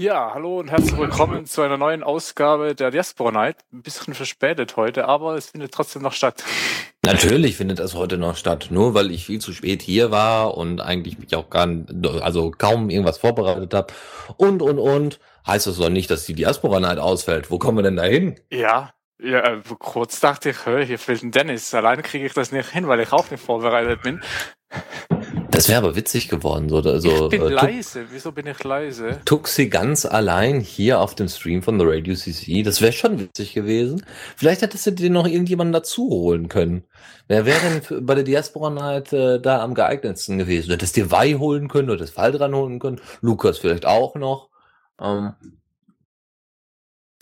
Ja, hallo und herzlich willkommen zu einer neuen Ausgabe der Diaspora Night. Ein bisschen verspätet heute, aber es findet trotzdem noch statt. Natürlich findet es heute noch statt, nur weil ich viel zu spät hier war und eigentlich mich auch gar nicht, also kaum irgendwas vorbereitet habe und und und heißt das doch nicht, dass die Diaspora Night ausfällt. Wo kommen wir denn da hin? Ja, ja, äh, kurz dachte ich, hier fehlt ein Dennis. Alleine kriege ich das nicht hin, weil ich auch nicht vorbereitet bin. Das wäre aber witzig geworden. So, so, ich bin äh, leise. Wieso bin ich leise? Tuxi ganz allein hier auf dem Stream von The Radio CC. Das wäre schon witzig gewesen. Vielleicht hättest du dir noch irgendjemanden dazu holen können. Wer wäre denn bei der Diaspora Night äh, da am geeignetsten gewesen? Du hättest dir Wei holen können, du hättest Fall dran holen können. Lukas vielleicht auch noch. Ähm,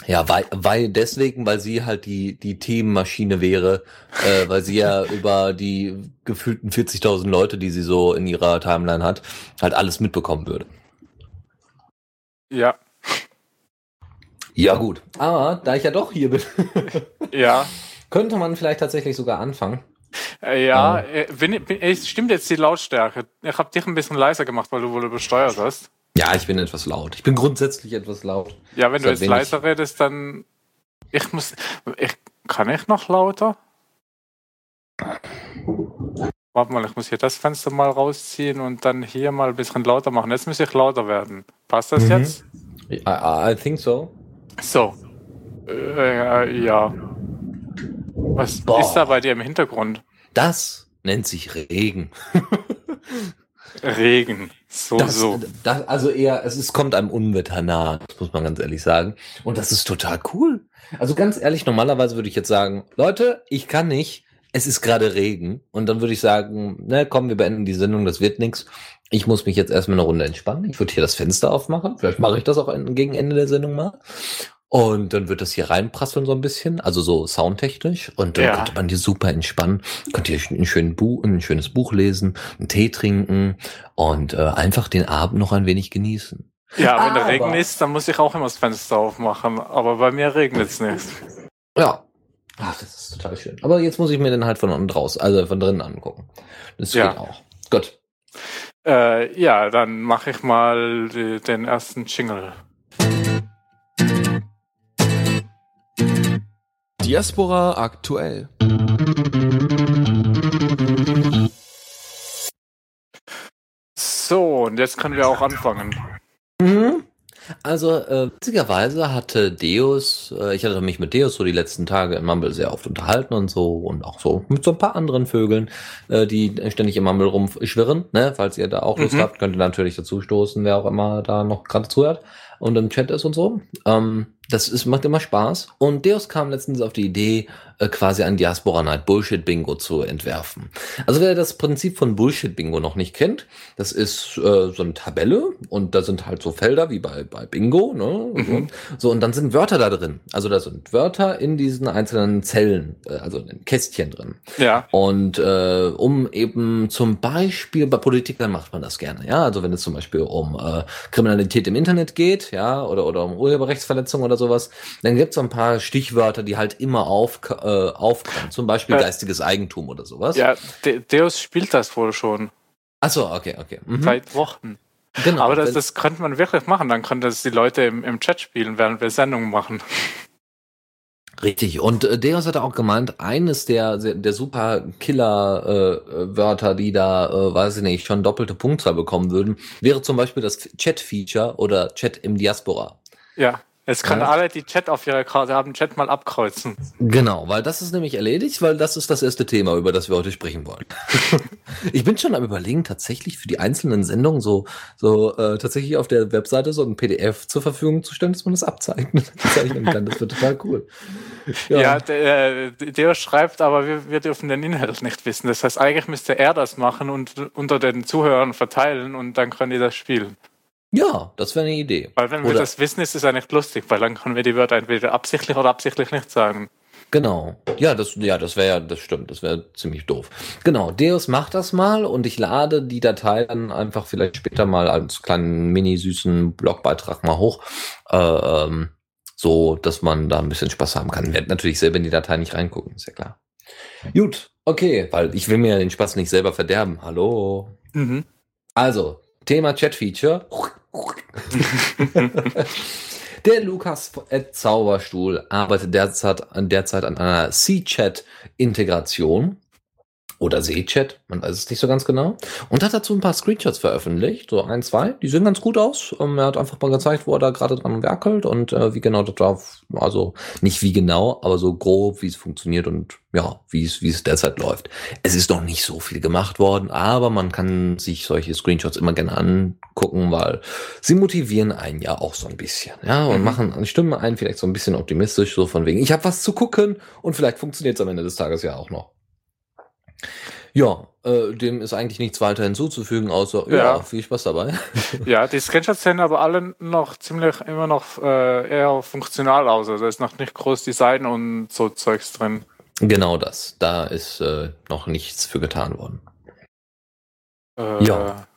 ja, weil, weil deswegen, weil sie halt die, die Themenmaschine wäre, äh, weil sie ja über die gefühlten 40.000 Leute, die sie so in ihrer Timeline hat, halt alles mitbekommen würde. Ja. Ja, gut. Aber da ich ja doch hier bin, Ja. könnte man vielleicht tatsächlich sogar anfangen. Äh, Ja, äh, bin, bin, stimmt jetzt die Lautstärke. Ich habe dich ein bisschen leiser gemacht, weil du wohl übersteuert hast. Ja, ich bin etwas laut. Ich bin grundsätzlich etwas laut. Ja, wenn du jetzt wenig- leiser redest, dann. Ich muss. Ich, kann ich noch lauter? Warte mal, ich muss hier das Fenster mal rausziehen und dann hier mal ein bisschen lauter machen. Jetzt muss ich lauter werden. Passt das Mhm. jetzt? I, I, I think so. So. Äh, ja. Was Boah. ist da bei dir im Hintergrund? Das nennt sich Regen. Regen. So, Das, so. das, also eher, es ist, kommt einem Unwetter nahe, das muss man ganz ehrlich sagen. Und das ist total cool. Also ganz ehrlich, normalerweise würde ich jetzt sagen, Leute, ich kann nicht, es ist gerade Regen. Und dann würde ich sagen, ne, komm, wir beenden die Sendung, das wird nix. Ich muss mich jetzt erstmal eine Runde entspannen. Ich würde hier das Fenster aufmachen. Vielleicht mache ich das auch en- gegen Ende der Sendung mal. Und dann wird das hier reinprasseln so ein bisschen, also so soundtechnisch. Und dann Ja. könnte man hier super entspannen. Könnt ihr ein, schönen Buch, ein schönes Buch lesen, einen Tee trinken und äh, einfach den Abend noch ein wenig genießen. Ja, wenn der Regen ist, dann muss ich auch immer das Fenster aufmachen. Aber bei mir regnet es nicht. Ja. Ach, das ist total schön. Aber jetzt muss ich mir den halt von unten raus, also von drinnen angucken. Das Ja. geht auch. Gut. Äh, ja, dann mache ich mal die, den ersten Jingle. Diaspora aktuell. So, und jetzt können wir auch anfangen. Mhm. Also, äh, witzigerweise hatte Deus, äh, ich hatte mich mit Deus so die letzten Tage in Mumble sehr oft unterhalten und so und auch so mit so ein paar anderen Vögeln, äh, die ständig im Mumble rumschwirren, ne? Falls ihr da auch Lust Mhm. habt, könnt ihr natürlich dazu stoßen, wer auch immer da noch gerade zuhört und im Chat ist und so. Ähm, das ist, macht immer Spaß. Und Deus kam letztens auf die Idee, äh, quasi ein Diaspora Night Bullshit Bingo zu entwerfen. Also wer das Prinzip von Bullshit Bingo noch nicht kennt, das ist äh, so eine Tabelle und da sind halt so Felder wie bei, bei Bingo, ne? Mhm. So, und dann sind Wörter da drin. Also da sind Wörter in diesen einzelnen Zellen, äh, also in Kästchen drin. Ja, Und äh, um eben zum Beispiel bei Politikern macht man das gerne, ja. Also wenn es zum Beispiel um äh, Kriminalität im Internet geht, ja, oder oder um Urheberrechtsverletzung oder sowas, dann gibt es so ein paar Stichwörter, die halt immer auf, äh, aufkommen. Zum Beispiel Äh, geistiges Eigentum oder sowas. ja, De Deus spielt das wohl schon Ach so, okay, okay. Mhm. seit Wochen. Genau. Aber das, das könnte man wirklich machen. Dann können das die Leute im, im Chat spielen, während wir Sendungen machen. Richtig. Und äh, Deus hatte auch gemeint, eines der, der super Killer-Wörter, die da, äh, weiß ich nicht, schon doppelte Punktzahl bekommen würden, wäre zum Beispiel das Chat-Feature oder Chat im Diaspora. Ja, jetzt können Ja. alle, die Chat auf ihrer Karte haben, Chat mal abkreuzen. Genau, weil das ist nämlich erledigt, weil das ist das erste Thema, über das wir heute sprechen wollen. ich bin schon am überlegen, tatsächlich für die einzelnen Sendungen so, so äh, tatsächlich auf der Webseite so ein PDF zur Verfügung zu stellen, dass man das abzeichnen, zeichnen kann. Das wird total cool. Ja, der, äh, Deus schreibt, aber wir, wir dürfen den Inhalt nicht wissen. Das heißt, eigentlich müsste er das machen und unter den Zuhörern verteilen und dann können die das spielen. Ja, das wäre eine Idee. Weil wenn wir Oder- das wissen, ist es ja nicht lustig, weil dann können wir die Wörter entweder absichtlich oder absichtlich nicht sagen. Genau. Ja, das, ja, das wäre ja, das stimmt, das wäre ziemlich doof. Genau, Deus macht das mal und ich lade die Datei dann einfach vielleicht später mal als kleinen mini-süßen Blogbeitrag mal hoch. Äh, ähm, so, dass man da ein bisschen Spaß haben kann. Werd natürlich selber in die Datei nicht reingucken, ist ja klar. Gut, okay, weil ich will mir den Spaß nicht selber verderben. Hallo. Mhm. Also, Thema Chat-Feature. Der Lukas at Zauberstuhl arbeitet derzeit, derzeit an einer C-Chat-Integration oder C-Chat, man weiß es nicht so ganz genau. Und hat dazu ein paar Screenshots veröffentlicht, so ein, zwei, die sehen ganz gut aus. Ähm, er hat einfach mal gezeigt, wo er da gerade dran werkelt und äh, wie genau das drauf, also nicht wie genau, aber so grob, wie es funktioniert und ja, wie es, wie es derzeit läuft. Es ist noch nicht so viel gemacht worden, aber man kann sich solche Screenshots immer gerne angucken, weil sie motivieren einen ja auch so ein bisschen, ja, und mhm. machen, stimmen einen vielleicht so ein bisschen optimistisch, so von wegen, ich habe was zu gucken und vielleicht funktioniert es am Ende des Tages ja auch noch. Ja, äh, dem ist eigentlich nichts weiter hinzuzufügen, außer ja, ja viel Spaß dabei. Ja, die Screenshots sehen aber alle noch ziemlich immer noch äh, eher funktional aus. Also da ist noch nicht groß Design und so Zeugs drin. Genau das. Da ist äh, noch nichts für getan worden. Äh, ja.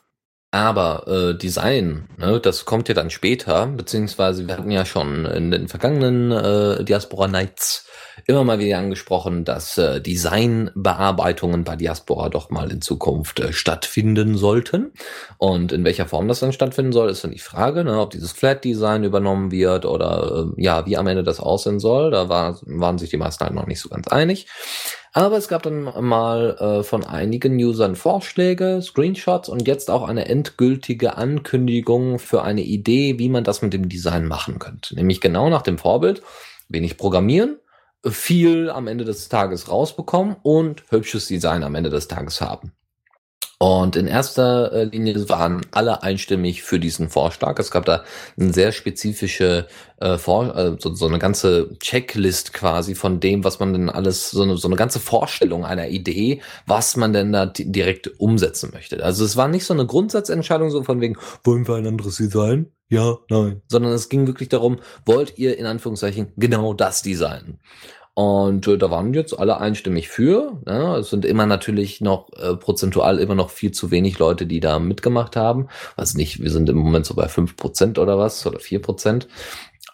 Aber äh, Design, ne, das kommt ja dann später, beziehungsweise wir hatten ja schon in den vergangenen äh, Diaspora Nights immer mal wieder angesprochen, dass äh, Designbearbeitungen bei Diaspora doch mal in Zukunft äh, stattfinden sollten. Und in welcher Form das dann stattfinden soll, ist dann die Frage, ne, ob dieses Flat Design übernommen wird oder äh, ja, wie am Ende das aussehen soll. Da war, waren sich die meisten halt noch nicht so ganz einig. Aber es gab dann mal äh, von einigen Usern Vorschläge, Screenshots und jetzt auch eine endgültige Ankündigung für eine Idee, wie man das mit dem Design machen könnte. Nämlich genau nach dem Vorbild, wenig programmieren, viel am Ende des Tages rausbekommen und hübsches Design am Ende des Tages haben. Und in erster äh, Linie waren alle einstimmig für diesen Vorschlag. Es gab da eine sehr spezifische, äh, Vor äh, so, so eine ganze Checklist quasi von dem, was man denn alles, so eine, so eine ganze Vorstellung einer Idee, was man denn da direkt umsetzen möchte. Also es war nicht so eine Grundsatzentscheidung so von wegen, wollen wir ein anderes Design? Ja, nein. Sondern es ging wirklich darum, wollt ihr in Anführungszeichen genau das designen? Und äh, da waren jetzt alle einstimmig für. Ja, es sind immer natürlich noch äh, prozentual immer noch viel zu wenig Leute, die da mitgemacht haben. Weiß nicht, wir sind im Moment so bei fünf Prozent oder was, oder vier Prozent,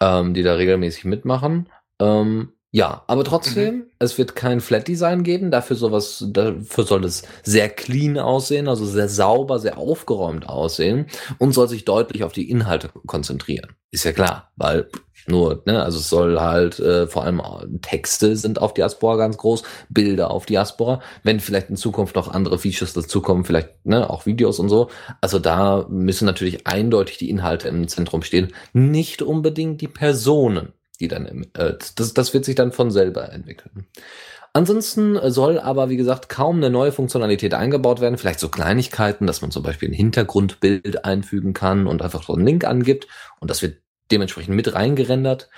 ähm, die da regelmäßig mitmachen. Ähm, ja, aber trotzdem, mhm. es wird kein Flat Design geben. Dafür sowas, dafür soll es sehr clean aussehen, also sehr sauber, sehr aufgeräumt aussehen und soll sich deutlich auf die Inhalte konzentrieren. Ist ja klar, weil nur, ne, also es soll halt äh, vor allem Texte sind auf Diaspora ganz groß, Bilder auf Diaspora. Wenn vielleicht in Zukunft noch andere Features dazukommen, vielleicht ne, auch Videos und so. Also da müssen natürlich eindeutig die Inhalte im Zentrum stehen, nicht unbedingt die Personen, die dann im, äh, das, das wird sich dann von selber entwickeln. Ansonsten soll aber, wie gesagt, kaum eine neue Funktionalität eingebaut werden. Vielleicht so Kleinigkeiten, dass man zum Beispiel ein Hintergrundbild einfügen kann und einfach so einen Link angibt. Und das wird dementsprechend mit reingerendert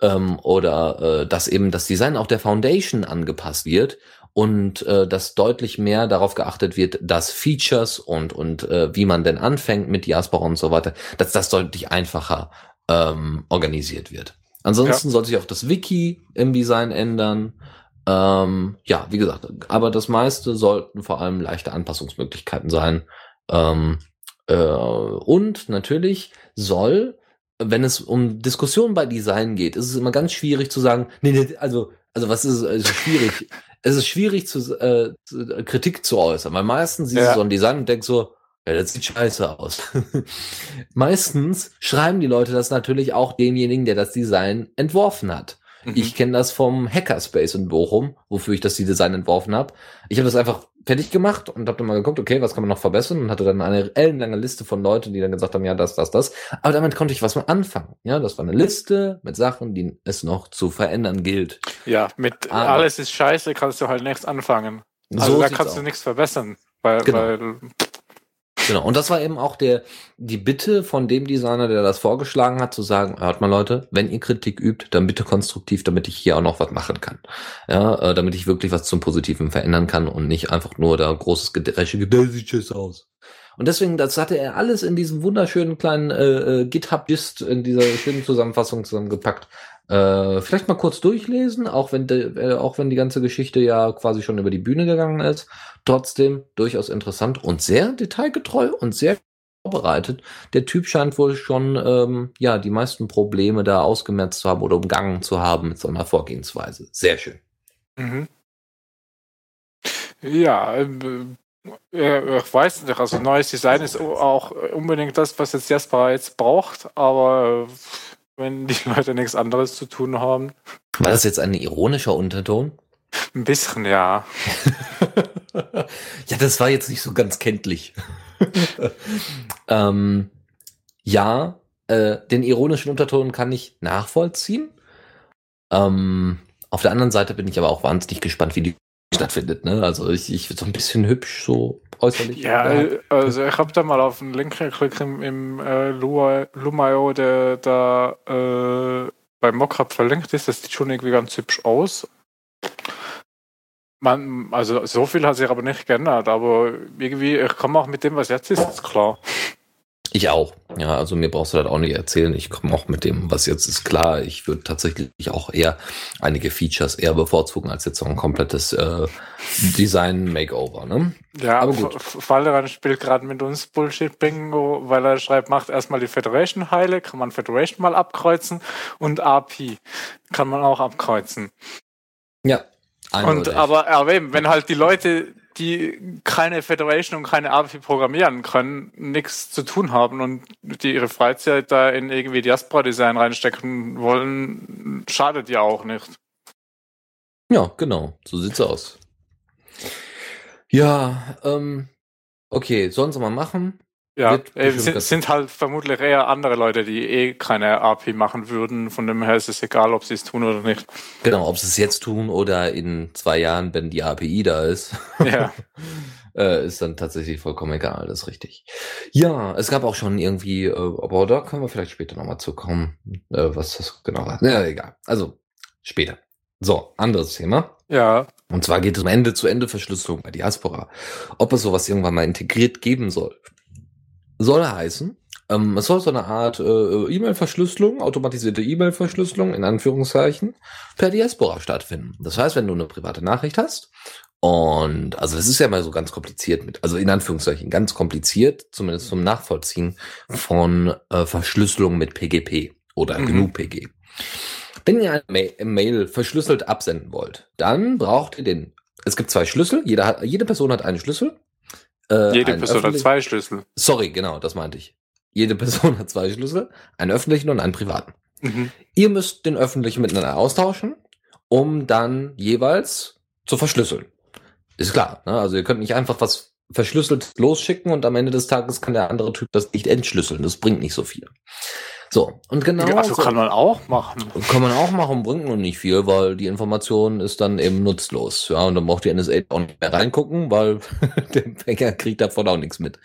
ähm, oder äh, dass eben das Design auch der Foundation angepasst wird und äh, dass deutlich mehr darauf geachtet wird, dass Features und und äh, wie man denn anfängt mit Diaspora und so weiter, dass das deutlich einfacher ähm, organisiert wird. Ansonsten ja. soll sich auch das Wiki im Design ändern. Ähm, ja, wie gesagt, aber das meiste sollten vor allem leichte Anpassungsmöglichkeiten sein. Ähm, äh, und natürlich soll wenn es um Diskussionen bei Design geht, ist es immer ganz schwierig zu sagen, nee, nee also, also was ist, also schwierig? es ist schwierig zu, äh, zu, Kritik zu äußern, weil meistens siehst ja. du so ein Design und denkst so, ja, das sieht scheiße aus. meistens schreiben die Leute das natürlich auch demjenigen, der das Design entworfen hat. Mhm. Ich kenne das vom Hackerspace in Bochum, wofür ich das die Design entworfen habe. Ich habe das einfach fertig gemacht und habe dann mal geguckt, okay, was kann man noch verbessern und hatte dann eine ellenlange Liste von Leuten, die dann gesagt haben, ja, das, das, das. Aber damit konnte ich was mal anfangen. Ja, das war eine Liste mit Sachen, die es noch zu verändern gilt. Ja, mit Aber alles ist scheiße, kannst du halt nichts anfangen. Also so da kannst du nichts verbessern, weil, genau. weil Genau. Und das war eben auch der, die Bitte von dem Designer, der das vorgeschlagen hat, zu sagen, hört mal Leute, wenn ihr Kritik übt, dann bitte konstruktiv, damit ich hier auch noch was machen kann. Ja, äh, damit ich wirklich was zum Positiven verändern kann und nicht einfach nur da großes Gedresche, der sieht aus. Und deswegen, das hatte er alles in diesem wunderschönen kleinen äh, äh, GitHub-Dist, in dieser schönen Zusammenfassung zusammengepackt. Äh, vielleicht mal kurz durchlesen, auch wenn, de, äh, auch wenn die ganze Geschichte ja quasi schon über die Bühne gegangen ist. Trotzdem durchaus interessant und sehr detailgetreu und sehr vorbereitet. Der Typ scheint wohl schon ähm, ja die meisten Probleme da ausgemerzt zu haben oder umgangen zu haben mit so einer Vorgehensweise. Sehr schön. Mhm. Ja, äh, ich weiß nicht, also neues Design ist auch unbedingt das, was jetzt Jasper jetzt braucht, aber wenn die Leute nichts anderes zu tun haben. War das jetzt ein ironischer Unterton? Ein bisschen, ja. ja, das war jetzt nicht so ganz kenntlich. ähm, ja, äh, den ironischen Unterton kann ich nachvollziehen. Ähm, auf der anderen Seite bin ich aber auch wahnsinnig gespannt, wie die stattfindet. Ne? Also ich, ich so ein bisschen hübsch so äußerlich. Ja, also ich habe da mal auf den Link geklickt im, im äh, Lumayo, der da äh, beim Mockup verlinkt ist. Das sieht schon irgendwie ganz hübsch aus. Man, also so viel hat sich aber nicht geändert, aber irgendwie, ich komme auch mit dem, was jetzt ist, ist klar. Ich auch. Ja, also mir brauchst du das auch nicht erzählen. Ich komme auch mit dem, was jetzt ist, klar. Ich würde tatsächlich auch eher einige Features eher bevorzugen als jetzt so ein komplettes äh, Design-Makeover. Ne? Ja, aber gut. Valderan spielt gerade mit uns Bullshit-Bingo, weil er schreibt, macht erstmal die Federation heile, kann man Federation mal abkreuzen und AP kann man auch abkreuzen. Ja. Und aber, aber eben, wenn halt die Leute die keine Federation und keine API programmieren können, nichts zu tun haben und die ihre Freizeit da in irgendwie Diaspora-Design reinstecken wollen, schadet ja auch nicht. Ja, genau, so sieht's aus. Ja, ähm, okay, sollen sie mal machen. Ja, es sind, sind, halt vermutlich eher andere Leute, die eh keine API machen würden. Von dem her ist es egal, ob sie es tun oder nicht. Genau, ob sie es jetzt tun oder in zwei Jahren, wenn die API da ist. Ja. äh, ist dann tatsächlich vollkommen egal, das ist richtig. Ja, es gab auch schon irgendwie, äh, aber da können wir vielleicht später nochmal zukommen, äh, was das genau war. Ja, egal. Also, später. So, anderes Thema. Ja. Und zwar geht es um Ende-zu-Ende-Verschlüsselung bei Diaspora. Ob es sowas irgendwann mal integriert geben soll soll heißen, ähm, es soll so eine Art äh, E-Mail-Verschlüsselung, automatisierte E-Mail-Verschlüsselung in Anführungszeichen per Diaspora stattfinden. Das heißt, wenn du eine private Nachricht hast und also das ist ja mal so ganz kompliziert mit, also in Anführungszeichen ganz kompliziert, zumindest zum Nachvollziehen von äh, Verschlüsselung mit PGP oder mhm. GNU-PG. Wenn ihr eine Mail verschlüsselt absenden wollt, dann braucht ihr den. Es gibt zwei Schlüssel. Jeder hat, jede Person hat einen Schlüssel. Äh, Jede Person hat zwei Schlüssel. Sorry, genau, das meinte ich. Jede Person hat zwei Schlüssel, einen öffentlichen und einen privaten. Mhm. Ihr müsst den öffentlichen miteinander austauschen, um dann jeweils zu verschlüsseln. Ist klar, ne? Also ihr könnt nicht einfach was verschlüsselt losschicken und am Ende des Tages kann der andere Typ das nicht entschlüsseln. Das bringt nicht so viel. So, und genau. Ja, also so, kann man auch machen. Kann man auch machen, bringt nur nicht viel, weil die Information ist dann eben nutzlos. Ja, und dann braucht die NSA auch nicht mehr reingucken, weil der Empfänger kriegt davon auch nichts mit.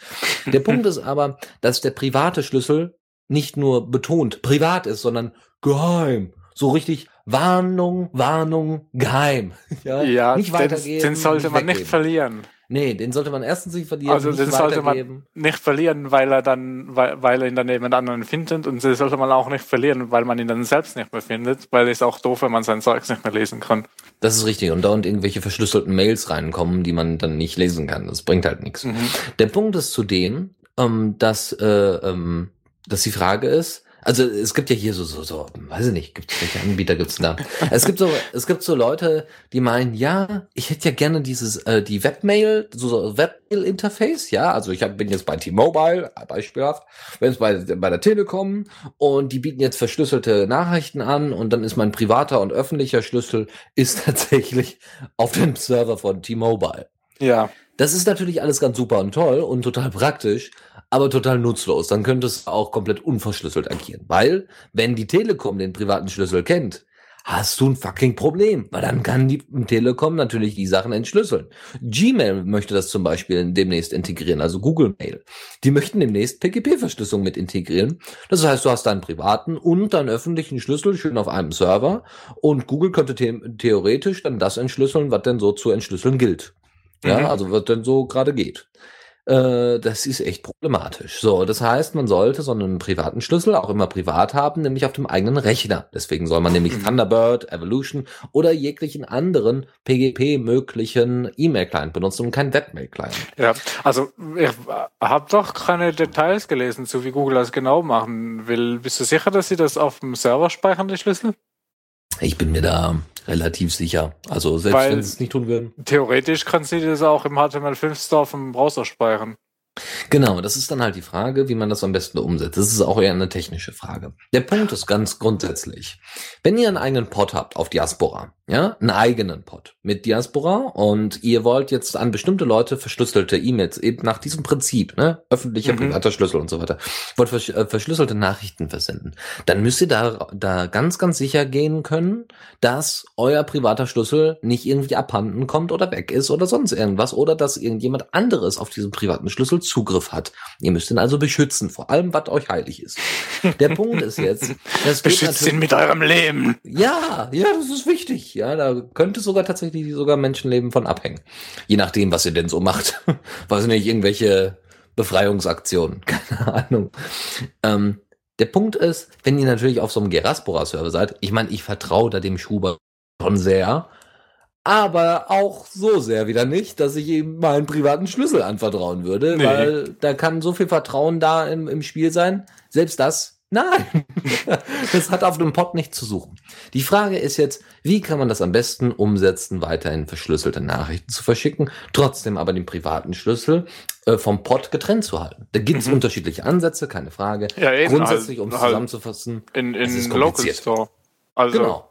Der Punkt ist aber, dass der private Schlüssel nicht nur betont privat ist, sondern geheim. So richtig Warnung, Warnung, geheim. Ja, ja nicht weitergeben. Den, den sollte man nicht verlieren. Nee, den sollte man erstens nicht verlieren. Also den sollte man nicht verlieren, weil er dann, weil, weil er ihn dann jemand anderen findet und den sollte man auch nicht verlieren, weil man ihn dann selbst nicht mehr findet, weil es auch doof, wenn man sein Zeugs nicht mehr lesen kann. Das ist richtig. Und da und irgendwelche verschlüsselten Mails reinkommen, die man dann nicht lesen kann. Das bringt halt nichts. Mhm. Der Punkt ist zudem, ähm, dass, äh, ähm, dass die Frage ist, also es gibt ja hier so, so, so, weiß ich nicht, gibt welche Anbieter gibt's da? es gibt so, es gibt so Leute, die meinen, ja, ich hätte ja gerne dieses, äh, die Webmail, so, so Webmail-Interface, ja, also ich hab, bin jetzt bei T-Mobile, beispielhaft, wenn es bei, bei der Telekom und die bieten jetzt verschlüsselte Nachrichten an und dann ist mein privater und öffentlicher Schlüssel ist tatsächlich auf dem Server von T-Mobile. Ja. Das ist natürlich alles ganz super und toll und total praktisch, aber total nutzlos. Dann könnte es auch komplett unverschlüsselt agieren. Weil, wenn die Telekom den privaten Schlüssel kennt, hast du ein fucking Problem, weil dann kann die Telekom natürlich die Sachen entschlüsseln. Gmail möchte das zum Beispiel demnächst integrieren, also Google Mail. Die möchten demnächst PGP-Verschlüsselung mit integrieren. Das heißt, du hast deinen privaten und deinen öffentlichen Schlüssel schön auf einem Server und Google könnte the theoretisch dann das entschlüsseln, was denn so zu entschlüsseln gilt. Ja, mhm. also was denn so gerade geht. Äh, das ist echt problematisch. So, das heißt, man sollte so einen privaten Schlüssel auch immer privat haben, nämlich auf dem eigenen Rechner. Deswegen soll man nämlich Mhm. Thunderbird, Evolution oder jeglichen anderen PGP-möglichen E-Mail-Client benutzen und keinen Webmail-Client. Ja, also ich habe doch keine Details gelesen, zu wie Google das genau machen will. Bist du sicher, dass sie das auf dem Server speichern, die Schlüssel? Ich bin mir da relativ sicher. Also selbst wenn sie es nicht tun würden. Theoretisch kann sie das auch im HTML5-Store vom Browser speichern. Genau, das ist dann halt die Frage, wie man das am besten umsetzt. Das ist auch eher eine technische Frage. Der Punkt ist ganz grundsätzlich. Wenn ihr einen eigenen Pod habt auf Diaspora, ja, einen eigenen Pod mit Diaspora und ihr wollt jetzt an bestimmte Leute verschlüsselte E-Mails eben nach diesem Prinzip, ne, öffentlicher, Mhm. privater Schlüssel und so weiter, wollt versch äh, verschlüsselte Nachrichten versenden, dann müsst ihr da, da ganz, ganz sicher gehen können, dass euer privater Schlüssel nicht irgendwie abhanden kommt oder weg ist oder sonst irgendwas oder dass irgendjemand anderes auf diesen privaten Schlüssel Zugriff hat. Ihr müsst ihn also beschützen, vor allem was euch heilig ist. Der Punkt ist jetzt, das Beschützt ihn mit eurem Leben. ja, ja, das ist wichtig. Ja, da könnte sogar tatsächlich sogar Menschenleben von abhängen. Je nachdem, was ihr denn so macht. Weiß nicht, irgendwelche Befreiungsaktionen. Keine Ahnung. Ähm, der Punkt ist, wenn ihr natürlich auf so einem Geraspora-Server seid, ich meine, ich vertraue da dem Schuber schon sehr, aber auch so sehr wieder nicht, dass ich ihm meinen privaten Schlüssel anvertrauen würde, Nee. weil da kann so viel Vertrauen da im, im Spiel sein. Selbst das, nein. das hat auf einem Pod nichts zu suchen. Die Frage ist jetzt, wie kann man das am besten umsetzen, weiterhin verschlüsselte Nachrichten zu verschicken, trotzdem aber den privaten Schlüssel äh, vom Pod getrennt zu halten. Da gibt es Mhm. unterschiedliche Ansätze, keine Frage. Ja, eben Grundsätzlich, halt- um es halt zusammenzufassen, In, Es ist in Local kompliziert. Store. Also genau.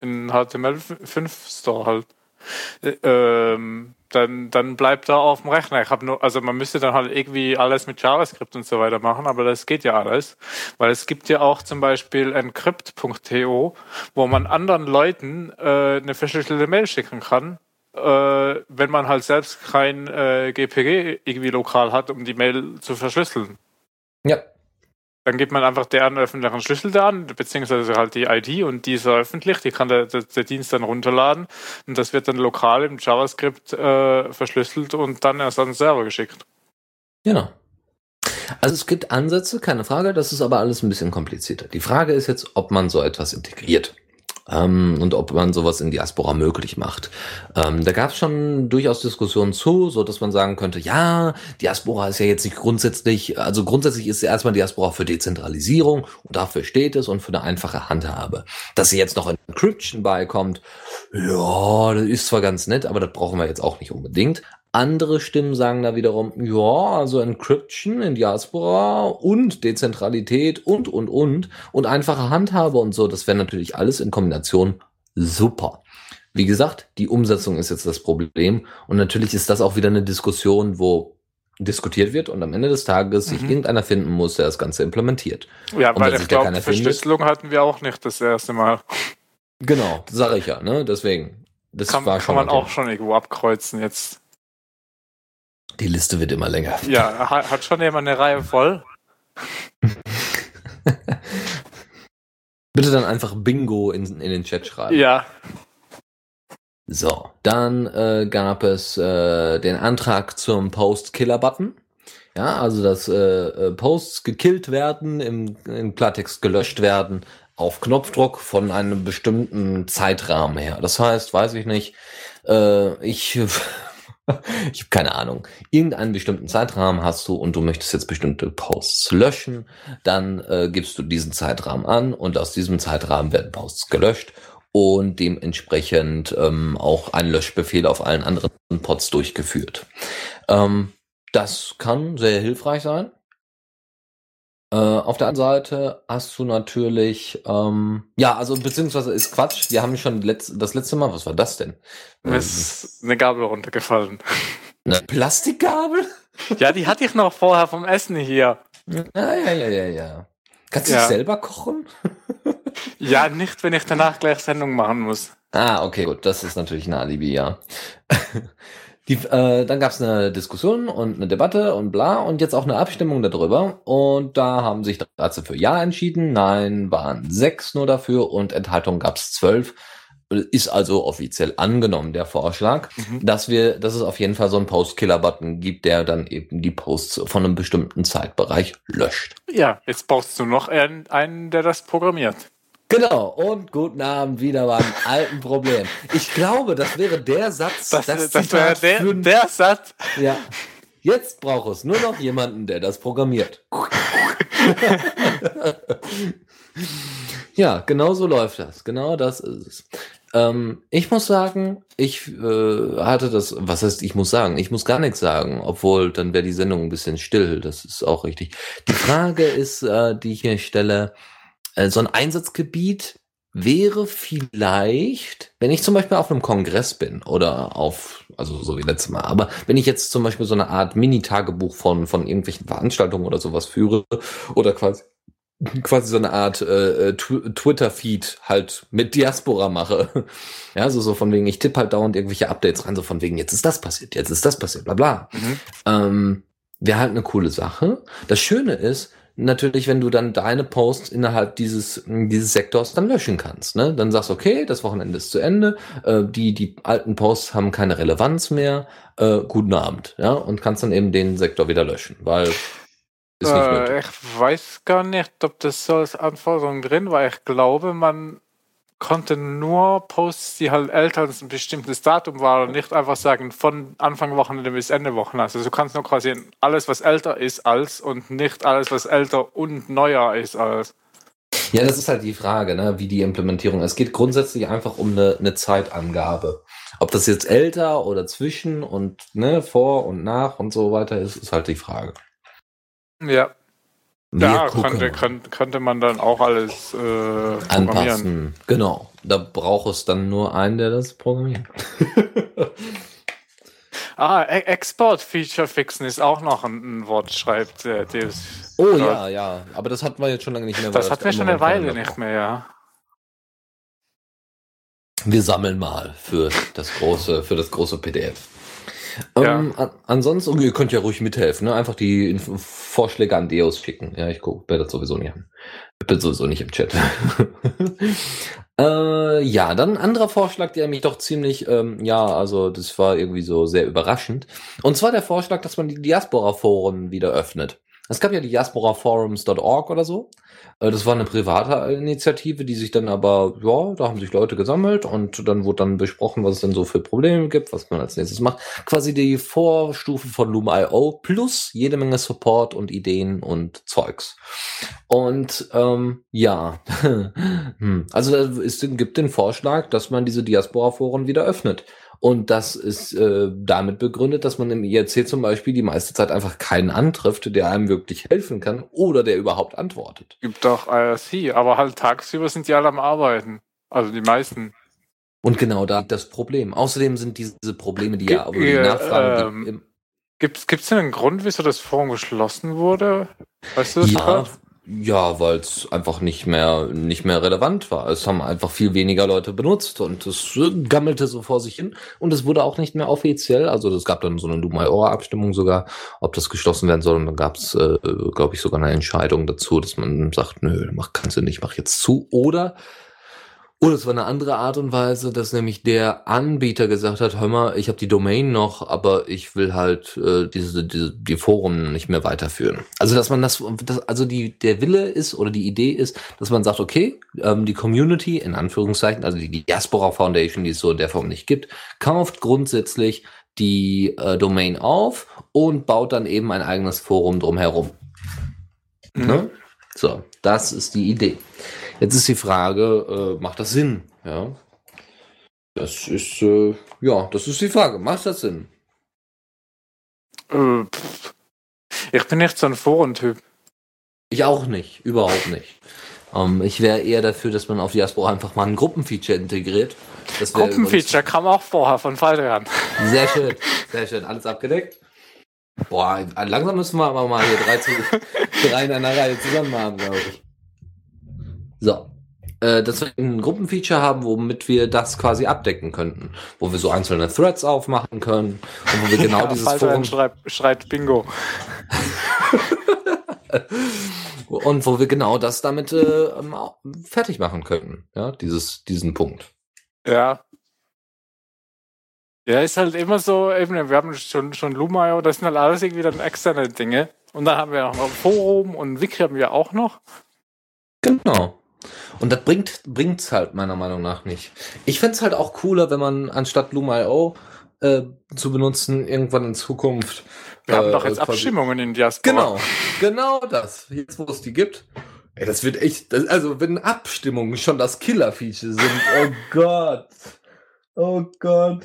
In HTML5 Store halt. Äh, Ähm, dann, dann bleibt er auf dem Rechner. Ich habe nur, also man müsste dann halt irgendwie alles mit JavaScript und so weiter machen, aber das geht ja alles. Weil es gibt ja auch zum Beispiel encrypt.to, wo man anderen Leuten äh, eine verschlüsselte Mail schicken kann, äh, wenn man halt selbst kein äh, GPG irgendwie lokal hat, um die Mail zu verschlüsseln. Ja, Dann gibt man einfach deren öffentlichen Schlüssel da an, beziehungsweise halt die ID und die ist öffentlich, die kann der, der, der Dienst dann runterladen und das wird dann lokal im JavaScript äh, verschlüsselt und dann erst an den Server geschickt. Genau. Also es gibt Ansätze, keine Frage, das ist aber alles ein bisschen komplizierter. Die Frage ist jetzt, ob man so etwas integriert ähm, und ob man sowas in Diaspora möglich macht. Ähm, da gab es schon durchaus Diskussionen zu, so dass man sagen könnte, ja, Diaspora ist ja jetzt nicht grundsätzlich, also grundsätzlich ist erstmal Diaspora für Dezentralisierung und dafür steht es und für eine einfache Handhabe. Dass sie jetzt noch Encryption beikommt, ja, das ist zwar ganz nett, aber das brauchen wir jetzt auch nicht unbedingt. Andere Stimmen sagen da wiederum, ja, also Encryption in Diaspora und Dezentralität und, und, und und einfache Handhabe und so, das wäre natürlich alles in Kombination super. Wie gesagt, die Umsetzung ist jetzt das Problem und natürlich ist das auch wieder eine Diskussion, wo diskutiert wird und am Ende des Tages sich Mhm. irgendeiner finden muss, der das Ganze implementiert. Ja, Und weil ich glaube, keiner findet? Verschlüsselung hatten wir auch nicht das erste Mal. Genau, sage ich ja, ne? Deswegen. Das Kann, war kann schon man mal auch schon irgendwo abkreuzen jetzt. Die Liste wird immer länger. Ja, ha- hat schon jemand eine Reihe voll? Bitte dann einfach Bingo in, in den Chat schreiben. Ja. So, dann äh, gab es äh, den Antrag zum Post-Killer-Button. Ja, also dass äh, äh, Posts gekillt werden, im, im Klartext gelöscht werden, auf Knopfdruck von einem bestimmten Zeitrahmen her. Das heißt, weiß ich nicht, äh, ich, ich habe keine Ahnung, irgendeinen bestimmten Zeitrahmen hast du und du möchtest jetzt bestimmte Posts löschen, dann äh, gibst du diesen Zeitrahmen an und aus diesem Zeitrahmen werden Posts gelöscht und dementsprechend ähm, auch ein Löschbefehl auf allen anderen Pods durchgeführt. Ähm, das kann sehr hilfreich sein. Äh, auf der anderen Seite hast du natürlich, ähm, ja, also beziehungsweise ist Quatsch. Wir haben schon letz das letzte Mal, was war das denn? Mir ist eine Gabel runtergefallen. Eine Plastikgabel? Ja, die hatte ich noch vorher vom Essen hier. Ja, ja, ja, ja, ja. Kannst du Ja. selber kochen? Ja, nicht, wenn ich danach gleich Sendung machen muss. Ah, okay, gut, das ist natürlich ein Alibi, ja. Die, äh, dann gab es eine Diskussion und eine Debatte und bla und jetzt auch eine Abstimmung darüber. Und da haben sich 13 für Ja entschieden, Nein waren sechs nur dafür und Enthaltung gab es zwölf. ist also offiziell angenommen, der Vorschlag, Mhm. dass wir, dass es auf jeden Fall so einen Post-Killer-Button gibt, der dann eben die Posts von einem bestimmten Zeitbereich löscht. Ja, jetzt brauchst du noch einen, einen der das programmiert. Genau, und guten Abend wieder beim alten Problem. Ich glaube, das wäre der Satz, Das, das, das, wäre der, für- der Satz. Ja. Jetzt braucht es nur noch jemanden, der das programmiert. ja, genau so läuft das. Genau das ist es. Ähm, ich muss sagen, ich äh, hatte das, was heißt, ich muss sagen, ich muss gar nichts sagen, obwohl dann wäre die Sendung ein bisschen still, das ist auch richtig. Die Frage ist, äh, die ich hier stelle, so ein Einsatzgebiet wäre vielleicht, wenn ich zum Beispiel auf einem Kongress bin oder auf, also so wie letztes Mal, aber wenn ich jetzt zum Beispiel so eine Art Mini-Tagebuch von, von irgendwelchen Veranstaltungen oder sowas führe oder quasi quasi so eine Art äh, Tw- Twitter-Feed halt mit Diaspora mache. Ja, so, so von wegen, ich tippe halt dauernd irgendwelche Updates rein, so von wegen, jetzt ist das passiert, jetzt ist das passiert, bla bla. Mhm. Ähm, Wäre halt eine coole Sache. Das Schöne ist, natürlich, wenn du dann deine Posts innerhalb dieses, dieses Sektors dann löschen kannst. Ne? Dann sagst du, okay, das Wochenende ist zu Ende, äh, die, die alten Posts haben keine Relevanz mehr, äh, guten Abend. Ja? Und kannst dann eben den Sektor wieder löschen, weil ist nicht nötig. Äh, ich weiß gar nicht, ob das so als Anforderung drin war. Ich glaube, man konnte nur Posts, die halt älter als ein bestimmtes Datum waren und nicht einfach sagen von Anfang Wochenende bis Ende Wochenende. Also du kannst nur quasi alles, was älter ist als und nicht alles, was älter und neuer ist als. Ja, das ist halt die Frage, ne, wie die Implementierung. Es geht grundsätzlich einfach um eine, eine Zeitangabe. Ob das jetzt älter oder zwischen und ne, vor und nach und so weiter ist, ist halt die Frage. Ja, ja mal. könnte, könnte man dann auch alles äh, programmieren. anpassen. Genau. Da braucht es dann nur einen, der das programmiert. Ah, E- Export-Feature fixen ist auch noch ein, ein Wort, schreibt äh, Deus. Oh ja, ja. Aber das hatten wir jetzt schon lange nicht mehr. Das hatten wir schon eine Weile nicht mehr, ja. Wir sammeln mal für das große, für das große PDF. Ähm, an, ansonsten, ihr könnt ja ruhig mithelfen, ne? Einfach die Inf Vorschläge an Deus schicken. Ja, ich gucke mir das sowieso nicht an. Ich bin sowieso nicht im Chat. äh, ja, dann ein anderer Vorschlag, der mich doch ziemlich, ähm, ja, also das war irgendwie so sehr überraschend. Und zwar der Vorschlag, dass man die Diaspora-Foren wieder öffnet. Es gab ja die diasporaforums.org oder so. Äh, Das war eine private Initiative, die sich dann aber, ja, da haben sich Leute gesammelt und dann wurde dann besprochen, was es denn so für Probleme gibt, was man als nächstes macht. Quasi die Vorstufe von Loom.io plus jede Menge Support und Ideen und Zeugs. Und ähm, ja, Hm. also es gibt den Vorschlag, dass man diese Diaspora-Foren wieder öffnet. Und das ist äh, damit begründet, dass man im IRC zum Beispiel die meiste Zeit einfach keinen antrifft, der einem wirklich helfen kann oder der überhaupt antwortet. Gibt auch IRC, aber halt tagsüber sind die alle am Arbeiten. Also die meisten. Und genau da das Problem. Außerdem sind diese Probleme, die ja, Ge- oder die Nachfragen, ähm, die Gibt es denn einen Grund, wieso das Forum geschlossen wurde? Weißt du das ja? Ja, weil es einfach nicht mehr, nicht mehr relevant war. Es haben einfach viel weniger Leute benutzt und es gammelte so vor sich hin und es wurde auch nicht mehr offiziell. Also es gab dann so eine Lumai-Ohr-Abstimmung sogar, ob das geschlossen werden soll und dann gab es, äh, glaube ich, sogar eine Entscheidung dazu, dass man sagt, nö, mach kannst du nicht, mach jetzt zu. Oder oder es war eine andere Art und Weise, dass nämlich der Anbieter gesagt hat, hör mal, ich habe die Domain noch, aber ich will halt äh, diese, diese die Foren nicht mehr weiterführen. Also dass man das, das also die der Wille ist oder die Idee ist, dass man sagt, okay, ähm, die Community in Anführungszeichen, also die Diaspora Foundation, die es so in der Form nicht gibt, kauft grundsätzlich die äh, Domain auf und baut dann eben ein eigenes Forum drumherum. Mhm. Ne? So, das ist die Idee. Jetzt ist die Frage, äh, macht das Sinn? Ja. Das ist, äh, ja, das ist die Frage. Macht das Sinn? Äh, ich bin nicht so ein Forentyp. Ich auch nicht, überhaupt nicht. Ähm, ich wäre eher dafür, dass man auf Diaspora einfach mal ein Gruppenfeature integriert. Das Gruppenfeature kam auch vorher von Faldrian. Sehr schön, sehr schön. Alles abgedeckt. Boah, langsam müssen wir aber mal hier drei, zu, drei in einer Reihe zusammen haben, glaube ich. So. Äh, dass wir ein Gruppenfeature haben, womit wir das quasi abdecken könnten. Wo wir so einzelne Threads aufmachen können und wo wir genau ja, dieses Forum schreit, schreit Bingo. und wo wir genau das damit äh, ähm, fertig machen könnten. Ja, dieses, diesen Punkt. Ja. Ja, ist halt immer so, eben, wir haben schon, schon Lumayo, das sind halt alles irgendwie dann externe Dinge. Und dann haben wir noch ein Forum und Wiki haben wir auch noch. Genau. Und das bringt bringt's halt meiner Meinung nach nicht. Ich fänd's halt auch cooler, wenn man anstatt Loom.io äh, zu benutzen, irgendwann in Zukunft. Wir haben äh, doch jetzt quasi- Abstimmungen in Diaspora. Genau, genau das. Jetzt, wo es die gibt. Ey, das wird echt, das, also wenn Abstimmungen schon das Killer-Feature sind, oh Gott. Oh Gott.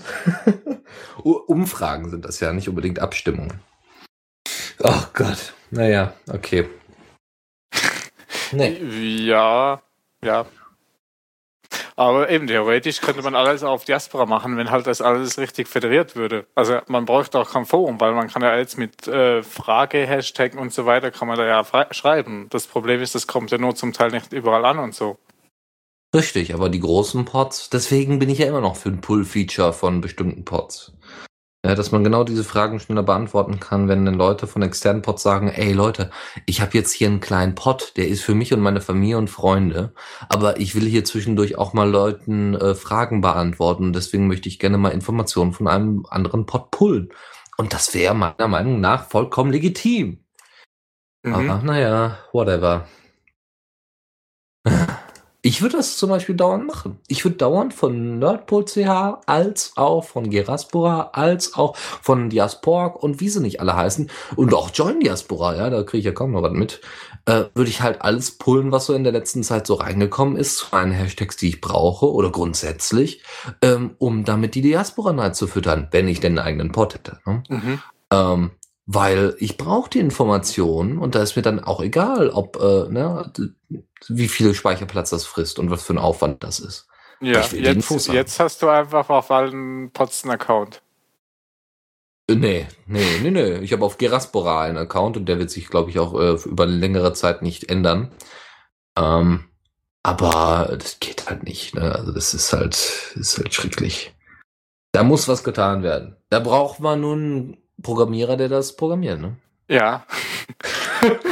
Umfragen sind das ja, nicht unbedingt Abstimmungen. Oh Gott. Naja, okay. Nee. Ja, ja. Aber eben theoretisch könnte man alles auf Diaspora machen, wenn halt das alles richtig föderiert würde. Also man bräuchte auch kein Forum, weil man kann ja jetzt mit äh, Frage, Hashtag und so weiter kann man da ja schreiben. Das Problem ist, das kommt ja nur zum Teil nicht überall an und so. Richtig, aber die großen Pods, deswegen bin ich ja immer noch für ein Pull-Feature von bestimmten Pods. Ja, dass man genau diese Fragen schneller beantworten kann, wenn dann Leute von externen Pods sagen, ey Leute, ich habe jetzt hier einen kleinen Pod, der ist für mich und meine Familie und Freunde, aber ich will hier zwischendurch auch mal Leuten äh, Fragen beantworten, deswegen möchte ich gerne mal Informationen von einem anderen Pod pullen. Und das wäre meiner Meinung nach vollkommen legitim. Mhm. Aber naja, whatever. Ich würde das zum Beispiel dauernd machen. Ich würde dauernd von Nerdpol.ch als auch von Geraspora als auch von Diasporg und wie sie nicht alle heißen und auch Join Diaspora, ja, da kriege ich ja kaum noch was mit, äh, würde ich halt alles pullen, was so in der letzten Zeit so reingekommen ist, zu meinen Hashtags, die ich brauche oder grundsätzlich, ähm, um damit die Diaspora Night zu füttern, wenn ich denn einen eigenen Pod hätte. Ne? Mhm. Ähm, weil ich brauche die Informationen und da ist mir dann auch egal, ob, äh, ne, wie viel Speicherplatz das frisst und was für ein Aufwand das ist. Ja, jetzt, jetzt hast du einfach auf allen einen Account. Äh, nee, nee, nee, nee. Ich habe auf Geraspora einen Account und der wird sich, glaube ich, auch äh, über längere Zeit nicht ändern. Ähm, aber das geht halt nicht. Ne? Also das ist halt, ist halt schrecklich. Da muss was getan werden. Da braucht man nun einen Programmierer, der das programmiert. Ne? Ja,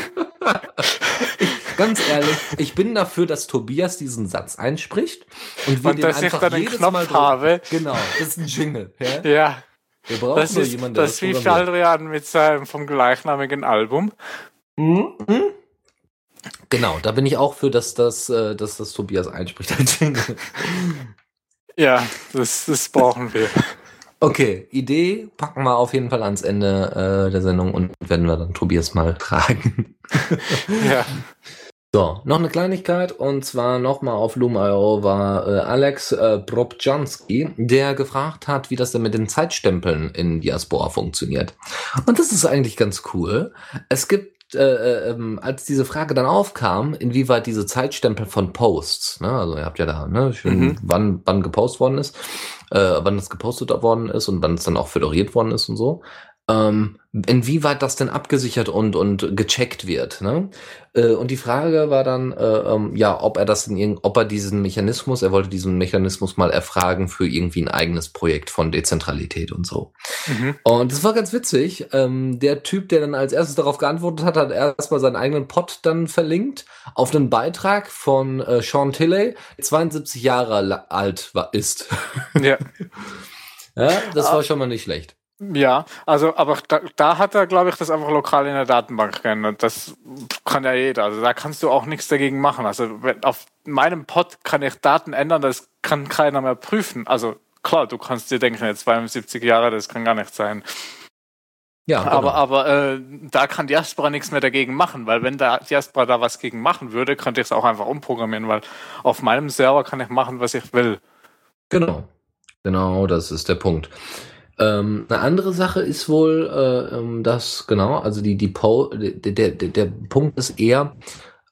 Ganz ehrlich, ich bin dafür, dass Tobias diesen Satz einspricht und wir und den dass ich einfach dann den jedes Knopf Mal habe. Genau, das ist ein Jingle. Ja? Ja, Wir brauchen das nur ist, jemanden, der das ist wie. Faldrian mit seinem vom gleichnamigen Album. Mhm. mhm. Genau, da bin ich auch für, dass das, äh, dass das Tobias einspricht. als Jingle. Ja, das, das brauchen wir. Okay, Idee packen wir auf jeden Fall ans Ende äh, der Sendung und werden wir dann Tobias mal tragen. Ja. So, noch eine Kleinigkeit und zwar nochmal auf Loom.io war äh, Alex äh, Probjanski, der gefragt hat, wie das denn mit den Zeitstempeln in Diaspora funktioniert. Und das ist eigentlich ganz cool. Es gibt, äh, ähm, als diese Frage dann aufkam, inwieweit diese Zeitstempel von Posts, ne, also ihr habt ja da, ne, schön, Mhm. wann, wann gepostet worden ist, äh, wann das gepostet worden ist und wann es dann auch föderiert worden ist und so. Ähm, inwieweit das denn abgesichert und, und gecheckt wird. Ne? Äh, und die Frage war dann, äh, ähm, ja, ob er das in irgend, ob er diesen Mechanismus, er wollte diesen Mechanismus mal erfragen für irgendwie ein eigenes Projekt von Dezentralität und so. Mhm. Und das war ganz witzig. Ähm, der Typ, der dann als erstes darauf geantwortet hat, hat erstmal seinen eigenen Pod dann verlinkt auf einen Beitrag von äh, Sean Tilley, der 72 Jahre alt war, ist. Ja. ja, das war schon mal nicht schlecht. Ja, also, aber da, da hat er, glaube ich, das einfach lokal in der Datenbank geändert. Das kann ja jeder. Also da kannst du auch nichts dagegen machen. Also auf meinem Pod kann ich Daten ändern, das kann keiner mehr prüfen. Also klar, du kannst dir denken, jetzt 72 Jahre, das kann gar nicht sein. Ja, genau. Aber, aber äh, da kann Diaspora nichts mehr dagegen machen, weil wenn da Diaspora da was gegen machen würde, könnte ich es auch einfach umprogrammieren, weil auf meinem Server kann ich machen, was ich will. Genau. Genau, das ist der Punkt. Ähm, eine andere Sache ist wohl, äh, ähm, dass, genau, also die, die po der, der, der, Punkt ist eher,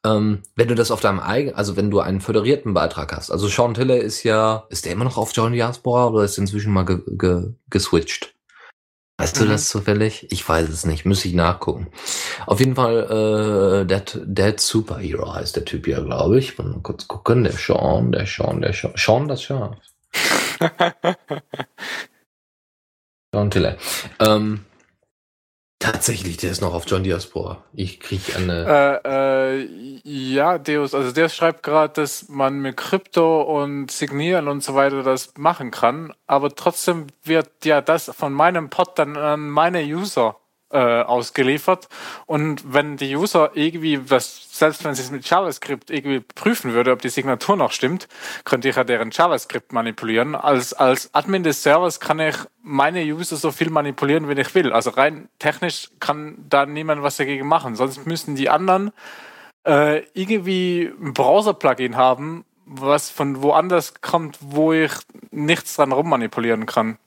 ähm, wenn du das auf deinem eigenen, also wenn du einen föderierten Beitrag hast. Also Sean Tiller ist ja, ist der immer noch auf John Diaspora oder ist inzwischen mal ge, ge, geswitcht? Weißt du Mhm. das zufällig? Ich weiß es nicht, müsste ich nachgucken. Auf jeden Fall, äh, Dead, Dead Superhero heißt der Typ ja, glaube ich. Mal kurz gucken, der Sean, der Sean, der Sean, Sean das Schaf. Sean Tiller. Ähm, Tatsächlich, der ist noch auf John Diaspora. Ich kriege eine. Äh, äh, ja, Deus, also Deus schreibt gerade, dass man mit Krypto und Signieren und so weiter das machen kann, aber trotzdem wird ja das von meinem Pod dann an meine User äh, ausgeliefert. Und wenn die User irgendwie, was, selbst wenn sie es mit JavaScript irgendwie prüfen würde, ob die Signatur noch stimmt, könnte ich ja deren JavaScript manipulieren. Als, als Admin des Servers kann ich meine User so viel manipulieren, wie ich will. Also rein technisch kann da niemand was dagegen machen. Sonst müssen die anderen äh, irgendwie ein Browser-Plugin haben, was von woanders kommt, wo ich nichts dran rummanipulieren kann.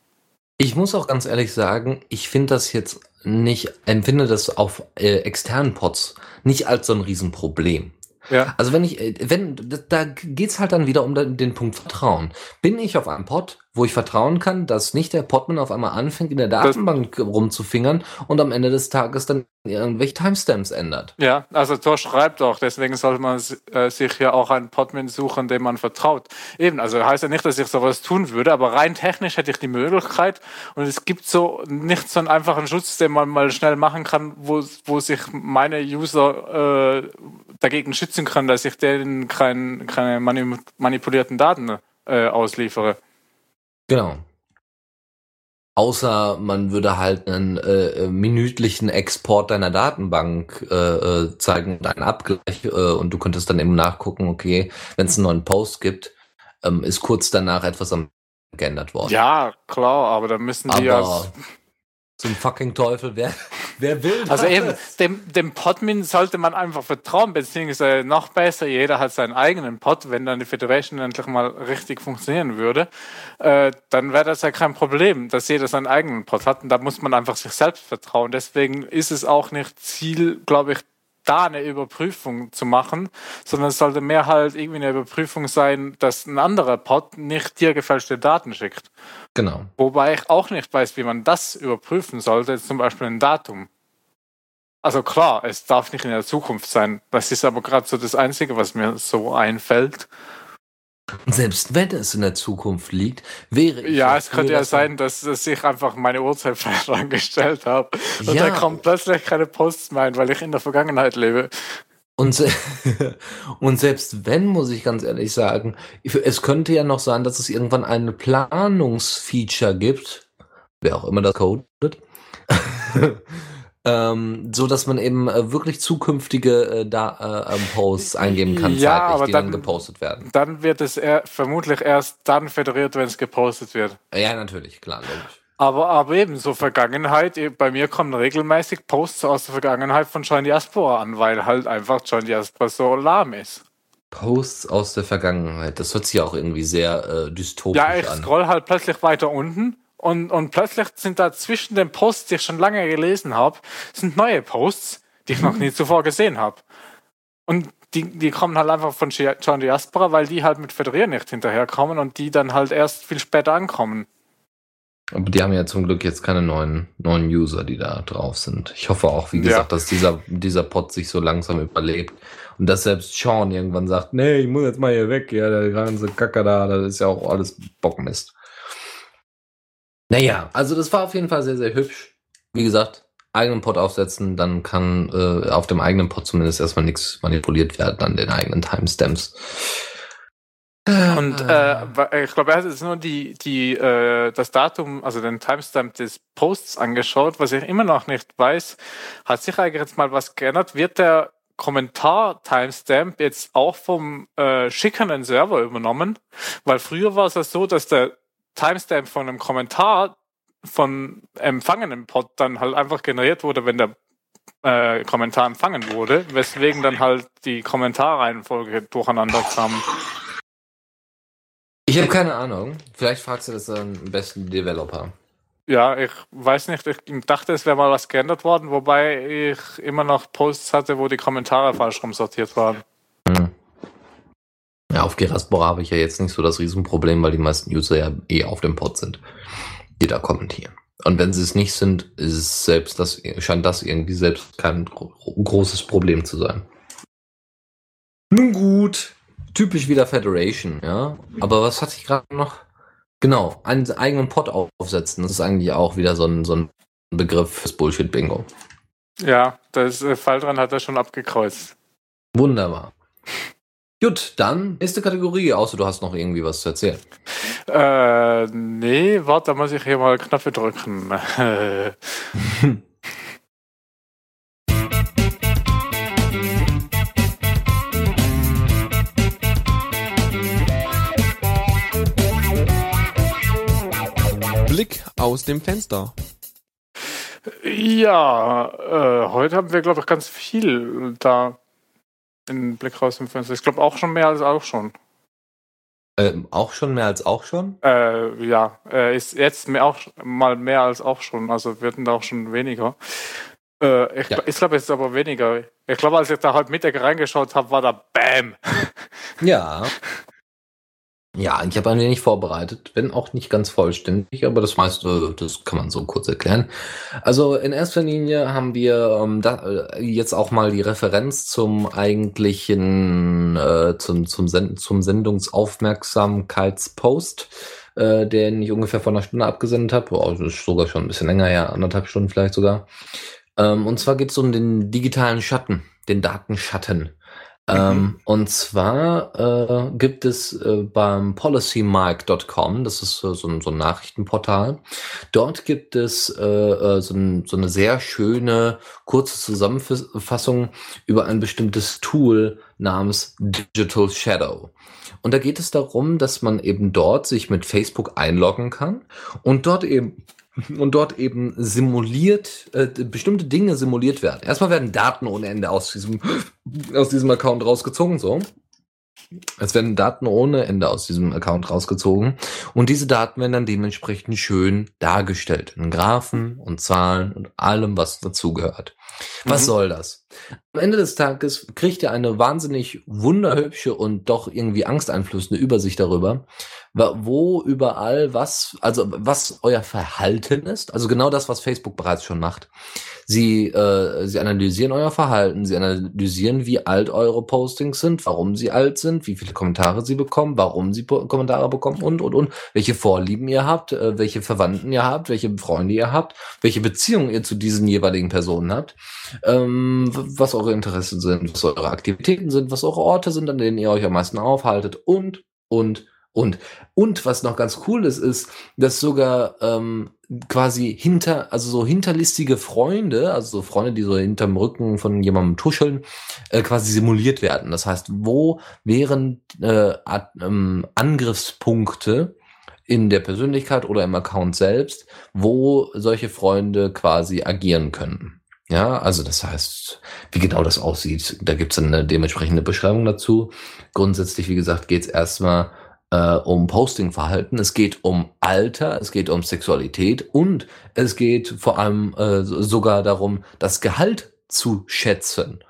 Ich muss auch ganz ehrlich sagen, ich finde das jetzt nicht, empfinde das auf äh, externen Pods nicht als so ein Riesenproblem. Ja. Also wenn ich, äh, wenn, da geht's halt dann wieder um den Punkt Vertrauen. Bin ich auf einem Pod, wo ich vertrauen kann, dass nicht der Podman auf einmal anfängt, in der Datenbank das rumzufingern und am Ende des Tages dann irgendwelche Timestamps ändert. Ja, also Tor schreibt auch, deswegen sollte man äh, sich ja auch einen Podman suchen, dem man vertraut. Eben, also heißt ja nicht, dass ich sowas tun würde, aber rein technisch hätte ich die Möglichkeit und es gibt so nicht so einen einfachen Schutz, den man mal schnell machen kann, wo, wo sich meine User äh, dagegen schützen können, dass ich denen kein, keine manipulierten Daten äh, ausliefere. Genau. Außer man würde halt einen äh, äh, minütlichen Export deiner Datenbank äh, äh, zeigen und einen Abgleich äh, und du könntest dann eben nachgucken, okay, wenn es einen neuen Post gibt, ähm, ist kurz danach etwas am geändert worden. Ja, klar, aber dann müssen die aber ja zum fucking Teufel, wer, wer will das? Also eben, dem, dem Podmin sollte man einfach vertrauen, beziehungsweise noch besser, jeder hat seinen eigenen Pod, wenn dann die Federation endlich mal richtig funktionieren würde, äh, dann wäre das ja kein Problem, dass jeder seinen eigenen Pod hat und da muss man einfach sich selbst vertrauen. Deswegen ist es auch nicht Ziel, glaube ich, da eine Überprüfung zu machen, sondern es sollte mehr halt irgendwie eine Überprüfung sein, dass ein anderer Pod nicht dir gefälschte Daten schickt. Genau. Wobei ich auch nicht weiß, wie man das überprüfen sollte, zum Beispiel ein Datum. Also klar, es darf nicht in der Zukunft sein. Das ist aber gerade so das Einzige, was mir so einfällt. Und selbst wenn es in der Zukunft liegt, wäre ich. Ja, es könnte ja sein, dass, dass ich einfach meine Uhrzeit falsch angestellt habe. Und ja. da kommen plötzlich keine Posts mehr ein, weil ich in der Vergangenheit lebe. Und, se und selbst wenn, muss ich ganz ehrlich sagen, es könnte ja noch sein, dass es irgendwann ein Planungsfeature gibt, wer auch immer das codet, ähm, so dass man eben äh, wirklich zukünftige äh, da, äh, ähm, Posts eingeben kann, ja, zeitlich, aber die dann, dann gepostet werden. Dann wird es eher, vermutlich erst dann federiert, wenn es gepostet wird. Ja, natürlich, klar, logisch. Aber, aber eben, so Vergangenheit, bei mir kommen regelmäßig Posts aus der Vergangenheit von John Diaspora an, weil halt einfach John Diaspora so lahm ist. Posts aus der Vergangenheit, das hört sich auch irgendwie sehr äh, dystopisch an. Ja, ich scroll halt plötzlich weiter unten und, und plötzlich sind da zwischen den Posts, die ich schon lange gelesen habe, sind neue Posts, die ich noch nie zuvor gesehen habe. Und die, die kommen halt einfach von John Diaspora, weil die halt mit Federier nicht hinterherkommen und die dann halt erst viel später ankommen. Aber die haben ja zum Glück jetzt keine neuen, neuen User, die da drauf sind. Ich hoffe auch, wie gesagt, ja. dass dieser, dieser Pod sich so langsam überlebt. Und dass selbst Sean irgendwann sagt, nee, ich muss jetzt mal hier weg, ja, der ganze Kacker da, das ist ja auch alles Bockmist. Naja, also das war auf jeden Fall sehr, sehr hübsch. Wie gesagt, eigenen Pod aufsetzen, dann kann äh, auf dem eigenen Pod zumindest erstmal nichts manipuliert werden an den eigenen Timestamps. Und äh, ich glaube, er hat jetzt nur die, die, äh, das Datum, also den Timestamp des Posts angeschaut. Was ich immer noch nicht weiß, hat sich eigentlich jetzt mal was geändert? Wird der Kommentar-Timestamp jetzt auch vom äh, schickenden Server übernommen? Weil früher war es ja so, dass der Timestamp von einem Kommentar von empfangenem Pod dann halt einfach generiert wurde, wenn der äh, Kommentar empfangen wurde, weswegen dann halt die Kommentarreihenfolge durcheinander kam. Ich habe keine Ahnung. Vielleicht fragst du das am besten Developer. Ja, ich weiß nicht. Ich dachte, es wäre mal was geändert worden, wobei ich immer noch Posts hatte, wo die Kommentare falsch rumsortiert waren. Ja, auf Geraspora habe ich ja jetzt nicht so das Riesenproblem, weil die meisten User ja eh auf dem Pod sind, die da kommentieren. Und wenn sie es nicht sind, ist selbst das, scheint das irgendwie selbst kein großes Problem zu sein. Nun gut, typisch wieder Federation, ja. Aber was hatte ich gerade noch? Genau, einen eigenen Pod aufsetzen. Das ist eigentlich auch wieder so ein, so ein Begriff fürs Bullshit-Bingo. Ja, das äh, Fall dran hat er schon abgekreuzt. Wunderbar. Gut, dann nächste Kategorie, außer du hast noch irgendwie was zu erzählen. Äh, nee, warte, da muss ich hier mal Knöpfe drücken. Blick aus dem Fenster. ja, äh, heute haben wir, glaube ich, ganz viel da in Blick raus im Fenster. Ich glaube auch schon mehr als auch schon. Ähm, auch schon mehr als auch schon? Äh, ja, äh, ist jetzt mehr auch mal mehr als auch schon. Also hatten da auch schon weniger. Äh, ich Ja. ich glaube, es ist aber weniger. Ich glaube, als ich da heute Mittag reingeschaut habe, war da BAM! Ja. Ja, ich habe ein wenig vorbereitet, wenn auch nicht ganz vollständig, aber das meiste, das kann man so kurz erklären. Also in erster Linie haben wir ähm, da, äh, jetzt auch mal die Referenz zum eigentlichen, äh, zum, zum, Send zum Sendungsaufmerksamkeitspost, äh, den ich ungefähr vor einer Stunde abgesendet habe. Oh, das ist sogar schon ein bisschen länger, ja, anderthalb Stunden vielleicht sogar. Ähm, und zwar geht es um den digitalen Schatten, den Datenschatten. Ähm, und zwar äh, gibt es äh, beim policymark.com, das ist äh, so, ein, so ein Nachrichtenportal, dort gibt es äh, äh, so, ein, so eine sehr schöne kurze Zusammenfassung über ein bestimmtes Tool namens Digital Shadow. Und da geht es darum, dass man eben dort sich mit Facebook einloggen kann und dort eben und dort eben simuliert, äh, bestimmte Dinge simuliert werden. Erstmal werden Daten ohne Ende aus diesem, aus diesem Account rausgezogen, so. Es werden Daten ohne Ende aus diesem Account rausgezogen und diese Daten werden dann dementsprechend schön dargestellt in Graphen und Zahlen und allem, was dazugehört. Was Mhm. soll das? Am Ende des Tages kriegt ihr eine wahnsinnig wunderhübsche und doch irgendwie angsteinflößende Übersicht darüber, wo überall was, also was euer Verhalten ist. Also genau das, was Facebook bereits schon macht. Sie, äh, sie analysieren euer Verhalten, sie analysieren, wie alt eure Postings sind, warum sie alt sind, wie viele Kommentare sie bekommen, warum sie Kommentare bekommen und, und, und, welche Vorlieben ihr habt, äh, welche Verwandten ihr habt, welche Freunde ihr habt, welche Beziehungen ihr zu diesen jeweiligen Personen habt, ähm, was eure Interessen sind, was eure Aktivitäten sind, was eure Orte sind, an denen ihr euch am meisten aufhaltet und, und, und. Und was noch ganz cool ist, ist, dass sogar ähm, quasi hinter, also so hinterlistige Freunde, also so Freunde, die so hinterm Rücken von jemandem tuscheln, äh, quasi simuliert werden. Das heißt, wo wären äh, Ad- ähm, Angriffspunkte in der Persönlichkeit oder im Account selbst, wo solche Freunde quasi agieren können. Ja, also das heißt, wie genau das aussieht, da gibt es eine dementsprechende Beschreibung dazu. Grundsätzlich, wie gesagt, geht es erstmal äh, um Postingverhalten, es geht um Alter, es geht um Sexualität und es geht vor allem äh, so- sogar darum, das Gehalt zu schätzen.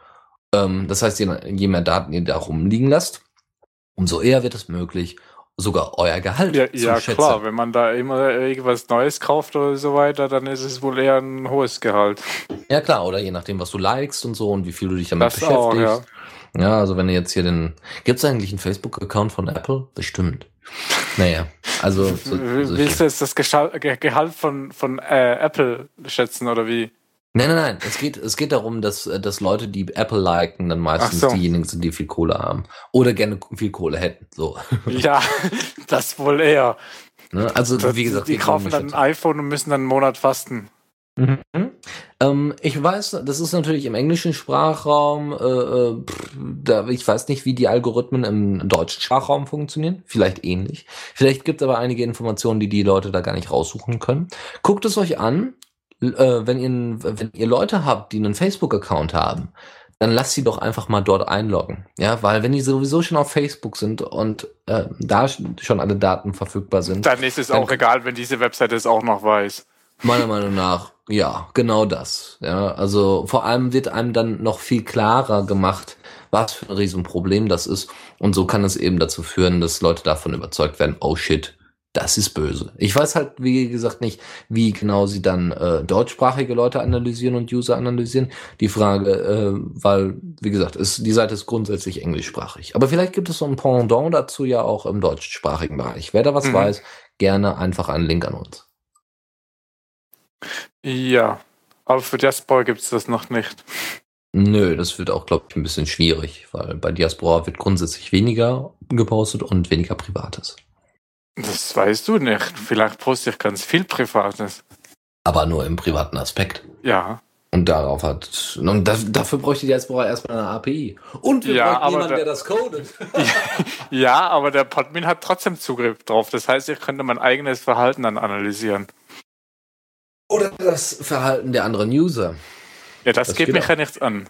Ähm, das heißt, je, je mehr Daten ihr da rumliegen lasst, umso eher wird es möglich, sogar euer Gehalt Ja, zu ja schätzen. klar, wenn man da immer irgendwas Neues kauft oder so weiter, dann ist es wohl eher ein hohes Gehalt. Ja klar, oder je nachdem, was du likest und so und wie viel du dich damit Das auch, beschäftigst. ja. Ja, also wenn du jetzt hier den. Gibt es eigentlich einen Facebook-Account von Apple? Bestimmt. Naja, also. So, so Willst du jetzt das Gehalt von, von äh, Apple schätzen oder wie? nein, nein, nein. Es geht, es geht darum, dass, äh, dass Leute, die Apple liken, dann meistens so. diejenigen sind, die viel Kohle haben. Oder gerne viel Kohle hätten. So. Ja, das wohl eher. Ne? Also, Das- wie gesagt, die kaufen dann ein iPhone und müssen dann einen Monat fasten. Mhm. Ähm, ich weiß, das ist natürlich im englischen Sprachraum, äh, äh, pff, da, ich weiß nicht, wie die Algorithmen im deutschen Sprachraum funktionieren. Vielleicht ähnlich. Vielleicht gibt es aber einige Informationen, die die Leute da gar nicht raussuchen können. Guckt es euch an, äh, wenn, ihr, wenn ihr Leute habt, die einen Facebook-Account haben, dann lasst sie doch einfach mal dort einloggen. Ja, weil wenn die sowieso schon auf Facebook sind und äh, da schon alle Daten verfügbar sind, Dann ist es Dann- auch egal, wenn diese Webseite es auch noch weiß. Meiner Meinung nach, ja, genau das. Ja, also vor allem wird einem dann noch viel klarer gemacht, was für ein Riesenproblem das ist. Und so kann es eben dazu führen, dass Leute davon überzeugt werden, oh shit, das ist böse. Ich weiß halt, wie gesagt, nicht, wie genau sie dann äh, deutschsprachige Leute analysieren und User analysieren. Die Frage, äh, weil, wie gesagt, ist, die Seite ist grundsätzlich englischsprachig. Aber vielleicht gibt es so ein Pendant dazu ja auch im deutschsprachigen Bereich. Wer da was Mhm. weiß, gerne einfach einen Link an uns. Ja, aber für Diaspora gibt es das noch nicht. Nö, das wird auch, glaube ich, ein bisschen schwierig, weil bei Diaspora wird grundsätzlich weniger gepostet und weniger Privates. Das weißt du nicht. Vielleicht poste ich ganz viel Privates. Aber nur im privaten Aspekt. Ja. Und darauf hat. Und da, dafür bräuchte Diaspora erstmal eine API. Und wir Ja, jemanden, der- der das codet. Ja, aber der Podmin hat trotzdem Zugriff drauf. Das heißt, ich könnte mein eigenes Verhalten dann analysieren. Oder das Verhalten der anderen User. Ja, das, Das geht geht mich auch. ja nichts an.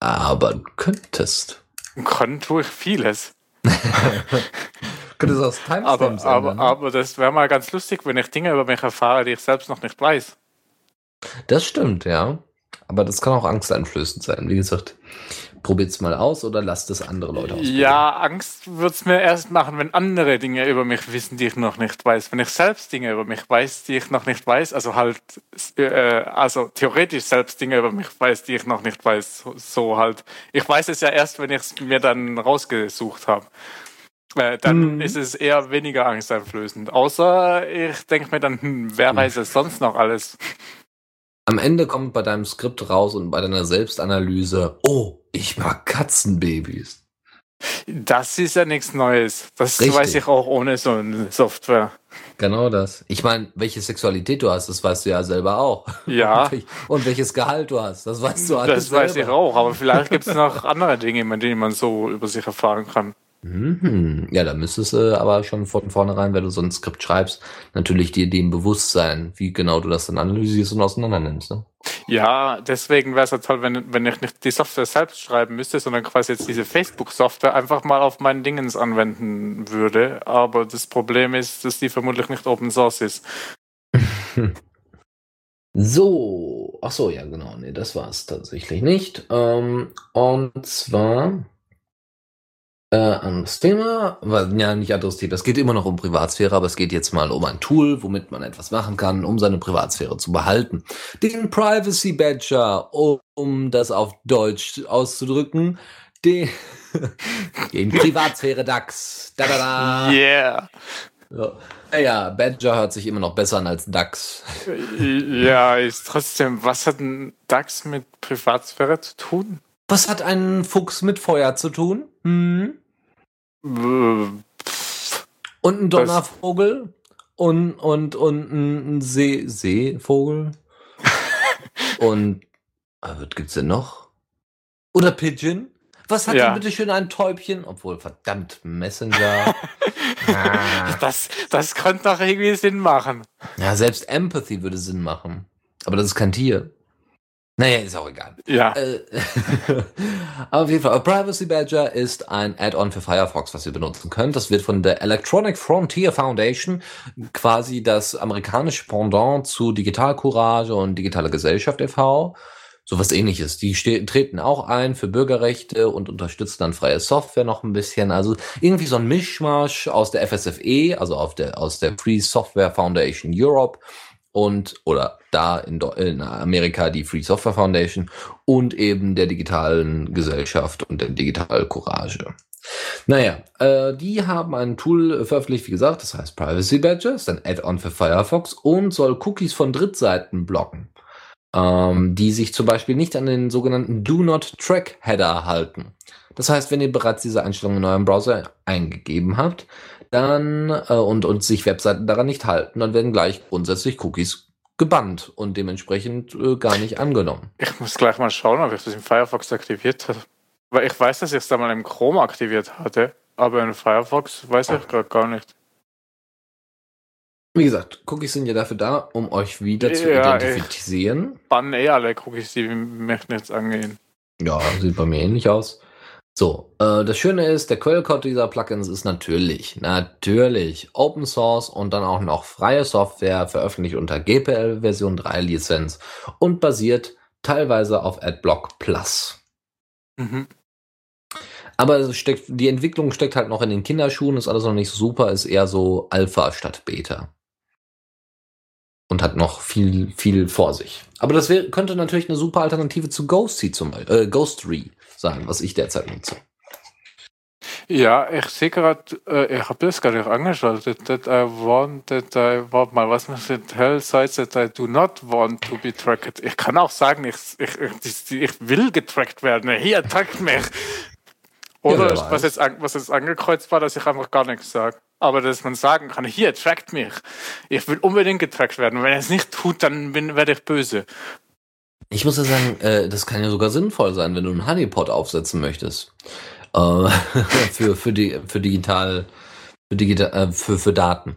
Aber du könntest. Können tue ich vieles. Könntest aus Aber, Timestamps aber, ändern, ne? aber das wäre mal ganz lustig, wenn ich Dinge über mich erfahre, die ich selbst noch nicht weiß. Das stimmt, ja. Aber das kann auch angsteinflößend sein. Wie gesagt, probiert's mal aus oder lasst es andere Leute ausprobieren. Ja, Angst wird's mir erst machen, wenn andere Dinge über mich wissen, die ich noch nicht weiß. Wenn ich selbst Dinge über mich weiß, die ich noch nicht weiß, also halt, äh, also theoretisch selbst Dinge über mich weiß, die ich noch nicht weiß, so, halt. Ich weiß es ja erst, wenn ich es mir dann rausgesucht habe. Äh, dann Mhm. ist es eher weniger angsteinflößend. Außer ich denke mir dann, hm, wer weiß es sonst noch alles? Am Ende kommt bei deinem Skript raus und bei deiner Selbstanalyse, oh, ich mag Katzenbabys. Das ist ja nichts Neues. Das Richtig. weiß ich auch ohne so eine Software. Genau das. Ich meine, welche Sexualität du hast, das weißt du ja selber auch. Ja. Und, welch- und welches Gehalt du hast, das weißt du alles Das weiß ich selber. auch, aber vielleicht gibt es noch andere Dinge, mit denen man so über sich erfahren kann. Mhm. Ja, da müsstest du aber schon von vornherein, wenn du so ein Skript schreibst, natürlich dir dem bewusst sein, wie genau du das dann analysierst und auseinander nimmst. Ne? Ja, deswegen wäre es ja toll, wenn, wenn ich nicht die Software selbst schreiben müsste, sondern quasi jetzt diese Facebook-Software einfach mal auf meinen Dingens anwenden würde. Aber das Problem ist, dass die vermutlich nicht Open Source ist. So, ach so, ja genau, nee, das war es tatsächlich nicht. Ähm, und zwar äh, anderes Thema, weil, ja nicht anderes Thema, es geht immer noch um Privatsphäre, aber es geht jetzt mal um ein Tool, womit man etwas machen kann, um seine Privatsphäre zu behalten. Den Privacy Badger, um das auf Deutsch auszudrücken, den, den Privatsphäre DAX. Da, da, da. Yeah! Ja. ja, Badger hört sich immer noch besser an als DAX. Ja, ist trotzdem, was hat ein DAX mit Privatsphäre zu tun? Was hat ein Fuchs mit Feuer zu tun? Hm? Und ein Donnervogel? Und, und, und ein See, Seevogel? und äh, was gibt's denn noch? Oder Pigeon? Was hat Ja. denn bitte schön ein Täubchen? Obwohl, verdammt, Messenger. ah. Das, das könnte doch irgendwie Sinn machen. Ja, selbst Empathy würde Sinn machen. Aber das ist kein Tier. Naja, ist auch egal. Ja. Äh, aber auf jeden Fall, Privacy Badger ist ein Add-on für Firefox, was ihr benutzen könnt. Das wird von der Electronic Frontier Foundation, quasi das amerikanische Pendant zu Digital Courage und Digitale Gesellschaft e.V., sowas ähnliches. Die treten auch ein für Bürgerrechte und unterstützen dann freie Software noch ein bisschen. Also irgendwie so ein Mischmasch aus der FSFE, also auf der, aus der Free Software Foundation Europe und oder da in, in Amerika die Free Software Foundation und eben der digitalen Gesellschaft und der Digital Courage. Naja, äh, die haben ein Tool veröffentlicht, wie gesagt, das heißt Privacy Badger, ist ein Add-on für Firefox und soll Cookies von Drittseiten blocken, ähm, die sich zum Beispiel nicht an den sogenannten Do Not Track Header halten. Das heißt, wenn ihr bereits diese Einstellung in eurem Browser eingegeben habt, dann äh, und, und sich Webseiten daran nicht halten, dann werden gleich grundsätzlich Cookies gebannt und dementsprechend äh, gar nicht angenommen. Ich muss gleich mal schauen, ob ich das im Firefox aktiviert habe. Weil ich weiß, dass ich es da mal im Chrome aktiviert hatte, aber in Firefox weiß ich gerade gar nicht. Wie gesagt, Cookies sind ja dafür da, um euch wieder zu Ja, identifizieren. Bann eh alle Cookies, die mich nichts angehen. Ja, sieht bei mir ähnlich aus. So, äh, das Schöne ist, der Quellcode dieser Plugins ist natürlich, natürlich Open Source und dann auch noch freie Software, veröffentlicht unter GPL Version 3 Lizenz und basiert teilweise auf AdBlock Plus. Mhm. Aber steckt, die Entwicklung steckt halt noch in den Kinderschuhen, ist alles noch nicht super, ist eher so Alpha statt Beta. Und hat noch viel, viel vor sich. Aber das wär, könnte natürlich eine super Alternative zu Ghosty zum Beispiel, äh, Ghostry sein, was ich derzeit nutze. Ja, ich sehe gerade, äh, ich habe das nicht angeschaltet. That I want, that I, warte mal, was muss ich tell sites that I do not want to be tracked. Ich kann auch sagen, ich, ich, ich, ich will getrackt werden. Hier, trackt mich. Oder Ja, was, jetzt, was jetzt angekreuzt war, dass ich einfach gar nichts sage. Aber dass man sagen kann, hier, trackt mich. Ich will unbedingt getrackt werden. Wenn er es nicht tut, dann bin, werde ich böse. Ich muss ja sagen, äh, das kann ja sogar sinnvoll sein, wenn du einen Honeypot aufsetzen möchtest. Äh, für, für, die, für digital, für, digital äh, für, für Daten.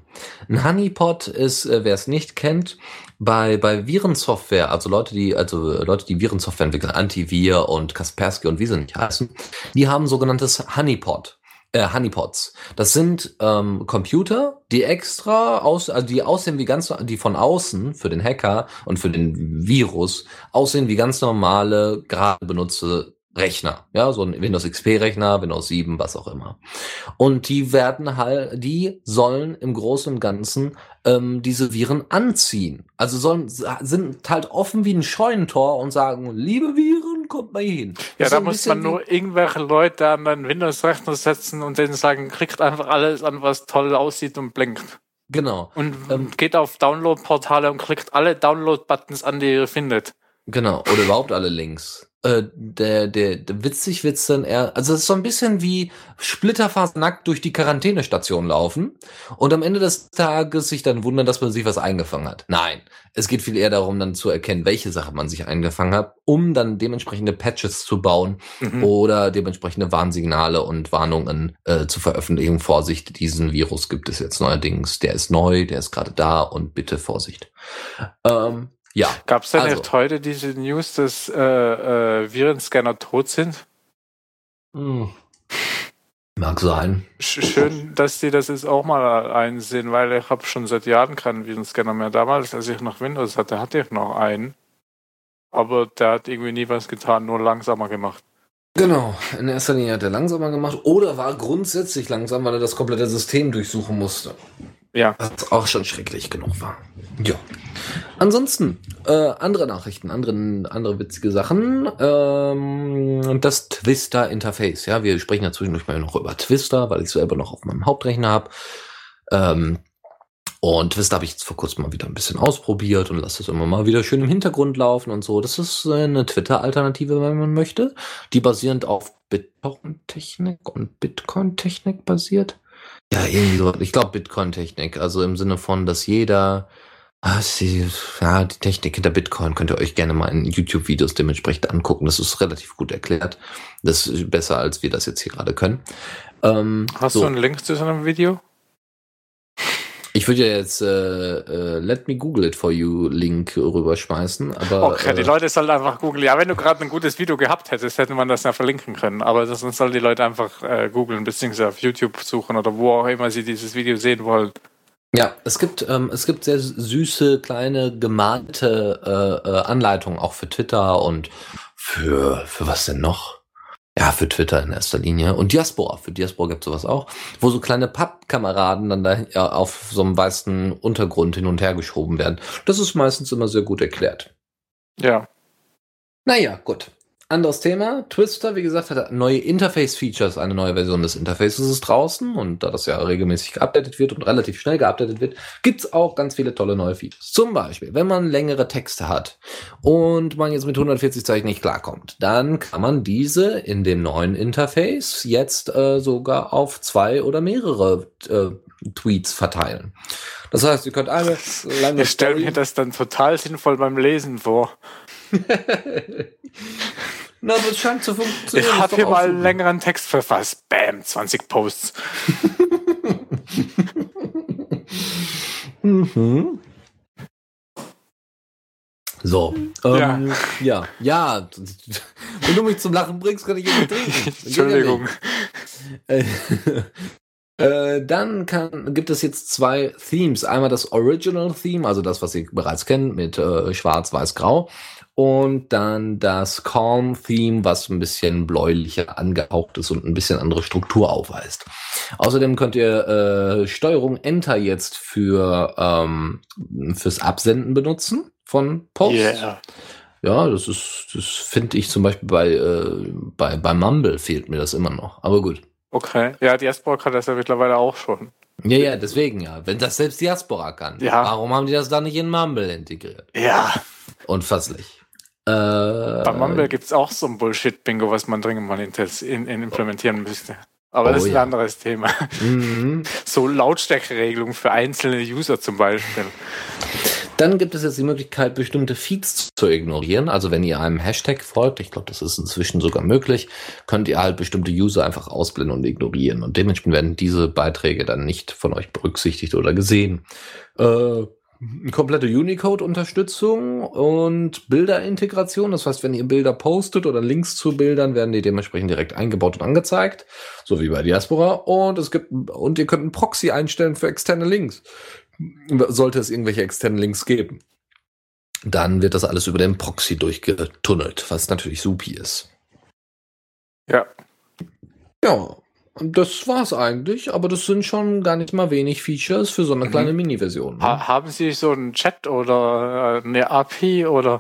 Ein Honeypot ist, äh, wer es nicht kennt, bei, bei Virensoftware, also Leute, die, also Leute, die Virensoftware entwickeln, Antivir und Kaspersky und wie sie nicht heißen, die haben sogenanntes Honeypot. Äh, Honeypots. Das sind ähm, Computer, die extra aus, also die aussehen wie ganz, die von außen für den Hacker und für den Virus aussehen wie ganz normale, gerade benutzte Rechner. Ja, so ein Windows XP-Rechner, Windows 7, was auch immer. Und die werden halt, die sollen im Großen und Ganzen ähm, diese Viren anziehen. Also sollen, sind halt offen wie ein Scheunentor und sagen, liebe Viren, kommt mal hin. Ja, Das da muss man nur irgendwelche Leute an einen Windows-Rechner setzen und denen sagen, klickt einfach alles an, was toll aussieht und blinkt. Genau. Und Ähm, geht auf Download-Portale und klickt alle Download-Buttons an, die ihr findet. Genau, oder überhaupt alle Links. Äh, der, der, der witzig wird's dann eher, also es ist so ein bisschen wie splitterfast nackt durch die Quarantänestation laufen und am Ende des Tages sich dann wundern, dass man sich was eingefangen hat. Nein, es geht viel eher darum, dann zu erkennen, welche Sache man sich eingefangen hat, um dann dementsprechende Patches zu bauen Mhm. oder dementsprechende Warnsignale und Warnungen äh, zu veröffentlichen. Vorsicht, diesen Virus gibt es jetzt neuerdings. Der ist neu, der ist gerade da und bitte Vorsicht. Ähm, ja, Gab es denn Also. nicht heute diese News, dass äh, äh, Virenscanner tot sind? Hm. Mag sein. Sch schön, dass die das jetzt auch mal einsehen, weil ich habe schon seit Jahren keinen Virenscanner mehr. Damals, als ich noch Windows hatte, hatte ich noch einen. Aber der hat irgendwie nie was getan, nur langsamer gemacht. Genau, in erster Linie hat er langsamer gemacht oder war grundsätzlich langsam, weil er das komplette System durchsuchen musste. Ja. Was auch schon schrecklich genug war. Ja. Ansonsten, äh, andere Nachrichten, andere, andere witzige Sachen. Ähm, das Twister-Interface. Ja, wir sprechen ja zwischendurch mal noch über Twister, weil ich selber noch auf meinem Hauptrechner habe. Ähm, und Twister habe ich jetzt vor kurzem mal wieder ein bisschen ausprobiert und lasse es immer mal wieder schön im Hintergrund laufen und so. Das ist äh, eine Twitter-Alternative, wenn man möchte, die basierend auf Bitcoin-Technik und Bitcoin-Technik basiert. Ja, irgendwie so. Ich glaube Bitcoin-Technik. Also im Sinne von, dass jeder, ah, sie, ja, die Technik hinter Bitcoin könnt ihr euch gerne mal in YouTube-Videos dementsprechend angucken. Das ist relativ gut erklärt. Das ist besser, als wir das jetzt hier gerade können. Ähm, Hast so. du einen Link zu so einem Video? Ich würde ja jetzt äh, äh, Let me Google it for you Link rüberschmeißen, aber Okay, die äh, Leute sollen einfach googeln. Ja, wenn du gerade ein gutes Video gehabt hättest, hätte man das ja verlinken können. Aber das sollen die Leute einfach äh, googeln, beziehungsweise auf YouTube suchen oder wo auch immer sie dieses Video sehen wollen. ja, es gibt ähm, es gibt sehr süße kleine gemalte äh, äh, Anleitungen auch für Twitter und für für was denn noch? Ja, für Twitter in erster Linie und Diaspora. Für Diaspora gibt sowas auch, wo so kleine Pappkameraden dann da ja, auf so einem weißen Untergrund hin und her geschoben werden. Das ist meistens immer sehr gut erklärt. Ja. Naja, gut. Anderes Thema. Twister, wie gesagt, hat neue Interface-Features. Eine neue Version des Interfaces ist draußen. Und da das ja regelmäßig geupdatet wird und relativ schnell geupdatet wird, gibt's auch ganz viele tolle neue Features. Zum Beispiel, wenn man längere Texte hat und man jetzt mit 140 Zeichen nicht klarkommt, dann kann man diese in dem neuen Interface jetzt äh, sogar auf zwei oder mehrere äh, Tweets verteilen. Das heißt, ihr könnt eine lange Ich stelle mir das dann total sinnvoll beim Lesen vor. Na, aber es scheint zu funktionieren. Ich habe hier auch mal einen längeren Text verfasst. Bam, 20 Posts. Mhm. So, ähm, ja. ja, Wenn du mich zum Lachen bringst, kann ich nicht trinken. Entschuldigung. Äh, äh, dann kann, gibt es jetzt zwei Themes. Einmal das Original Theme, also das, was ihr bereits kennt, mit äh, Schwarz, Weiß, Grau. Und dann das Calm Theme, was ein bisschen bläulicher angehaucht ist und ein bisschen andere Struktur aufweist. Außerdem könnt ihr äh, Steuerung Enter jetzt für ähm, fürs Absenden benutzen von Posts. Yeah. Ja, das ist, das finde ich zum Beispiel bei, äh, bei, bei Mumble fehlt mir das immer noch. Aber gut. Okay. Ja, Diaspora kann das ja mittlerweile auch schon. Ja, ja, deswegen ja. Wenn das selbst Diaspora kann, Ja. warum haben die das dann nicht in Mumble integriert? Ja. Unfasslich. Äh, Bei Mumble gibt es auch so ein Bullshit-Bingo, was man dringend mal in, in, in implementieren müsste. Aber das Oh ist ein ja. anderes Thema. mhm. So Lautstärkeregelung für einzelne User zum Beispiel. Dann gibt es jetzt die Möglichkeit, bestimmte Feeds zu ignorieren. Also wenn ihr einem Hashtag folgt, ich glaube, das ist inzwischen sogar möglich, könnt ihr halt bestimmte User einfach ausblenden und ignorieren. Und dementsprechend werden diese Beiträge dann nicht von euch berücksichtigt oder gesehen. Äh, komplette Unicode-Unterstützung und Bilderintegration. Das heißt, wenn ihr Bilder postet oder Links zu Bildern, werden die dementsprechend direkt eingebaut und angezeigt. So wie bei Diaspora. Und es gibt, und ihr könnt einen Proxy einstellen für externe Links sollte es irgendwelche externen Links geben, dann wird das alles über den Proxy durchgetunnelt, was natürlich supi ist. Ja. Ja, das war's eigentlich, aber das sind schon gar nicht mal wenig Features für so eine Mhm. kleine Mini-Version. ne? Ha haben Sie so einen Chat oder äh, eine API oder?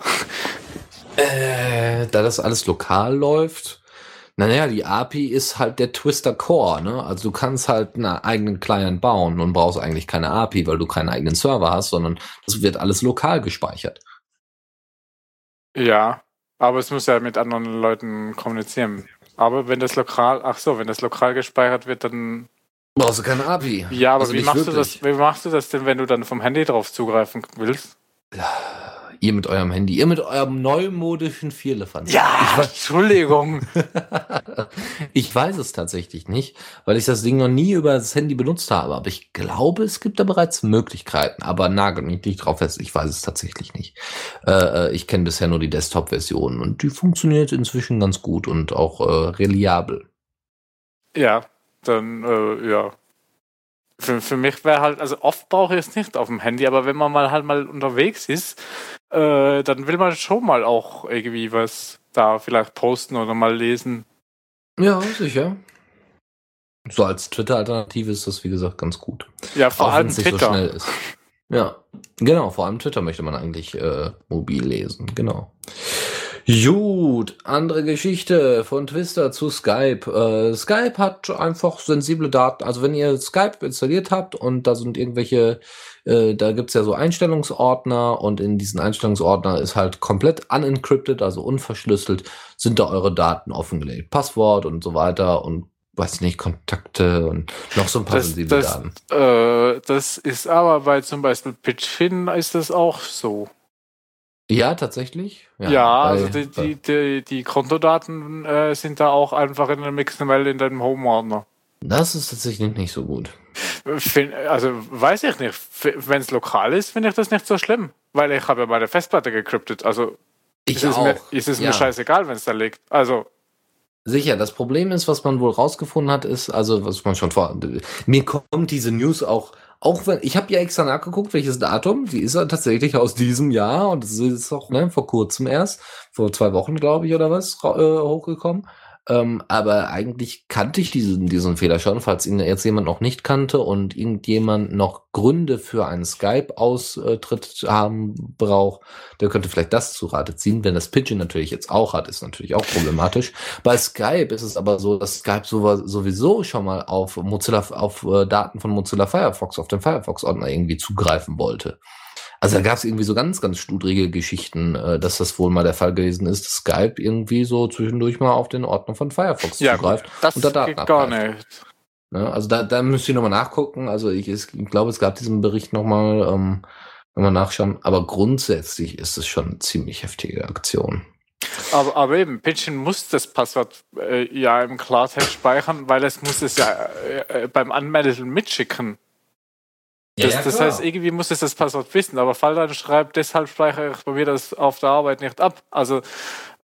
Äh, da das alles lokal läuft, naja, die API ist halt der Twister Core, ne? Also du kannst halt einen eigenen Client bauen und brauchst eigentlich keine API, weil du keinen eigenen Server hast, sondern das wird alles lokal gespeichert. Ja, aber es muss ja mit anderen Leuten kommunizieren. Aber wenn das lokal, ach so, wenn das lokal gespeichert wird, dann Brauchst du keine API. ja, aber Also wie machst du das? Wie machst du das denn, wenn du dann vom Handy drauf zugreifen willst? Ihr mit eurem Handy, ihr mit eurem neumodischen Vierelefant. Ja, Entschuldigung. Ich weiß es tatsächlich nicht, weil ich das Ding noch nie über das Handy benutzt habe. Aber ich glaube, es gibt da bereits Möglichkeiten. Aber nagel mich nicht drauf fest. Ich weiß es tatsächlich nicht. Äh, äh, ich kenne bisher nur die Desktop-Version und die funktioniert inzwischen ganz gut und auch äh, reliabel. Ja, dann äh, ja. Für, für mich wäre halt, also oft brauche ich es nicht auf dem Handy, aber wenn man mal halt mal unterwegs ist, äh, dann will man schon mal auch irgendwie was da vielleicht posten oder mal lesen. Ja, sicher. So als Twitter-Alternative ist das, wie gesagt, ganz gut. Ja, vor Auch allem Twitter. so schnell ist. Ja, genau, vor allem Twitter möchte man eigentlich äh, mobil lesen, genau. Gut, andere Geschichte von Twister zu Skype. Äh, Skype hat einfach sensible Daten. Also wenn ihr Skype installiert habt und da sind irgendwelche, äh, da gibt's ja so Einstellungsordner und in diesen Einstellungsordner ist halt komplett unencrypted, also unverschlüsselt, sind da eure Daten offengelegt. Passwort und so weiter und weiß ich nicht, Kontakte und noch so ein paar Das, sensible das, Daten. äh, das ist aber bei zum Beispiel Pitchfin ist das auch so. Ja, tatsächlich. Ja, bei- also die, die, die, die Kontodaten äh, sind da auch einfach in einem XML in deinem Home-Ordner. Das ist tatsächlich nicht so gut. Also weiß ich nicht. Wenn es lokal ist, finde ich das nicht so schlimm. Weil ich habe ja meine Festplatte gecryptet. Also Ich ist es, auch. mir, ist es ja. mir scheißegal, wenn es da liegt. Also, Sicher, das Problem ist, was man wohl rausgefunden hat, ist, also was man schon vor. Mir kommt diese News auch, auch wenn, ich habe ja extra nachgeguckt, welches Datum, die ist ja tatsächlich aus diesem Jahr und es ist auch ne, vor kurzem erst, vor zwei Wochen, glaube ich, oder was, äh, hochgekommen. Ähm, aber eigentlich kannte ich diesen, diesen Fehler schon, falls ihn jetzt jemand noch nicht kannte und irgendjemand noch Gründe für einen Skype-Austritt haben braucht, der könnte vielleicht das zu Rate ziehen. Wenn das Pigeon natürlich jetzt auch hat, ist natürlich auch problematisch. Bei Skype ist es aber so, dass Skype so- sowieso schon mal auf Mozilla, auf äh, Daten von Mozilla Firefox, auf den Firefox-Ordner irgendwie zugreifen wollte. Also da gab es irgendwie so ganz, ganz studrige Geschichten, äh, dass das wohl mal der Fall gewesen ist, dass Skype irgendwie so zwischendurch mal auf den Ordner von Firefox ja, zugreift. gut, das und da Daten geht gar abgreift. nicht. Ne? Also da, da müsst ihr nochmal nachgucken. Also ich, ich glaube, es gab diesen Bericht nochmal, ähm, nochmal nachschauen. Aber grundsätzlich ist es schon eine ziemlich heftige Aktion. Aber, aber eben, Pitchin muss das Passwort äh, ja im Klartext speichern, weil es muss es ja äh, äh, beim Anmelden mitschicken. Das, das heißt, irgendwie muss es das Passwort wissen, aber Fall dann schreibt, deshalb speichere ich bei mir das auf der Arbeit nicht ab. Also,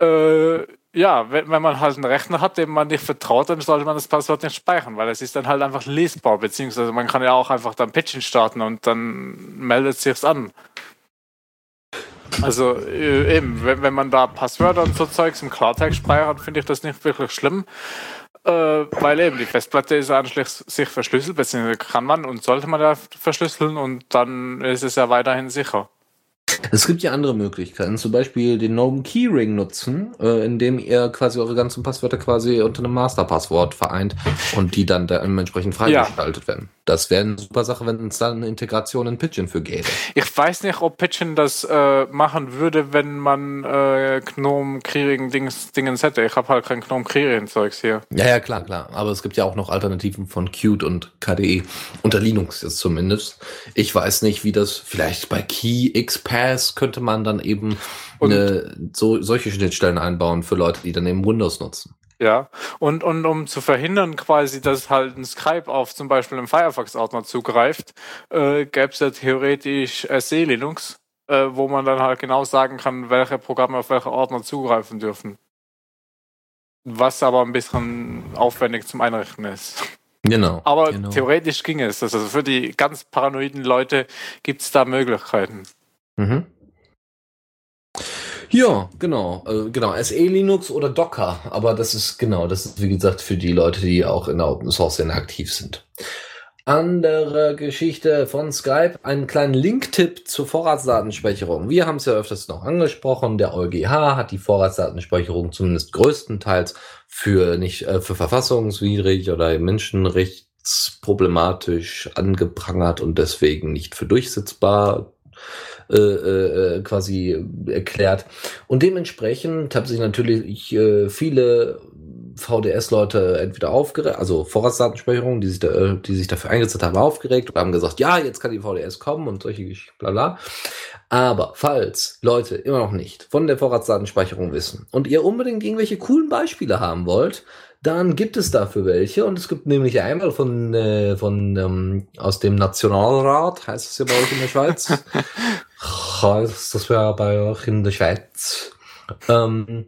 äh, ja, wenn, wenn man halt einen Rechner hat, dem man nicht vertraut, dann sollte man das Passwort nicht speichern, weil es ist dann halt einfach lesbar, beziehungsweise man kann ja auch einfach dann Pitchen starten und dann meldet sich's an. Also äh, eben, wenn, wenn man da Passwörter und so Zeugs im Klartext speichert, finde ich das nicht wirklich schlimm. Äh, weil eben die Festplatte ist anschließend sich verschlüsselt, beziehungsweise kann man und sollte man da verschlüsseln und dann ist es ja weiterhin sicher. Es gibt ja andere Möglichkeiten, zum Beispiel den Gnome Keyring nutzen, äh, indem ihr quasi eure ganzen Passwörter quasi unter einem Masterpasswort vereint und die dann dementsprechend freigeschaltet ja. werden. Das wäre eine super Sache, wenn es dann eine Integration in Pidgin für gäbe. Ich weiß nicht, ob Pidgin das äh, machen würde, wenn man äh, Gnome Keyring Dings, Dingens hätte. Ich habe halt kein Gnome Keyring Zeugs hier. Ja, ja, klar, klar. Aber es gibt ja auch noch Alternativen von Qt und KDE. Unter Linux jetzt zumindest. Ich weiß nicht, wie das vielleicht bei Key XPath könnte man dann eben eine, so, solche Schnittstellen einbauen für Leute, die dann eben Windows nutzen. Ja, und, und um zu verhindern quasi, dass halt ein Skype auf zum Beispiel einen Firefox-Ordner zugreift, äh, gäbe es ja theoretisch SE Linux, äh, wo man dann halt genau sagen kann, welche Programme auf welche Ordner zugreifen dürfen. Was aber ein bisschen aufwendig zum Einrichten ist. Genau. Aber genau. theoretisch ging es. Also für die ganz paranoiden Leute gibt es da Möglichkeiten. Mhm. Ja, genau, äh, genau. SE Linux oder Docker, aber das ist genau, das ist wie gesagt für die Leute, die auch in der Open Source Szene aktiv sind. Andere Geschichte von Skype, einen kleinen Link-Tipp zur Vorratsdatenspeicherung. Wir haben es ja öfters noch angesprochen. Der EuGH hat die Vorratsdatenspeicherung zumindest größtenteils für nicht äh, für verfassungswidrig oder menschenrechtsproblematisch angeprangert und deswegen nicht für durchsetzbar äh, äh, quasi erklärt. Und dementsprechend haben sich natürlich äh, viele VDS-Leute entweder aufgeregt, also Vorratsdatenspeicherung, die sich, äh, die sich dafür eingesetzt haben, aufgeregt und haben gesagt, ja, jetzt kann die VDS kommen und solche bla bla. Aber falls Leute immer noch nicht von der Vorratsdatenspeicherung wissen und ihr unbedingt irgendwelche coolen Beispiele haben wollt, dann gibt es dafür welche und es gibt nämlich einmal von, äh, von ähm, aus dem Nationalrat, heißt es ja bei euch in der Schweiz. heißt das wäre bei euch in der Schweiz. Ähm,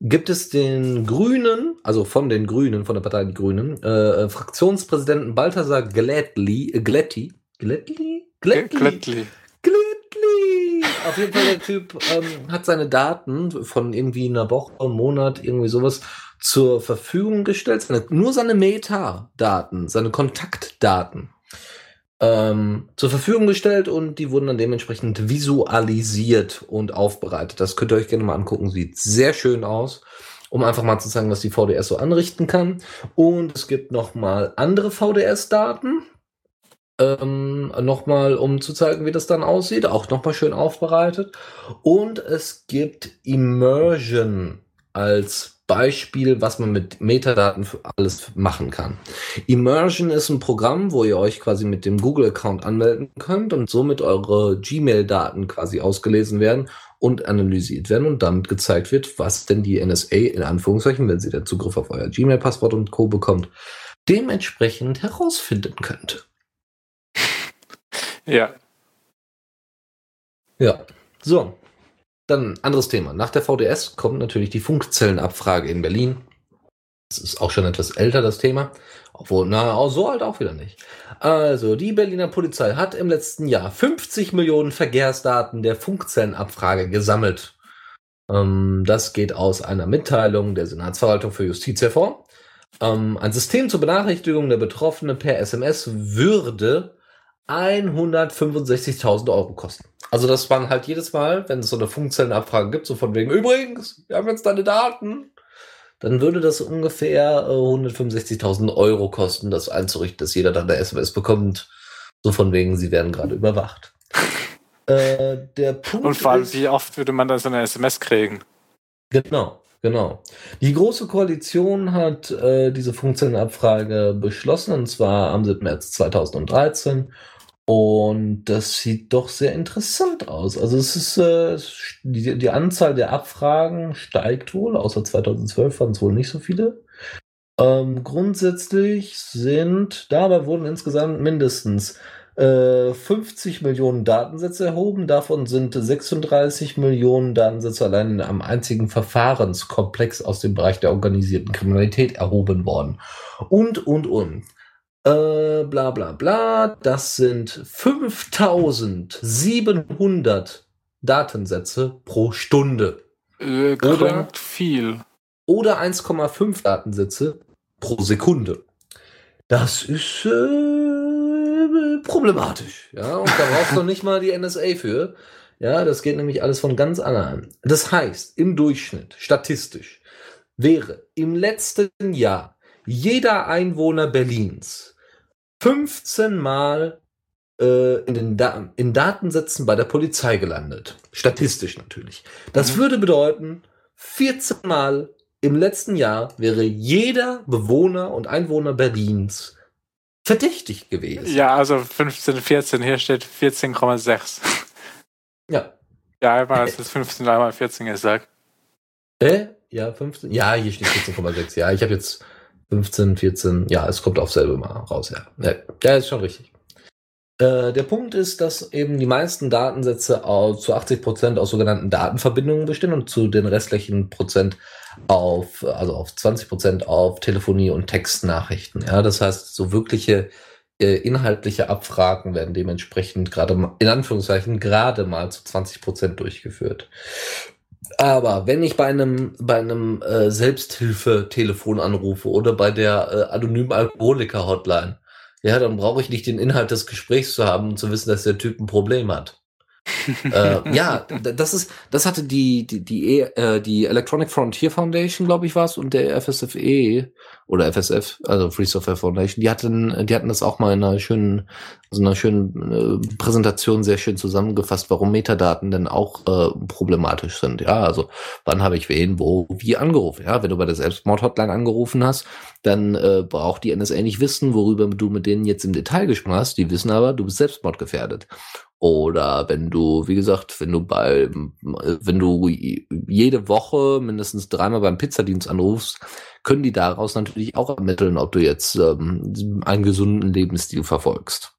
gibt es den Grünen, also von den Grünen, von der Partei Die Grünen, äh, Fraktionspräsidenten Balthasar Glättli, äh, Glätti, Glättli? Glättli? Glättli. Glättli. Auf jeden Fall der Typ ähm, hat seine Daten von irgendwie einer Woche, einem Monat, irgendwie sowas zur Verfügung gestellt. Seine, nur seine Metadaten, seine Kontaktdaten ähm, zur Verfügung gestellt und die wurden dann dementsprechend visualisiert und aufbereitet. Das könnt ihr euch gerne mal angucken. Sieht sehr schön aus, um einfach mal zu zeigen, was die VDS so anrichten kann. Und es gibt noch mal andere VDS-Daten. Ähm, nochmal, um zu zeigen, wie das dann aussieht, auch nochmal schön aufbereitet. Und es gibt Immersion als Beispiel, was man mit Metadaten für alles machen kann. Immersion ist ein Programm, wo ihr euch quasi mit dem Google-Account anmelden könnt und somit eure Gmail-Daten quasi ausgelesen werden und analysiert werden und damit gezeigt wird, was denn die NSA in Anführungszeichen, wenn sie den Zugriff auf euer Gmail-Passwort und Co. bekommt, dementsprechend herausfinden könnte. Ja. Ja. So, dann anderes Thema. Nach der VDS kommt natürlich die Funkzellenabfrage in Berlin. Das ist auch schon etwas älter, das Thema. Obwohl, na, so alt auch wieder nicht. Also, die Berliner Polizei hat im letzten Jahr 50 Millionen Verkehrsdaten der Funkzellenabfrage gesammelt. Ähm, das geht aus einer Mitteilung der Senatsverwaltung für Justiz hervor. Ähm, ein System zur Benachrichtigung der Betroffenen per SMS würde 165.000 Euro kosten. Also das waren halt jedes Mal, wenn es so eine Funkzellenabfrage gibt, so von wegen, übrigens, wir haben jetzt deine Daten, dann würde das ungefähr 165.000 äh, Euro kosten, das einzurichten, dass jeder dann eine SMS bekommt, so von wegen, sie werden gerade überwacht. äh, der Punkt Und vor allem, wie oft würde man dann so eine SMS kriegen? Genau. Genau. Die Große Koalition hat äh, diese Funkzellenabfrage beschlossen, und zwar am 7. März 2013. Und das sieht doch sehr interessant aus. Also es ist äh, die, die Anzahl der Abfragen steigt wohl, außer 2012 waren es wohl nicht so viele. Ähm, grundsätzlich sind, dabei wurden insgesamt mindestens äh, 50 Millionen Datensätze erhoben. Davon sind 36 Millionen Datensätze allein in einem einzigen Verfahrenskomplex aus dem Bereich der organisierten Kriminalität erhoben worden. Und, und, und. Äh, bla bla bla. Das sind 5700 Datensätze pro Stunde. Äh, oder viel. Oder 1,5 Datensätze pro Sekunde. Das ist äh, problematisch. Ja, und da brauchst du nicht mal die NSA für. Ja, das geht nämlich alles von ganz allein. Das heißt, im Durchschnitt, statistisch, wäre im letzten Jahr jeder Einwohner Berlins 15 Mal äh, in den da in Datensätzen bei der Polizei gelandet. Statistisch natürlich. Das Mhm. würde bedeuten, 14 Mal im letzten Jahr wäre jeder Bewohner und Einwohner Berlins verdächtig gewesen. Ja, also 15, 14, hier steht 14,6. Ja. Ja, einmal ist es 15, einmal 14 gesagt. Äh? Ja, 15. Ja, hier steht 14,6. Ja, ich habe jetzt 15, 14. Ja, es kommt auf selbe mal raus, ja. Ja, ist schon richtig. Äh, der Punkt ist, dass eben die meisten Datensätze zu 80 Prozent aus sogenannten Datenverbindungen bestehen und zu den restlichen Prozent auf, also auf 20 Prozent auf Telefonie und Textnachrichten. Ja, das heißt, so wirkliche äh, inhaltliche Abfragen werden dementsprechend gerade in Anführungszeichen gerade mal zu 20 Prozent durchgeführt. Aber wenn ich bei einem, bei einem äh, Selbsthilfe-Telefon anrufe oder bei der äh, anonymen Alkoholiker-Hotline, ja, dann brauche ich nicht den Inhalt des Gesprächs zu haben und zu wissen, dass der Typ ein Problem hat. äh, ja, das ist, das hatte die, die, die, E- äh, die Electronic Frontier Foundation, glaube ich, was, und der FSFE oder FSF, also Free Software Foundation, die hatten, die hatten das auch mal in einer schönen, so einer schönen äh, Präsentation sehr schön zusammengefasst, warum Metadaten denn auch äh, problematisch sind. Ja, also wann habe ich wen, wo, wie angerufen. Ja, wenn du bei der Selbstmord-Hotline angerufen hast, dann äh, braucht die NSA nicht wissen, worüber du mit denen jetzt im Detail gesprochen hast. Die wissen aber, du bist selbstmordgefährdet. Oder wenn du, wie gesagt, wenn du bei, wenn du jede Woche mindestens dreimal beim Pizzadienst anrufst, können die daraus natürlich auch ermitteln, ob du jetzt ähm, einen gesunden Lebensstil verfolgst.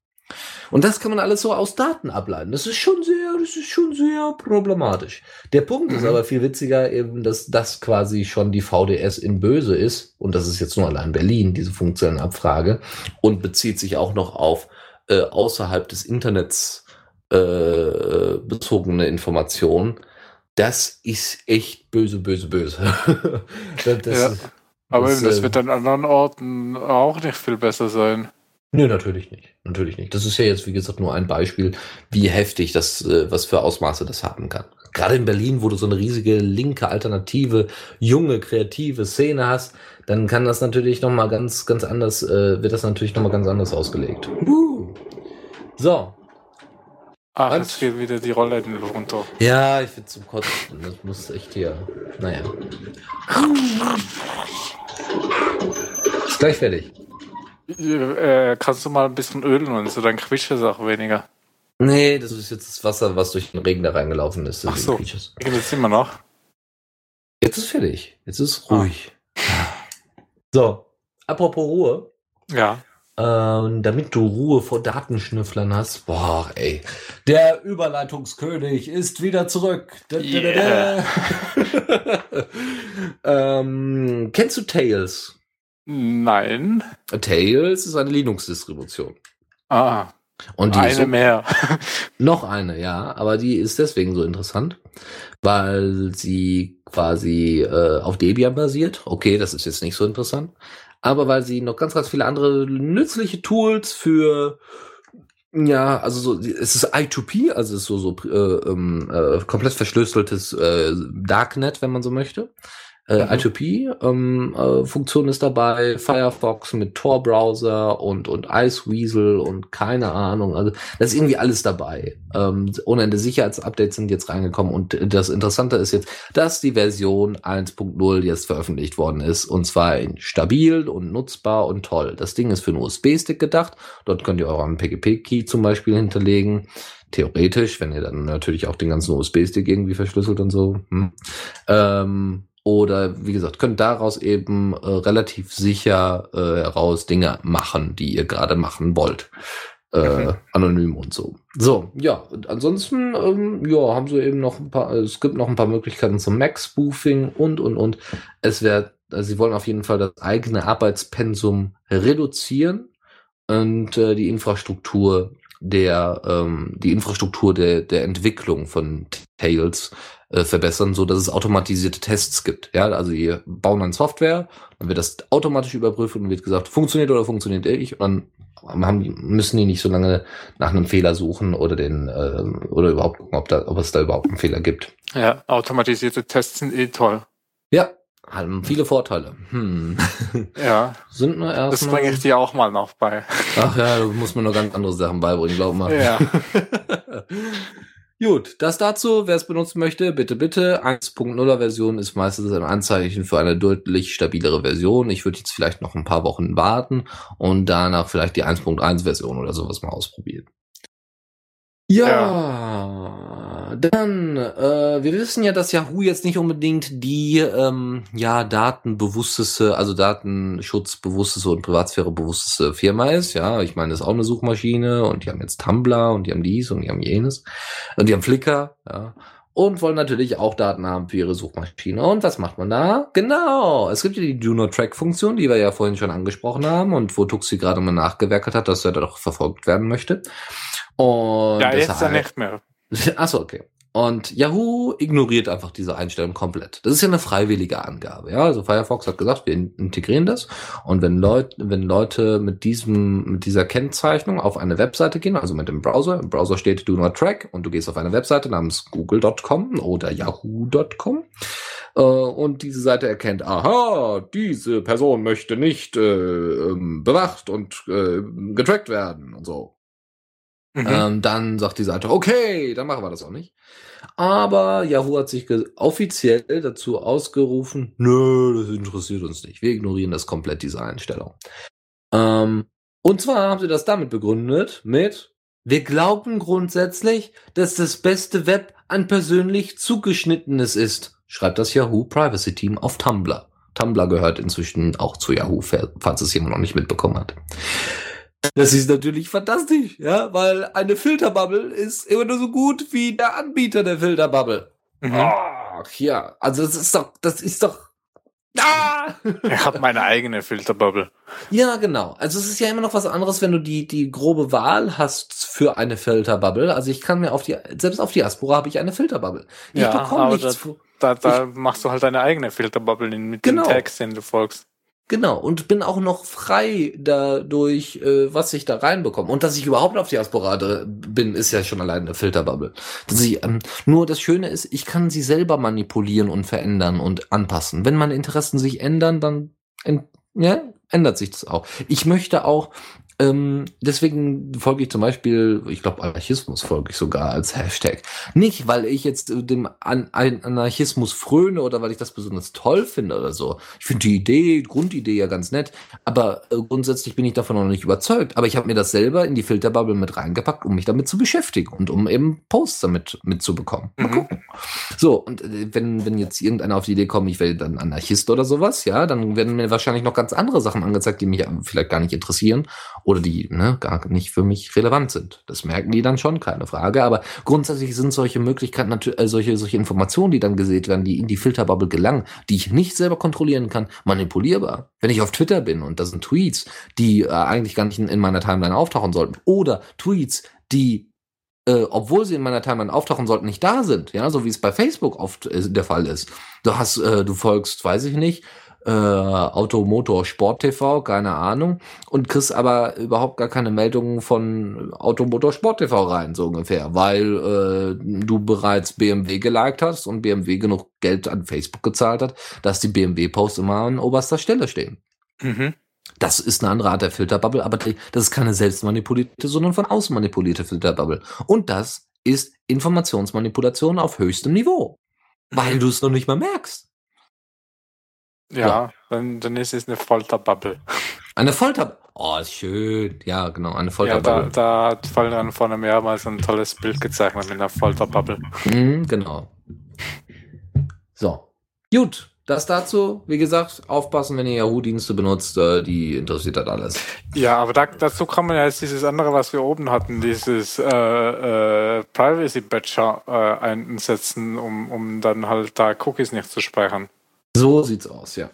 Und das kann man alles so aus Daten ableiten. Das ist schon sehr, das ist schon sehr problematisch. Der Punkt ist Mhm. aber viel witziger eben, dass das quasi schon die VDS in Böse ist. Und das ist jetzt nur allein Berlin, diese funktionelle Abfrage. Und bezieht sich auch noch auf äh, außerhalb des Internets äh, bezogene Informationen. Das ist echt böse, böse, böse. das, das, Ja. Aber das, eben, das äh, wird an anderen Orten auch nicht viel besser sein. Nö, natürlich nicht. Natürlich nicht. Das ist ja jetzt, wie gesagt, nur ein Beispiel, wie heftig das, äh, was für Ausmaße das haben kann. Gerade in Berlin, wo du so eine riesige linke, alternative, junge, kreative Szene hast, dann kann das natürlich nochmal ganz, ganz anders, äh, wird das natürlich nochmal ganz anders ausgelegt. Uh. So. Ach, Und- jetzt geht wieder die Rollläden runter. Ja, ich bin zum Kotzen. Das muss echt hier. Naja. Ist gleich fertig. Äh, kannst du mal ein bisschen ölen und so, dann quietscht es auch weniger. Nee, das ist jetzt das Wasser, was durch den Regen da reingelaufen ist. Ach so. jetzt immer noch? Jetzt ist fertig. Jetzt ist ruhig. So, apropos Ruhe. Ja. Ähm, damit du Ruhe vor Datenschnüfflern hast. Boah, ey. Der Überleitungskönig ist wieder zurück. Da, da, da, da. ähm, kennst du Tails? Nein. Tails ist eine Linux-Distribution. Ah, Und die eine so mehr. Noch eine, ja, aber die ist deswegen so interessant, weil sie quasi äh, auf Debian basiert. Okay, das ist jetzt nicht so interessant, aber weil sie noch ganz, ganz viele andere nützliche Tools für ja, also so, es ist I2P, also es ist so so äh, ähm, äh, komplett verschlüsseltes äh, Darknet, wenn man so möchte. Äh, Mhm. I2P ähm, äh, ist dabei, Firefox mit Tor-Browser und und Iceweasel und keine Ahnung. Also das ist irgendwie alles dabei. Ähm, ohne Ende Sicherheitsupdates sind jetzt reingekommen und das Interessante ist jetzt, dass die Version 1.0 jetzt veröffentlicht worden ist und zwar in stabil und nutzbar und toll. Das Ding ist für einen USB-Stick gedacht. Dort könnt ihr euren PGP-Key zum Beispiel hinterlegen. Theoretisch, wenn ihr dann natürlich auch den ganzen USB-Stick irgendwie verschlüsselt und so. Hm. Ähm, oder wie gesagt, könnt daraus eben äh, relativ sicher äh, heraus Dinge machen, die ihr gerade machen wollt. Äh, Mhm. Anonym und so. So, ja, und ansonsten, ähm, ja, haben sie eben noch ein paar, es gibt noch ein paar Möglichkeiten zum Mac-Spoofing und, und, und. Es wird, also sie wollen auf jeden Fall das eigene Arbeitspensum reduzieren und äh, die Infrastruktur der ähm, die Infrastruktur der, der Entwicklung von Tails äh, verbessern, so dass es automatisierte Tests gibt. Ja, also ihr bauen dann Software, dann wird das automatisch überprüft und wird gesagt, funktioniert oder funktioniert nicht. Und dann haben, müssen die nicht so lange nach einem Fehler suchen oder den äh, oder überhaupt gucken, ob, da, ob es da überhaupt einen Fehler gibt. Ja, automatisierte Tests sind eh toll. Ja, haben viele Vorteile. Hm. Ja, Sind nur erst das bringe ich dir auch mal noch bei. Ach ja, du musst mir noch ganz andere Sachen beibringen, glaub mal. Ja. Gut, das dazu, wer es benutzen möchte, bitte, bitte. 1.0er Version ist meistens ein Anzeichen für eine deutlich stabilere Version. Ich würde jetzt vielleicht noch ein paar Wochen warten und danach vielleicht die 1.1 Version oder sowas mal ausprobieren. Ja, dann, äh, wir wissen ja, dass Yahoo jetzt nicht unbedingt die, ähm, ja, datenbewussteste, also datenschutzbewussteste und privatsphärebewussteste Firma ist. Ja, ich meine, das ist auch eine Suchmaschine und die haben jetzt Tumblr und die haben dies und die haben jenes und die haben Flickr, ja. Und wollen natürlich auch Daten haben für ihre Suchmaschine. Und was macht man da? Genau, es gibt ja die Do Not Track Funktion, die wir ja vorhin schon angesprochen haben und wo Tuxi gerade mal nachgewerkelt hat, dass er doch verfolgt werden möchte. Und Ja, jetzt dann nicht mehr. Achso, okay. Und Yahoo ignoriert einfach diese Einstellung komplett. Das ist ja eine freiwillige Angabe. Ja, also Firefox hat gesagt, wir in- integrieren das. Und wenn Leute, wenn Leute mit diesem, mit dieser Kennzeichnung auf eine Webseite gehen, also mit dem Browser, im Browser steht Do Not Track und du gehst auf eine Webseite namens google.com oder yahoo.com äh, und diese Seite erkennt, aha, diese Person möchte nicht äh, ähm, bewacht und äh, getrackt werden und so. Mhm. Ähm, dann sagt die Seite, okay, dann machen wir das auch nicht. Aber Yahoo hat sich offiziell dazu ausgerufen, nö, das interessiert uns nicht. Wir ignorieren das komplett, diese Einstellung. Ähm, und zwar haben sie das damit begründet mit, wir glauben grundsätzlich, dass das beste Web ein persönlich zugeschnittenes ist, schreibt das Yahoo Privacy Team auf Tumblr. Tumblr gehört inzwischen auch zu Yahoo, falls es jemand noch nicht mitbekommen hat. Das ist natürlich fantastisch, ja, weil eine Filterbubble ist immer nur so gut wie der Anbieter der Filterbubble. Mhm. Ach ja, also das ist doch, das ist doch. Ah! Ich habe meine eigene Filterbubble. Ja, genau. Also es ist ja immer noch was anderes, wenn du die die grobe Wahl hast für eine Filterbubble. Also ich kann mir auf die selbst auf Diaspora habe ich eine Filterbubble. Ich Ja, bekomme nichts. fu- Da, da machst du halt deine eigene Filterbubble in- mit Genau. den Tags, den du folgst. Genau, und bin auch noch frei dadurch, äh, was ich da reinbekomme. Und dass ich überhaupt auf Diaspora bin, ist ja schon allein eine Filterbubble. Dass ich, ähm, nur das Schöne ist, ich kann sie selber manipulieren und verändern und anpassen. Wenn meine Interessen sich ändern, dann ja, ändert sich das auch. Ich möchte auch, ähm, deswegen folge ich zum Beispiel, ich glaube, Anarchismus folge ich sogar als Hashtag. Nicht, weil ich jetzt äh, dem An An Anarchismus fröne oder weil ich das besonders toll finde oder so. Ich finde die Idee, Grundidee ja ganz nett, aber äh, grundsätzlich bin ich davon noch nicht überzeugt. Aber ich habe mir das selber in die Filterbubble mit reingepackt, um mich damit zu beschäftigen und um eben Posts damit mitzubekommen. Mal Mhm. gucken. So, und äh, wenn, wenn jetzt irgendeiner auf die Idee kommt, ich werde dann Anarchist oder sowas, ja, dann werden mir wahrscheinlich noch ganz andere Sachen angezeigt, die mich äh, vielleicht gar nicht interessieren oder die ne, gar nicht für mich relevant sind. Das merken die dann schon, keine Frage. Aber grundsätzlich sind solche Möglichkeiten, natürlich, äh, solche, solche Informationen, die dann gesät werden, die in die Filterbubble gelangen, die ich nicht selber kontrollieren kann, manipulierbar. Wenn ich auf Twitter bin und da sind Tweets, die äh, eigentlich gar nicht in, in meiner Timeline auftauchen sollten, oder Tweets, die äh, obwohl sie in meiner Timeline auftauchen sollten, nicht da sind, ja, so wie es bei Facebook oft äh, der Fall ist. Du hast, äh, du folgst, weiß ich nicht, äh, Automotor Sport TV, keine Ahnung, und kriegst aber überhaupt gar keine Meldungen von Automotor Sport TV rein, so ungefähr, weil äh, du bereits BMW geliked hast und BMW genug Geld an Facebook gezahlt hat, dass die BMW-Posts immer an oberster Stelle stehen. Mhm. Das ist eine andere Art der Filterbubble, aber das ist keine selbstmanipulierte, sondern von außen manipulierte Filterbubble. Und das ist Informationsmanipulation auf höchstem Niveau. Weil du es noch nicht mal merkst. Ja, Ja. Dann, dann ist es eine Folterbubble. Eine Folter. Oh, ist schön. Ja, genau, eine Ja, da, Folterbubble. da hat Fallen vorne mehrmals ein tolles Bild gezeichnet mit einer Folterbubble. Mhm, genau. So. Gut. Das dazu, wie gesagt, aufpassen, wenn ihr Yahoo-Dienste benutzt, äh, die interessiert das alles. Ja, aber da, dazu kann man ja jetzt dieses andere, was wir oben hatten, dieses äh, äh, Privacy Badger äh, einsetzen, um, um dann halt da Cookies nicht zu speichern. So sieht's aus, ja.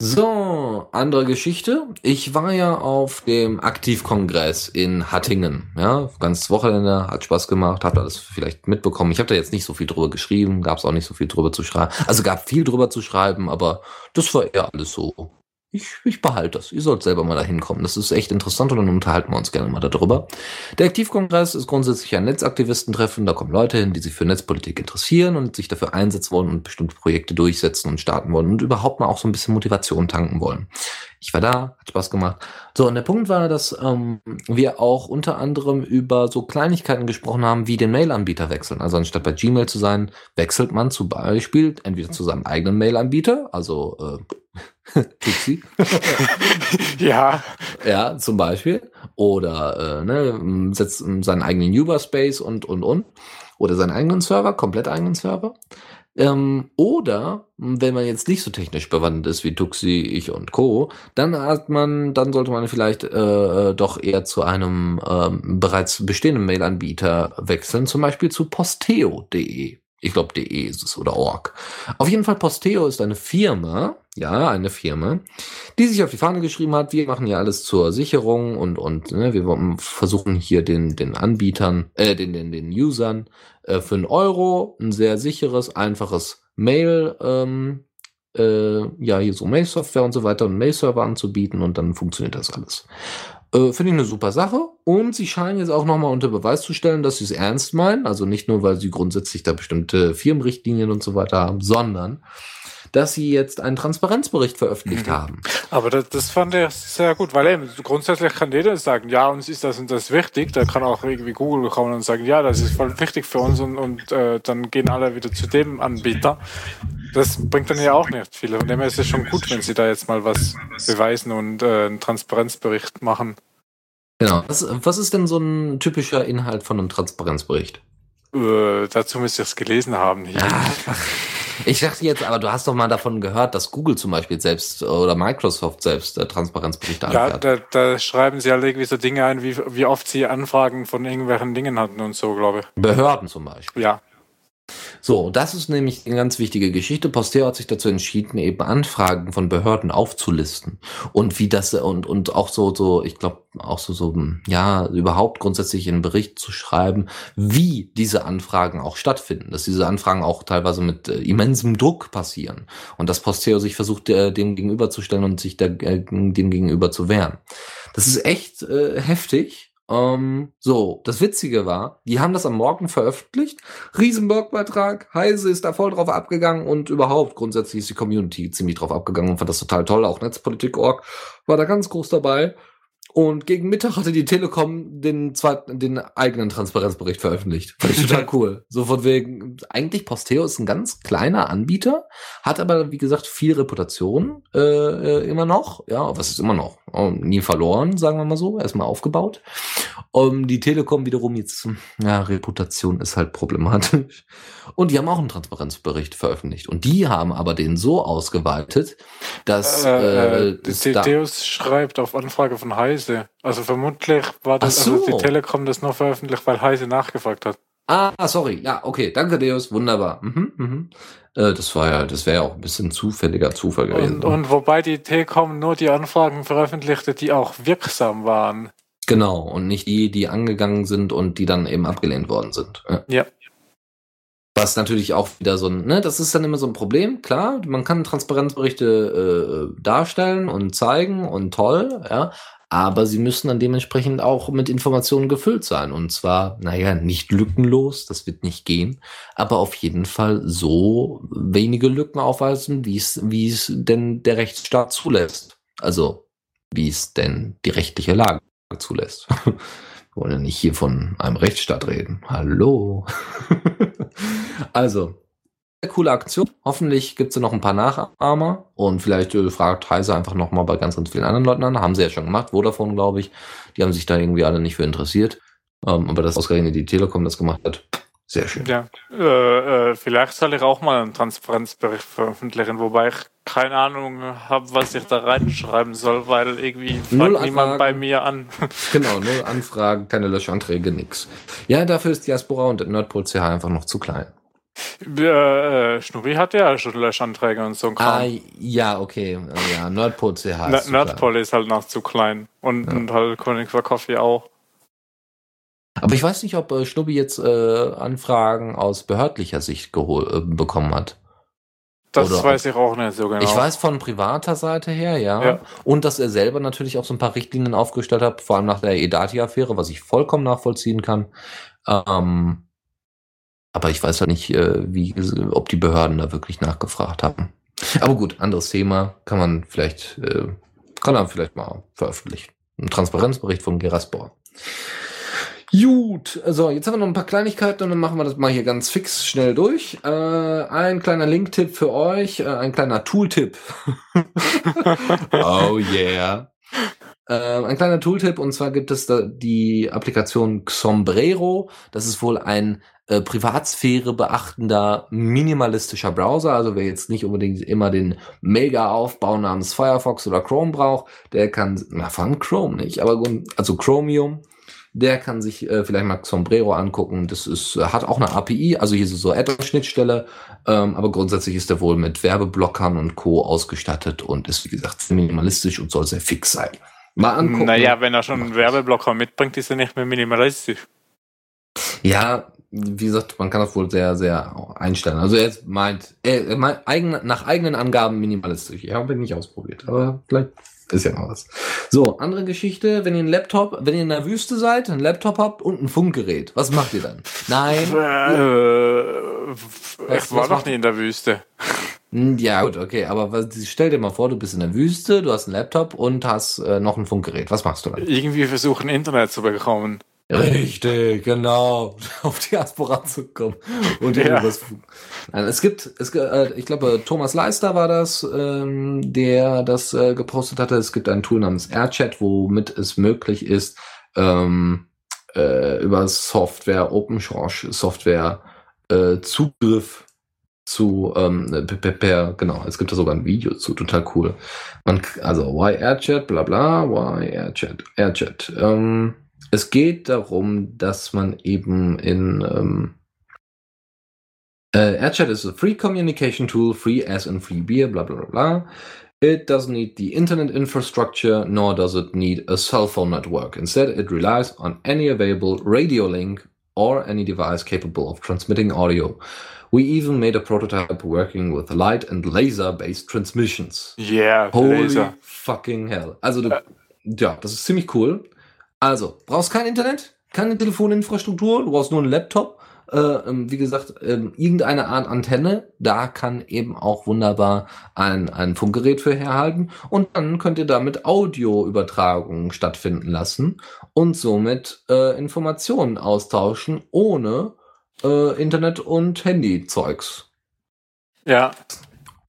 So, andere Geschichte. Ich war ja auf dem Aktivkongress in Hattingen. Ja, ganz Wochenende, hat Spaß gemacht, habt alles vielleicht mitbekommen. Ich habe da jetzt nicht so viel drüber geschrieben, gab es auch nicht so viel drüber zu schreiben. Also gab viel drüber zu schreiben, aber das war eher alles so ich, ich behalte das. Ihr sollt selber mal da hinkommen. Das ist echt interessant und dann unterhalten wir uns gerne mal darüber. Der Aktivkongress ist grundsätzlich ein Netzaktivistentreffen. Da kommen Leute hin, die sich für Netzpolitik interessieren und sich dafür einsetzen wollen und bestimmte Projekte durchsetzen und starten wollen und überhaupt mal auch so ein bisschen Motivation tanken wollen. Ich war da, hat Spaß gemacht. So, und der Punkt war, dass ähm, wir auch unter anderem über so Kleinigkeiten gesprochen haben, wie den Mail-Anbieter wechseln. Also anstatt bei Gmail zu sein, wechselt man zum Beispiel entweder zu seinem eigenen Mail-Anbieter, also äh, Pixie. ja. Ja, zum Beispiel. Oder äh, ne, setzt seinen eigenen Uberspace und, und, und. Oder seinen eigenen Server, komplett eigenen Server. Ähm, oder wenn man jetzt nicht so technisch bewandt ist wie Tuxi, ich und Co., dann hat man, dann sollte man vielleicht äh, äh doch eher zu einem ähm, bereits bestehenden Mail-Anbieter wechseln, zum Beispiel zu posteo.de. Ich glaube, de ist es oder org. Auf jeden Fall Posteo ist eine Firma, ja, eine Firma, die sich auf die Fahne geschrieben hat, wir machen ja alles zur Sicherung und, und ne, wir versuchen hier den, den Anbietern, äh, den, den, den Usern äh, für einen Euro ein sehr sicheres, einfaches Mail, ähm, äh, ja, hier so Mail-Software und so weiter und Mail-Server anzubieten und dann funktioniert das alles. Äh, Finde ich eine super Sache. Und sie scheinen jetzt auch nochmal unter Beweis zu stellen, dass sie es ernst meinen. Also nicht nur, weil sie grundsätzlich da bestimmte Firmenrichtlinien und so weiter haben, sondern dass sie jetzt einen Transparenzbericht veröffentlicht mhm. haben. Aber das, das fand ich sehr gut, weil eben grundsätzlich kann jeder sagen, ja, uns ist das und das wichtig. Da kann auch irgendwie Google kommen und sagen, ja, das ist voll wichtig für uns und, und äh, dann gehen alle wieder zu dem Anbieter. Das bringt dann ja auch nicht viel. Von dem her ist es schon gut, wenn sie da jetzt mal was beweisen und äh, einen Transparenzbericht machen. Genau. Was, was ist denn so ein typischer Inhalt von einem Transparenzbericht? Äh, dazu müsst ihr es gelesen haben. Hier. Ich dachte jetzt, aber du hast doch mal davon gehört, dass Google zum Beispiel selbst oder Microsoft selbst äh, Transparenzberichte ja, Ja, da, da, schreiben sie halt irgendwie so Dinge ein, wie, wie oft sie Anfragen von irgendwelchen Dingen hatten und so, glaube ich. Behörden zum Beispiel. Ja. So, das ist nämlich eine ganz wichtige Geschichte. Posteo hat sich dazu entschieden, eben Anfragen von Behörden aufzulisten und wie das und und auch so so, ich glaube auch so so ja überhaupt grundsätzlich einen Bericht zu schreiben, wie diese Anfragen auch stattfinden, dass diese Anfragen auch teilweise mit äh, immensem Druck passieren und dass Posteo sich versucht, äh, dem gegenüberzustellen und sich der, äh, dem gegenüber zu wehren. Das ist echt äh, heftig ähm, so, das Witzige war, die haben das am Morgen veröffentlicht. Riesenberg-Beitrag, Heise ist da voll drauf abgegangen und überhaupt grundsätzlich ist die Community ziemlich drauf abgegangen und fand das total toll. Auch Netzpolitik.org war da ganz groß dabei. Und gegen Mittag hatte die Telekom den zweiten, den eigenen Transparenzbericht veröffentlicht. Fand ich total cool. So von wegen, eigentlich Posteo ist ein ganz kleiner Anbieter, hat aber, wie gesagt, viel Reputation äh, äh immer noch. Ja, was ist immer noch? Oh, nie verloren, sagen wir mal so. Erstmal aufgebaut. Um, die Telekom wiederum jetzt, ja, Reputation ist halt problematisch. Und die haben auch einen Transparenzbericht veröffentlicht. Und die haben aber den so ausgeweitet, dass äh, äh, äh Deus schreibt auf Anfrage von Heise. Also vermutlich war das so. also die Telekom das nur veröffentlicht, weil Heise nachgefragt hat. Ah, sorry. Ja, okay. Danke, Deus. Wunderbar. Mhm, mhm. Äh, das war ja, das wäre ja auch ein bisschen zufälliger Zufall gewesen. Und, und wobei die Telekom nur die Anfragen veröffentlichte, die auch wirksam waren. Genau. Und nicht die, die angegangen sind und die dann eben abgelehnt worden sind. Ja. ja. Was natürlich auch wieder so ein, ne, das ist dann immer so ein Problem, klar, man kann Transparenzberichte äh, darstellen und zeigen und toll, ja, aber sie müssen dann dementsprechend auch mit Informationen gefüllt sein. Und zwar, naja, nicht lückenlos, das wird nicht gehen, aber auf jeden Fall so wenige Lücken aufweisen, wie es, wie es denn der Rechtsstaat zulässt. Also, wie es denn die rechtliche Lage zulässt. Wir wollen ja nicht hier von einem Rechtsstaat reden. Hallo. also, coole Aktion. Hoffentlich gibt es noch ein paar Nachahmer und vielleicht äh, fragt Heise einfach nochmal bei ganz, ganz vielen anderen Leuten an. Haben sie ja schon gemacht, Vodafone, glaube ich. Die haben sich da irgendwie alle nicht für interessiert. Ähm, aber dass ausgerechnet die Telekom das gemacht hat, sehr schön. Ja, äh, äh, vielleicht soll ich auch mal einen Transparenzbericht veröffentlichen, wobei ich keine Ahnung habe, was ich da reinschreiben soll, weil irgendwie fragt niemand bei mir an. genau, null Anfragen, keine Löschanträge, nix. Ja, dafür ist Diaspora und Nerdpol CH einfach noch zu klein. Äh, Schnurri hat ja schon Löschanträge und so ein Ah, Kram. ja, okay. Ja, Nerdpol CH. Ist. Nerdpol ist halt noch zu klein. Und, Ja. und halt König Coffee auch. Aber ich weiß nicht, ob äh, Schnubbi jetzt äh, Anfragen aus behördlicher Sicht äh, bekommen hat. Das Oder- weiß ich auch nicht so genau. Ich weiß von privater Seite her, ja. Ja. Und dass er selber natürlich auch so ein paar Richtlinien aufgestellt hat, vor allem nach der Edati-Affäre, was ich vollkommen nachvollziehen kann. Ähm, aber ich weiß halt nicht, äh, wie, ob die Behörden da wirklich nachgefragt haben. Aber gut, anderes Thema. Kann man vielleicht, äh, kann er vielleicht mal veröffentlichen. Ein Transparenzbericht von Geraspor. Gut, also jetzt haben wir noch ein paar Kleinigkeiten und dann machen wir das mal hier ganz fix schnell durch. Äh, ein kleiner Link-Tipp für euch, äh, ein kleiner Tool-Tipp. oh yeah. Äh, ein kleiner Tooltip und zwar gibt es da die Applikation Sombrero. Das ist wohl ein äh, Privatsphäre beachtender minimalistischer Browser. Also wer jetzt nicht unbedingt immer den Mega-Aufbau namens Firefox oder Chrome braucht, der kann, na vor allem Chrome nicht, aber also Chromium, der kann sich äh, vielleicht mal Sombrero angucken. Das ist, äh, hat auch eine API, also hier so, so Add-on-Schnittstelle, ähm, aber grundsätzlich ist der wohl mit Werbeblockern und Co. ausgestattet und ist, wie gesagt, minimalistisch und soll sehr fix sein. Mal angucken. Naja, wenn er schon einen Werbeblocker mitbringt, ist er nicht mehr minimalistisch. Ja, wie gesagt, man kann das wohl sehr, sehr einstellen. Also er jetzt meint, er, meint eigen, nach eigenen Angaben minimalistisch. Ja, habe ich nicht ausprobiert, aber vielleicht ist ja noch was. So, andere Geschichte, wenn ihr einen Laptop, wenn ihr in der Wüste seid, einen Laptop habt und ein Funkgerät, was macht ihr dann? Nein. Äh, Was- ich war noch nie in der Wüste. Hm, Ja, gut, okay, aber was, stell dir mal vor, du bist in der Wüste, du hast einen Laptop und hast äh, noch ein Funkgerät. Was machst du dann? Irgendwie versuchen, Internet zu bekommen. Richtig, genau. Auf die Aspora zu kommen. Und Ja. es gibt, es, äh, ich glaube, Thomas Leister war das, ähm, der das äh, gepostet hatte. Es gibt ein Tool namens AirChat, womit es möglich ist, ähm, äh, über Software, Open Source Software, äh, Zugriff zu, ähm, per, per, genau, es gibt da sogar ein Video zu, total cool. Man, also, why AirChat, bla bla, why AirChat, AirChat. Ähm, es geht darum, dass man eben in ähm, äh, AirChat is a free communication tool, free as in free beer, bla bla bla. It doesn't need the internet infrastructure, nor does it need a cell phone network. Instead, it relies on any available radio link or any device capable of transmitting audio. We even made a prototype working with light and laser-based transmissions. Yeah, Holy Laser. fucking hell. Also, du, Äh. ja, das ist ziemlich cool. Also, brauchst kein Internet, keine Telefoninfrastruktur, du brauchst nur einen Laptop. Äh, ähm, wie gesagt, ähm, irgendeine Art Antenne, da kann eben auch wunderbar ein, ein Funkgerät für herhalten. Und dann könnt ihr damit Audioübertragungen stattfinden lassen und somit äh, Informationen austauschen ohne äh, Internet- und Handy-Zeugs. Ja,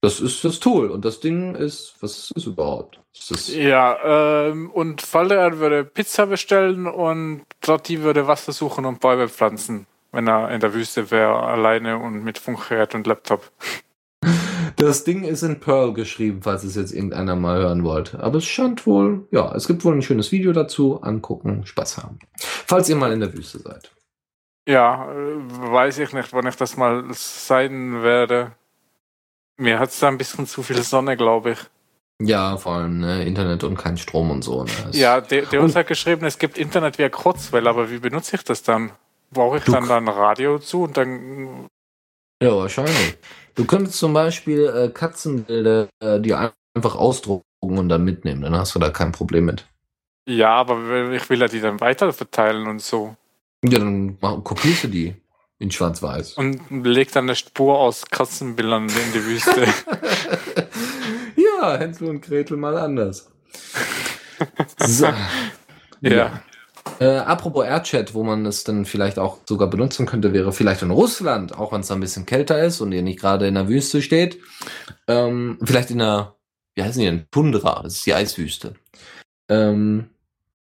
Das ist das Tool. Und das Ding ist, was ist das überhaupt? Ist das, ja, ähm, und Falder würde Pizza bestellen und Lotti würde Wasser suchen und Bäume pflanzen, wenn er in der Wüste wäre, alleine und mit Funkgerät und Laptop. das Ding ist in Perl geschrieben, falls es jetzt irgendeiner mal hören wollte. Aber es scheint wohl, ja, es gibt wohl ein schönes Video dazu. Angucken, Spaß haben. Falls ihr mal in der Wüste seid. Ja, äh, weiß ich nicht, wann ich das mal sein werde. Mir hat es da ein bisschen zu viel Sonne, glaube ich. Ja, vor allem ne, Internet und kein Strom und so. Ne? Ja, der, uns hat geschrieben, es gibt Internet via Kurzwelle, aber wie benutze ich das dann? Brauche ich Du- dann da ein Radio zu und dann. Ja, wahrscheinlich. Du könntest zum Beispiel äh, Katzenbilder äh, die einfach ausdrucken und dann mitnehmen. Dann hast du da kein Problem mit. Ja, aber ich will ja die dann weiter verteilen und so. Ja, dann kopierst du die in Schwarz-Weiß. Und leg dann eine Spur aus Katzenbildern in die Wüste. ja, Hänsel und Gretel mal anders. So. ja. Äh, apropos AirChat, wo man es dann vielleicht auch sogar benutzen könnte, wäre vielleicht in Russland, auch wenn es da ein bisschen kälter ist und ihr nicht gerade in der Wüste steht. Ähm, vielleicht in der, wie heißen die denn? Tundra, das ist die Eiswüste. Ähm,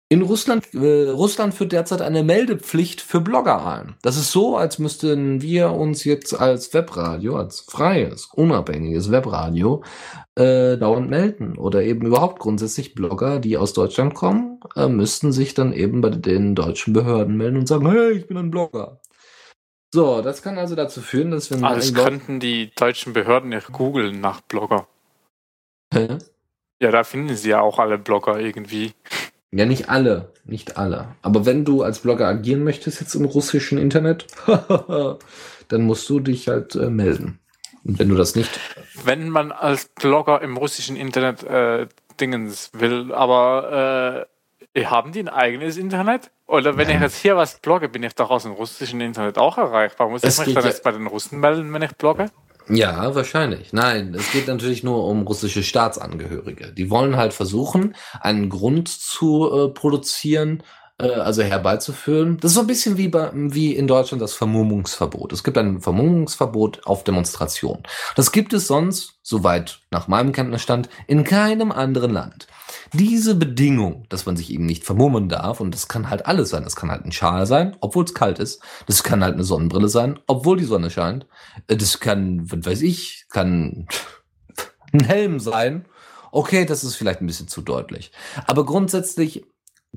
in Russland, äh, Russland führt derzeit eine Meldepflicht für Blogger ein. Das ist so, als müssten wir uns jetzt als Webradio, als freies, unabhängiges Webradio, äh, dauernd melden. Oder eben überhaupt grundsätzlich Blogger, die aus Deutschland kommen, äh, müssten sich dann eben bei den deutschen Behörden melden und sagen, hey, ich bin ein Blogger. So, das kann also dazu führen, dass wir... Das könnten die deutschen Behörden nicht googeln nach Blogger. Hä? Ja, da finden sie ja auch alle Blogger irgendwie. Ja, nicht alle, nicht alle. Aber wenn du als Blogger agieren möchtest jetzt im russischen Internet, dann musst du dich halt äh, melden. Und wenn du das nicht. Wenn man als Blogger im russischen Internet äh, Dingens will, aber äh, haben die ein eigenes Internet? Oder wenn Nein. ich jetzt hier was blogge, bin ich doch aus dem russischen Internet auch erreichbar. Muss Es ich mich dann ja- jetzt bei den Russen melden, wenn ich blogge? Ja, wahrscheinlich. Nein, es geht natürlich nur um russische Staatsangehörige. Die wollen halt versuchen, einen Grund zu äh, produzieren, äh, also herbeizuführen. Das ist so ein bisschen wie, bei, wie in Deutschland das Vermummungsverbot. Es gibt ein Vermummungsverbot auf Demonstrationen. Das gibt es sonst, soweit nach meinem Kenntnisstand, in keinem anderen Land. Diese Bedingung, dass man sich eben nicht vermummen darf, und das kann halt alles sein. Das kann halt ein Schal sein, obwohl es kalt ist. Das kann halt eine Sonnenbrille sein, obwohl die Sonne scheint. Äh, Das kann, was weiß ich, kann ein Helm sein. Okay, das ist vielleicht ein bisschen zu deutlich. Aber grundsätzlich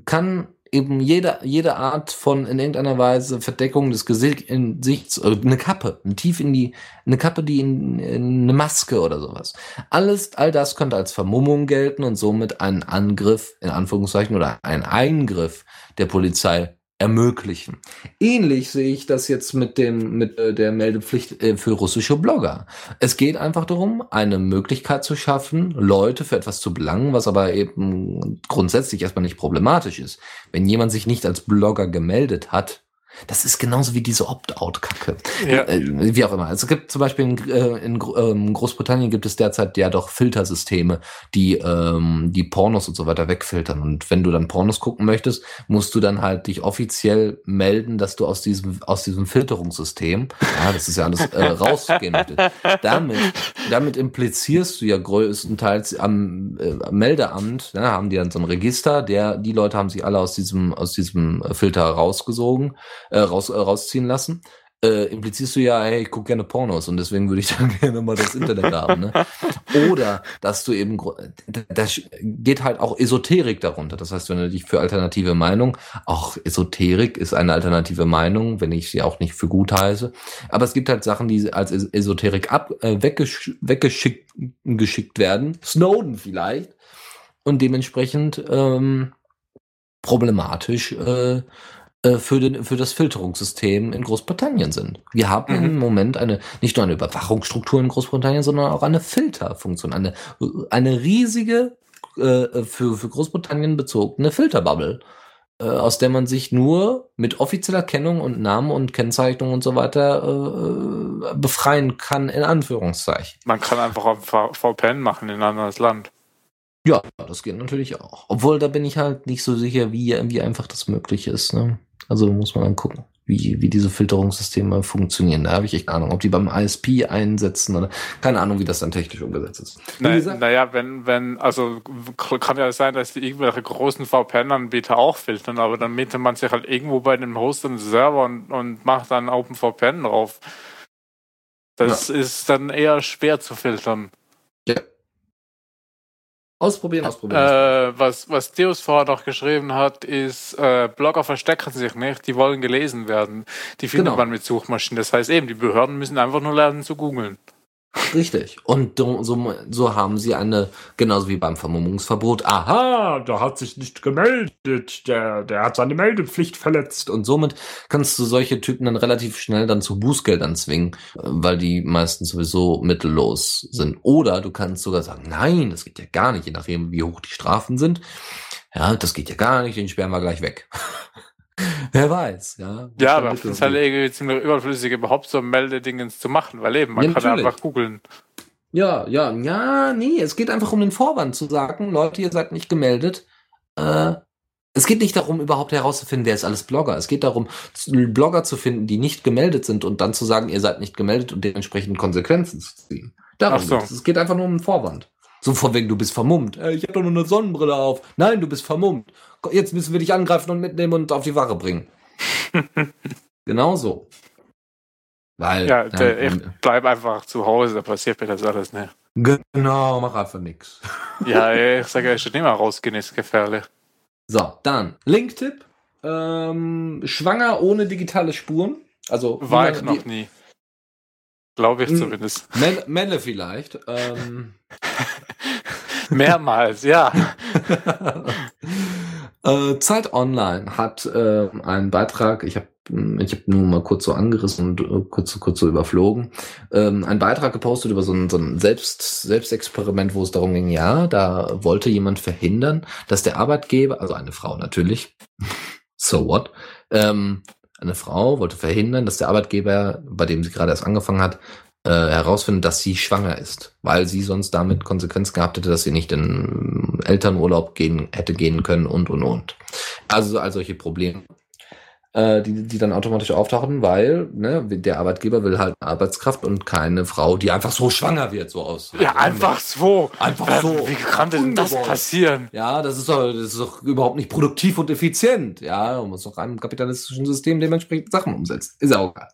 kann eben jede, jede Art von in irgendeiner Weise Verdeckung des Gesichts, äh, eine Kappe, ein tief in die, eine Kappe, die in, in eine Maske oder sowas. Alles, all das könnte als Vermummung gelten und somit einen Angriff, in Anführungszeichen, oder einen Eingriff der Polizei ermöglichen. Ähnlich sehe ich das jetzt mit dem mit äh, der Meldepflicht äh, für russische Blogger. Es geht einfach darum, eine Möglichkeit zu schaffen, Leute für etwas zu belangen, was aber eben grundsätzlich erstmal nicht problematisch ist. Wenn jemand sich nicht als Blogger gemeldet hat, das ist genauso wie diese Opt-out-Kacke. Ja. Äh, wie auch immer. Also es gibt zum Beispiel in, äh, in ähm, Großbritannien gibt es derzeit ja doch Filtersysteme, die ähm, die Pornos und so weiter wegfiltern. Und wenn du dann Pornos gucken möchtest, musst du dann halt dich offiziell melden, dass du aus diesem aus diesem Filterungssystem, ja, das ist ja alles äh, rausgehen möchtest. Damit damit implizierst du ja größtenteils am, äh, am Meldeamt, ja, haben die dann so ein Register, der die Leute haben sich alle aus diesem aus diesem Filter rausgesogen äh, raus, äh, rausziehen lassen, äh, implizierst du ja, hey, ich gucke gerne Pornos und deswegen würde ich dann gerne mal das Internet haben. Ne? Oder dass du eben, gro- da da geht halt auch Esoterik darunter. Das heißt, wenn du dich für alternative Meinung, auch Esoterik ist eine alternative Meinung, wenn ich sie auch nicht für gut heiße. Aber es gibt halt Sachen, die als Es- Esoterik ab, äh, weggesch weggeschickt geschickt werden. Snowden vielleicht. Und dementsprechend ähm, problematisch äh, für, den, für das Filterungssystem in Großbritannien sind. Wir haben Mhm. im Moment eine, nicht nur eine Überwachungsstruktur in Großbritannien, sondern auch eine Filterfunktion, eine, eine riesige, äh, für, für Großbritannien bezogene Filterbubble, äh, aus der man sich nur mit offizieller Kennung und Namen und Kennzeichnung und so weiter äh, befreien kann, in Anführungszeichen. Man kann einfach auf VPN machen in ein anderes Land. Ja, das geht natürlich auch. Obwohl, da bin ich halt nicht so sicher, wie, wie einfach das möglich ist. Ne? Also muss man dann gucken, wie, wie diese Filterungssysteme funktionieren. Da habe ich echt keine Ahnung, ob die beim ISP einsetzen oder keine Ahnung, wie das dann technisch umgesetzt ist. Wie Na, gesagt, naja, wenn, wenn, also kann ja sein, dass die irgendwelche großen VPN-Anbieter auch filtern, aber dann mietet man sich halt irgendwo bei dem Host einen Server und, und macht dann OpenVPN drauf. Das ist dann eher schwer zu filtern. Ausprobieren, ausprobieren. Äh, was, was Deus vorher noch geschrieben hat, ist, äh, Blogger verstecken sich nicht, die wollen gelesen werden. Die findet Genau. man mit Suchmaschinen. Das heißt eben, die Behörden müssen einfach nur lernen zu googeln. Richtig. Und so, so haben sie eine, genauso wie beim Vermummungsverbot, aha, der hat sich nicht gemeldet, der, der hat seine Meldepflicht verletzt. Und somit kannst du solche Typen dann relativ schnell dann zu Bußgeldern zwingen, weil die meistens sowieso mittellos sind. Oder du kannst sogar sagen, nein, das geht ja gar nicht, je nachdem, wie hoch die Strafen sind. Ja, das geht ja gar nicht, den sperren wir gleich weg. Wer weiß, ja. Ja, aber finde es halt irgendwie ziemlich überflüssig, überhaupt so Meldedingens zu machen, weil eben, man Ja, kann ja natürlich. einfach googeln. Ja, ja, ja, nee, es geht einfach um den Vorwand zu sagen, Leute, ihr seid nicht gemeldet. Äh, es geht nicht darum, überhaupt herauszufinden, wer ist alles Blogger. Es geht darum, Blogger zu finden, die nicht gemeldet sind und dann zu sagen, ihr seid nicht gemeldet und dementsprechend Konsequenzen zu ziehen. Darum Ach so. geht's. Es geht einfach nur um den Vorwand. So von wegen, du bist vermummt. Äh, ich habe doch nur eine Sonnenbrille auf. Nein, du bist vermummt. Jetzt müssen wir dich angreifen und mitnehmen und auf die Wache bringen. genau so. Weil, Ja, der, ähm, ich bleib einfach zu Hause, da passiert mir das alles nicht. genau, mach einfach nix. Ja, ich sage ja schon immer, rausgehen ist gefährlich. So, dann Linktipp. Ähm, schwanger ohne digitale Spuren. Also War ich noch nie. Glaube ich Hm. zumindest. Melle, Melle vielleicht. Ähm, Mehrmals, ja. Äh, Zeit Online hat äh, einen Beitrag, ich habe ich hab nur mal kurz so angerissen und äh, kurz, kurz so überflogen, ähm, einen Beitrag gepostet über so ein, so ein Selbst, Selbstexperiment, wo es darum ging, ja, da wollte jemand verhindern, dass der Arbeitgeber, also eine Frau natürlich, so what, ähm, eine Frau wollte verhindern, dass der Arbeitgeber, bei dem sie gerade erst angefangen hat, äh, herausfindet, dass sie schwanger ist, weil sie sonst damit Konsequenz gehabt hätte, dass sie nicht in Elternurlaub gehen hätte gehen können und und und. Also all solche Probleme, äh, die die dann automatisch auftauchen, weil ne, der Arbeitgeber will halt Arbeitskraft und keine Frau, die einfach so schwanger wird, so aus. Ja, einfach so. Einfach so. Wie kann denn das passieren? Ja, das ist doch, das ist doch überhaupt nicht produktiv und effizient. Ja, man muss doch einem kapitalistischen System dementsprechend Sachen umsetzen. Ist auch egal.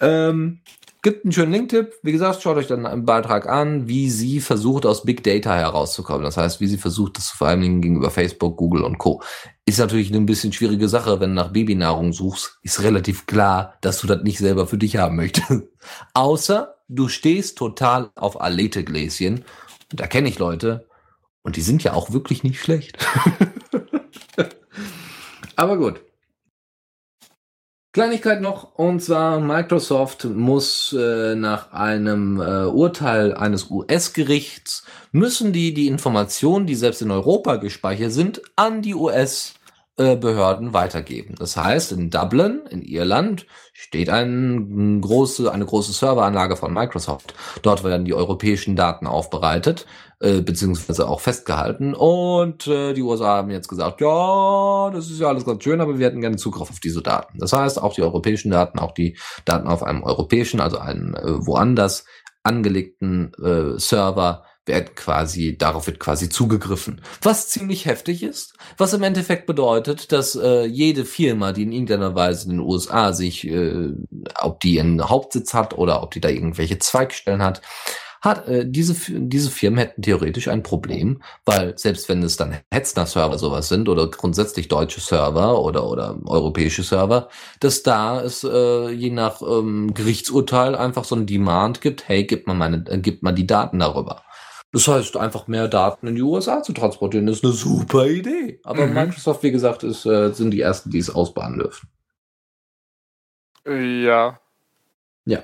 Ähm, gibt einen schönen Linktipp. Wie gesagt, schaut euch dann einen Beitrag an, wie sie versucht, aus Big Data herauszukommen. Das heißt, wie sie versucht, das vor allen Dingen gegenüber Facebook, Google und Co. Ist natürlich eine ein bisschen schwierige Sache, wenn du nach Babynahrung suchst. Ist relativ klar, dass du das nicht selber für dich haben möchtest. Außer du stehst total auf Alete-Gläschen. Da kenne ich Leute, und die sind ja auch wirklich nicht schlecht. Aber gut. Kleinigkeit noch, und zwar Microsoft muss äh, nach einem äh, Urteil eines US-Gerichts, müssen die die Informationen, die selbst in Europa gespeichert sind, an die US-Behörden weitergeben. Das heißt, in Dublin, in Irland, steht ein, große, eine große Serveranlage von Microsoft. Dort werden die europäischen Daten aufbereitet äh, beziehungsweise auch festgehalten. Und äh, die USA haben jetzt gesagt, ja, das ist ja alles ganz schön, aber wir hätten gerne Zugriff auf diese Daten. Das heißt, auch die europäischen Daten, auch die Daten auf einem europäischen, also einen äh, woanders angelegten äh, Server werden quasi, darauf wird quasi zugegriffen. Was ziemlich heftig ist, was im Endeffekt bedeutet, dass äh, jede Firma, die in irgendeiner Weise in den USA sich, äh, ob die einen Hauptsitz hat oder ob die da irgendwelche Zweigstellen hat, hat äh, diese, diese Firmen hätten theoretisch ein Problem, weil selbst wenn es dann Hetzner-Server sowas sind oder grundsätzlich deutsche Server oder, oder europäische Server, dass da es äh, je nach ähm, Gerichtsurteil einfach so ein Demand gibt, hey, gib mal, meine, äh, gib mal die Daten darüber. Das heißt, einfach mehr Daten in die USA zu transportieren, ist eine super Idee. Aber Mhm. Microsoft, wie gesagt, ist, äh, sind die ersten, die es ausbaden dürfen. Ja. Ja.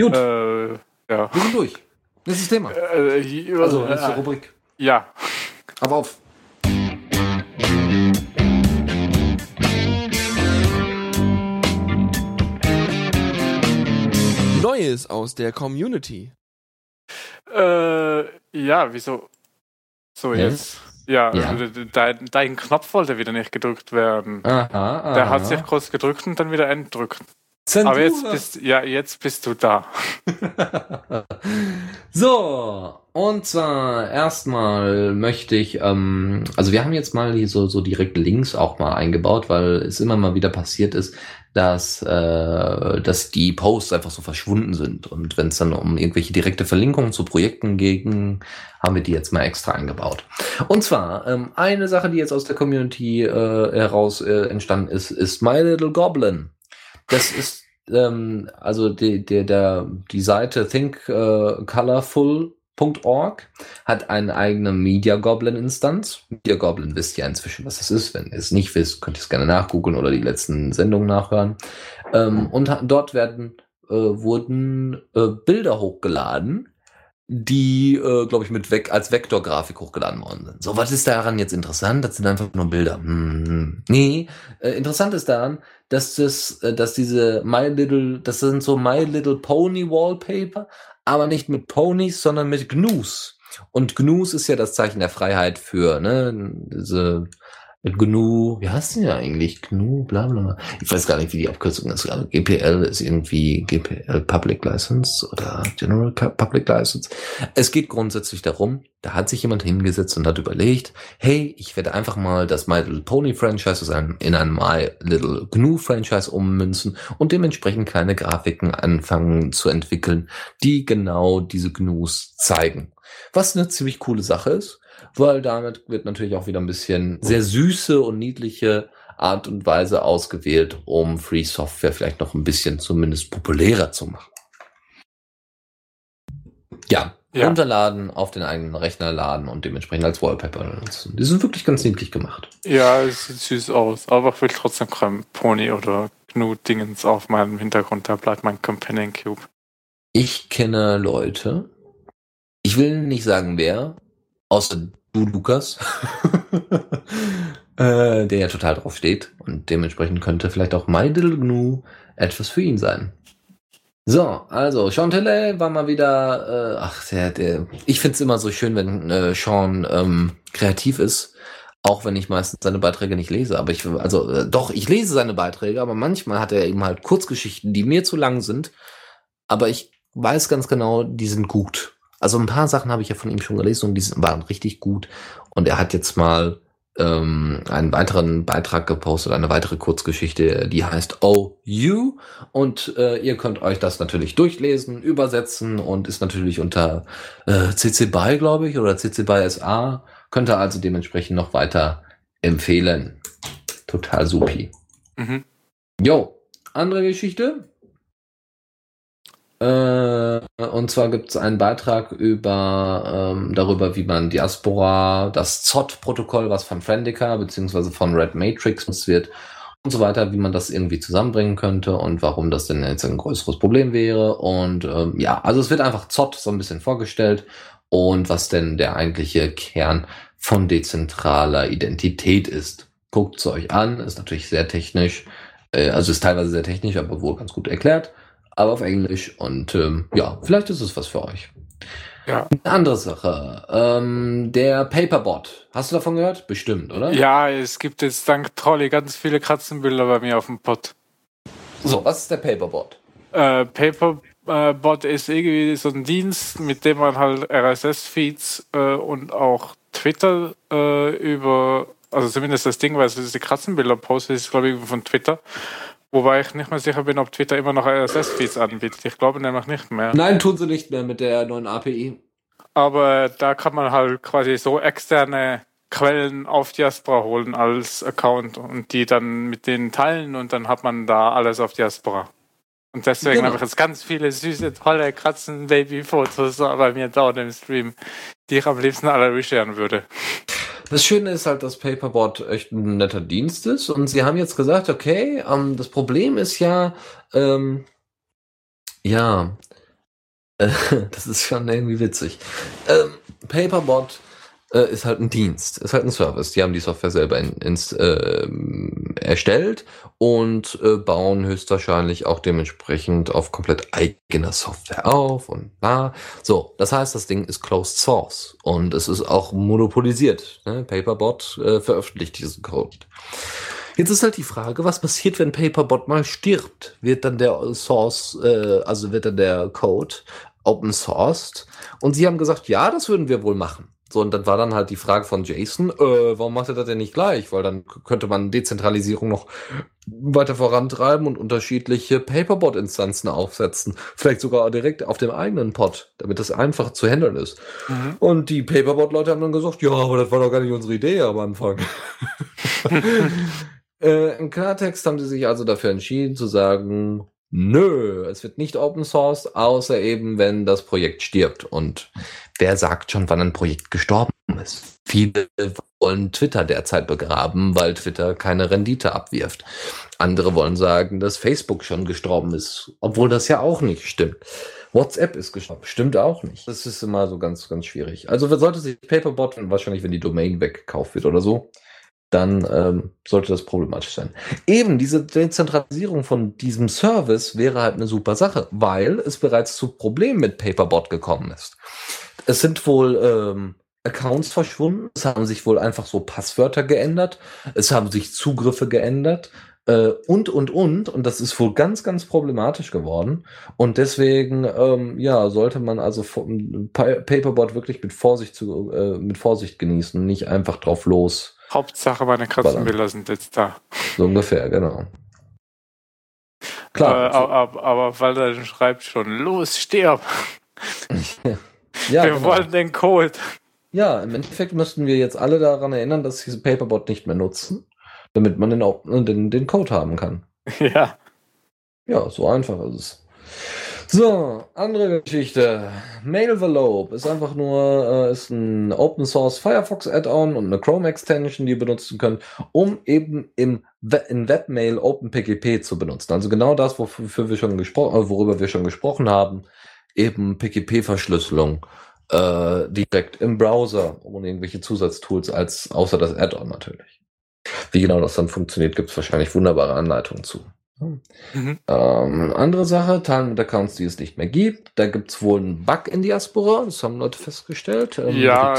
Gut, Äh, ja. wir sind durch. Nächstes Thema. Äh, hier- Also, nächste äh, Rubrik. ja. Aber auf. Neues aus der Community. Äh, ja, wieso? So, jetzt. Ja, Ja. also Dein, dein Knopf wollte wieder nicht gedrückt werden. Aha, aha. Der hat sich kurz gedrückt und dann wieder entdrückt. Zensur. Aber jetzt bist, ja, jetzt bist du da. so, und zwar erstmal möchte ich, ähm, also wir haben jetzt mal hier so, so direkt Links auch mal eingebaut, weil es immer mal wieder passiert ist, dass, äh, dass die Posts einfach so verschwunden sind. Und wenn es dann um irgendwelche direkte Verlinkungen zu Projekten ging, haben wir die jetzt mal extra eingebaut. Und zwar, ähm, eine Sache, die jetzt aus der Community äh, heraus äh, entstanden ist, ist My Little Goblin. Das ist ähm, also die, die, der, die Seite thinkcolorful.org hat eine eigene Media Goblin Instanz. Media Goblin wisst ihr inzwischen, was das ist. Wenn ihr es nicht wisst, könnt ihr es gerne nachgoogeln oder die letzten Sendungen nachhören. Ähm, und dort werden äh, wurden äh, Bilder hochgeladen, die, äh, glaube ich, mit weg als Vektorgrafik hochgeladen worden sind. So, was ist daran jetzt interessant? Das sind einfach nur Bilder. Hm, nee, äh, interessant ist daran, dass das, äh, dass diese My Little, das sind so My Little Pony Wallpaper, aber nicht mit Ponys, sondern mit Gnus. Und Gnus ist ja das Zeichen der Freiheit für, ne, diese GNU, wie heißt denn ja eigentlich? GNU, bla bla bla. Ich weiß gar nicht, wie die Abkürzung ist. Also GPL ist irgendwie GPL Public License oder General Pu- Public License. Es geht grundsätzlich darum, da hat sich jemand hingesetzt und hat überlegt, hey, ich werde einfach mal das My Little Pony Franchise einem- in ein My Little GNU Franchise ummünzen und dementsprechend kleine Grafiken anfangen zu entwickeln, die genau diese GNUs zeigen. Was eine ziemlich coole Sache ist, weil damit wird natürlich auch wieder ein bisschen sehr süße und niedliche Art und Weise ausgewählt, um Free Software vielleicht noch ein bisschen zumindest populärer zu machen. Ja, Ja. runterladen, auf den eigenen Rechner laden und dementsprechend als Wallpaper benutzen. Die sind wirklich ganz niedlich gemacht. Ja, es sieht süß aus, aber ich will trotzdem kein Pony oder Gnu-Dingens auf meinem Hintergrund. Da bleibt mein Companion Cube. Ich kenne Leute, ich will nicht sagen wer, außer du, Lukas, äh, der ja total drauf steht und dementsprechend könnte vielleicht auch My Little Gnu etwas für ihn sein. So, also Chantelet war mal wieder, äh, ach, der, der, ich find's immer so schön, wenn äh, Sean ähm, kreativ ist, auch wenn ich meistens seine Beiträge nicht lese. Aber ich, also äh, doch, ich lese seine Beiträge, aber manchmal hat er eben halt Kurzgeschichten, die mir zu lang sind. Aber ich weiß ganz genau, die sind gut. Also ein paar Sachen habe ich ja von ihm schon gelesen und die waren richtig gut. Und er hat jetzt mal ähm, einen weiteren Beitrag gepostet, eine weitere Kurzgeschichte, die heißt Oh You. Und äh, ihr könnt euch das natürlich durchlesen, übersetzen und ist natürlich unter äh, CC BY, glaube ich, oder CC BY SA. Könnt ihr also dementsprechend noch weiter empfehlen. Total supi. Mhm. Jo, andere Geschichte. Äh, und zwar gibt es einen Beitrag über ähm, darüber, wie man Diaspora, das ZOT-Protokoll, was von Friendica beziehungsweise von Red Matrix genutzt wird und so weiter, wie man das irgendwie zusammenbringen könnte und warum das denn jetzt ein größeres Problem wäre. Und ähm, ja, also es wird einfach ZOT so ein bisschen vorgestellt und was denn der eigentliche Kern von dezentraler Identität ist. Guckt es euch an, ist natürlich sehr technisch, äh, also ist teilweise sehr technisch, aber wohl ganz gut erklärt, aber auf Englisch und ähm, ja, vielleicht ist es was für euch. Ja. Eine andere Sache, ähm, der Paperbot. Hast du davon gehört? Bestimmt, oder? ja, es gibt jetzt dank Trolli ganz viele Katzenbilder bei mir auf dem Pod. So, was ist der Paperbot? Äh, Paperbot ist irgendwie so ein Dienst, mit dem man halt RSS-Feeds äh, und auch Twitter äh, über, also zumindest das Ding, weil es diese Katzenbilder postet, ist glaube ich von Twitter. Wobei ich nicht mehr sicher bin, ob Twitter immer noch RSS-Feeds anbietet. Ich glaube nämlich nicht mehr. Nein, tun sie nicht mehr mit der neuen API. Aber da kann man halt quasi so externe Quellen auf Diaspora holen als Account und die dann mit denen teilen und dann hat man da alles auf Diaspora. Und deswegen Genau. habe ich jetzt ganz viele süße, tolle Katzen-Baby-Fotos da bei mir dort im Stream, die ich am liebsten alle resharen würde. Das Schöne ist halt, dass Paperbot echt ein netter Dienst ist und sie haben jetzt gesagt, okay, ähm, das Problem ist ja, ähm, ja, äh, das ist schon irgendwie witzig. Ähm, Paperbot äh, ist halt ein Dienst, ist halt ein Service. Die haben die Software selber in, ins, ähm, erstellt und äh, bauen höchstwahrscheinlich auch dementsprechend auf komplett eigener Software auf und bla. So, das heißt, das Ding ist closed source und es ist auch monopolisiert. Ne? Paperbot äh, veröffentlicht diesen Code. Jetzt ist halt die Frage, was passiert, wenn Paperbot mal stirbt? Wird dann der Source, äh, also wird dann der Code open sourced? Und sie haben gesagt, ja, das würden wir wohl machen. So, und dann war dann halt die Frage von Jason, äh, warum macht er das denn nicht gleich? Weil dann könnte man Dezentralisierung noch weiter vorantreiben und unterschiedliche Paperbot-Instanzen aufsetzen. Vielleicht sogar direkt auf dem eigenen Pod, damit das einfach zu handeln ist. Mhm. Und die Paperbot-Leute haben dann gesagt, ja, aber das war doch gar nicht unsere Idee am Anfang. äh, Im Klartext haben sie sich also dafür entschieden zu sagen, nö, es wird nicht Open Source, außer eben, wenn das Projekt stirbt. Und wer sagt schon, wann ein Projekt gestorben ist? Viele wollen Twitter derzeit begraben, weil Twitter keine Rendite abwirft. Andere wollen sagen, dass Facebook schon gestorben ist, obwohl das ja auch nicht stimmt. WhatsApp ist gestorben. Stimmt auch nicht. Das ist immer so ganz, ganz schwierig. Also wer sollte sich Paperbot, wahrscheinlich wenn die Domain weggekauft wird oder so, dann ähm, sollte das problematisch sein. Eben diese Dezentralisierung von diesem Service wäre halt eine super Sache, weil es bereits zu Problemen mit Paperbot gekommen ist. Es sind wohl ähm, Accounts verschwunden, es haben sich wohl einfach so Passwörter geändert, es haben sich Zugriffe geändert äh, und, und, und. Und das ist wohl ganz, ganz problematisch geworden. Und deswegen, ähm, ja, sollte man also Paperbot wirklich mit Vorsicht, zu, äh, mit Vorsicht genießen, nicht einfach drauf los. Hauptsache meine Katzenbilder sind jetzt da. So ungefähr, genau. Äh, Klar. aber, aber weil er schreibt schon, los, stirb. ja, Wir genau. wollen den Code. ja, im Endeffekt müssten wir jetzt alle daran erinnern, dass diese Paperbot nicht mehr nutzen. damit man den, den, den Code haben kann. Ja. Ja, so einfach ist es. So, andere Geschichte. Mailvelope ist einfach nur äh, ist ein Open Source Firefox Add-on und eine Chrome Extension, die ihr benutzen könnt, um eben im We in Webmail OpenPGP zu benutzen. Also genau das, wofür wir schon gesprochen, äh, worüber wir schon gesprochen haben, eben PGP-Verschlüsselung äh, direkt im Browser, ohne irgendwelche Zusatztools als außer das Add-on natürlich. Wie genau das dann funktioniert, gibt es wahrscheinlich wunderbare Anleitungen zu. Mhm. Ähm, andere Sache, Teilen mit Accounts, die es nicht mehr gibt. Da gibt es wohl einen Bug in Diaspora, das haben Leute festgestellt. Ähm, Ja,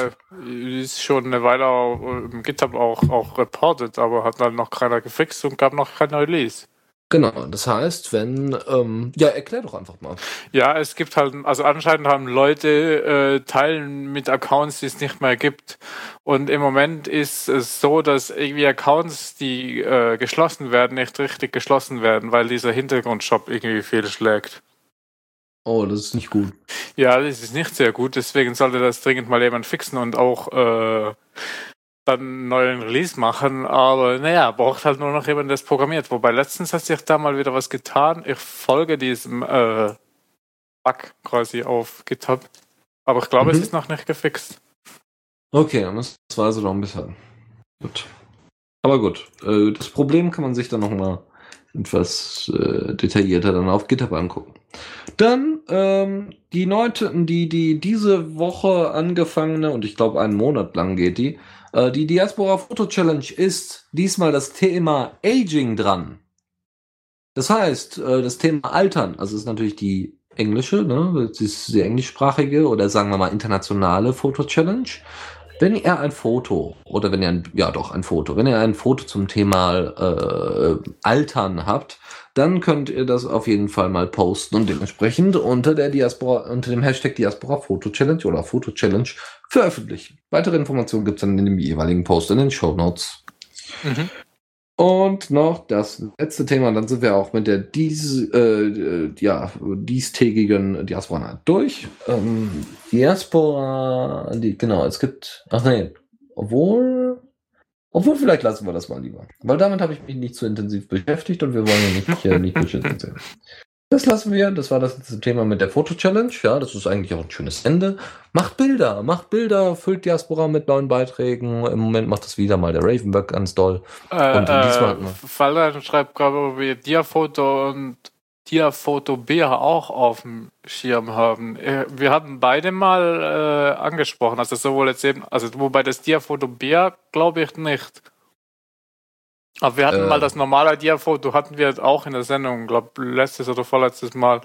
ist schon eine Weile äh, im GitHub auch, auch reported, aber hat dann noch keiner gefixt und gab noch kein Release. Genau. Das heißt, wenn, ähm, ja, erklär doch einfach mal. Ja, es gibt halt, also anscheinend haben Leute äh, Teilen mit Accounts, die es nicht mehr gibt. Und im Moment ist es so, dass irgendwie Accounts, die äh, geschlossen werden, nicht richtig geschlossen werden, weil dieser Hintergrundshop irgendwie fehlschlägt. Oh, das ist nicht gut. Ja, das ist nicht sehr gut, deswegen sollte das dringend mal jemand fixen und auch äh, dann einen neuen Release machen. Aber naja, braucht halt nur noch jemand, der es programmiert. Wobei letztens hat sich da mal wieder was getan. Ich folge diesem äh, Bug quasi auf GitHub. Aber ich glaube, Mhm. es ist noch nicht gefixt. Okay, dann ist das also noch ein bisschen. Gut. Aber gut, äh, das Problem kann man sich dann nochmal etwas äh, detaillierter dann auf GitHub angucken. Dann ähm, die Leute, die, die diese Woche angefangene, und ich glaube einen Monat lang geht die, die Diaspora Foto Challenge ist diesmal das Thema Aging dran. Das heißt, äh, das Thema Altern, also ist natürlich die englische, ne, ist die englischsprachige oder sagen wir mal internationale Foto Challenge. Wenn ihr ein Foto oder wenn ihr ein, ja doch ein Foto, wenn ihr ein Foto zum Thema äh, Altern habt, dann könnt ihr das auf jeden Fall mal posten und dementsprechend unter der Diaspora, unter dem Hashtag Diaspora Foto Challenge oder Foto Challenge veröffentlichen. Weitere Informationen gibt es dann in dem jeweiligen Post in den Show Notes. Mhm. Und noch das letzte Thema, dann sind wir auch mit der dies, äh, ja, diestägigen Diaspora durch. Ähm, Diaspora, die, genau, es gibt, ach nee, obwohl, obwohl vielleicht lassen wir das mal lieber. Weil damit habe ich mich nicht zu intensiv beschäftigt und wir wollen ja nicht, äh, nicht beschissen sehen. Das lassen wir, das war das letzte Thema mit der Foto-Challenge. Ja, das ist eigentlich auch ein schönes Ende. Macht Bilder, macht Bilder, füllt Diaspora mit neuen Beiträgen. Im Moment macht das wieder mal der Ravenberg ganz doll. Äh, Und diesmal hat äh, Fallan schreibt gerade, wir Diafoto und Diafoto B auch auf dem Schirm haben. Äh, Wir hatten beide mal äh, angesprochen, also sowohl jetzt eben, also wobei das Diafoto B glaube ich nicht. Aber wir hatten Äh. mal das normale Diafoto, hatten wir auch in der Sendung, glaube letztes oder vorletztes Mal.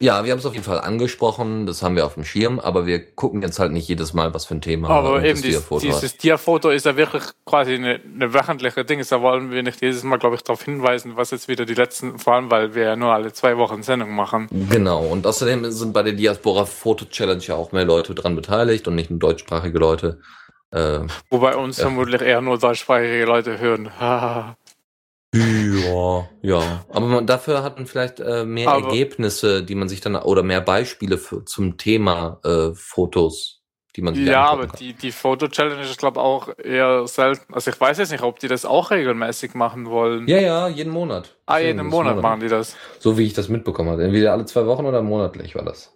Ja, wir haben es auf jeden Fall angesprochen, das haben wir auf dem Schirm, aber wir gucken jetzt halt nicht jedes Mal, was für ein Thema Aber eben dies, Diafoto hat. dieses Diafoto ist ja wirklich quasi eine, eine wöchentliche Ding. Da wollen wir nicht jedes Mal, glaube ich, darauf hinweisen, was jetzt wieder die letzten, vor allem weil wir ja nur alle zwei Wochen Sendung machen. Genau, und außerdem sind bei der Diaspora Foto Challenge ja auch mehr Leute dran beteiligt und nicht nur deutschsprachige Leute. Äh, Wobei uns Ja. vermutlich eher nur deutschsprachige Leute hören. Ja, ja. Aber man, dafür hat man vielleicht äh, mehr Aber- Ergebnisse, die man sich dann, oder mehr Beispiele für, zum Thema äh, Fotos, die man sich ja, aber die, die Foto-Challenge ist, glaube ich, auch eher selten. Also ich weiß jetzt nicht, ob die das auch regelmäßig machen wollen. Ja, ja, jeden Monat. ah, jeden das Monat ist machen die das. So wie ich das mitbekommen habe. Entweder alle zwei Wochen oder monatlich war das.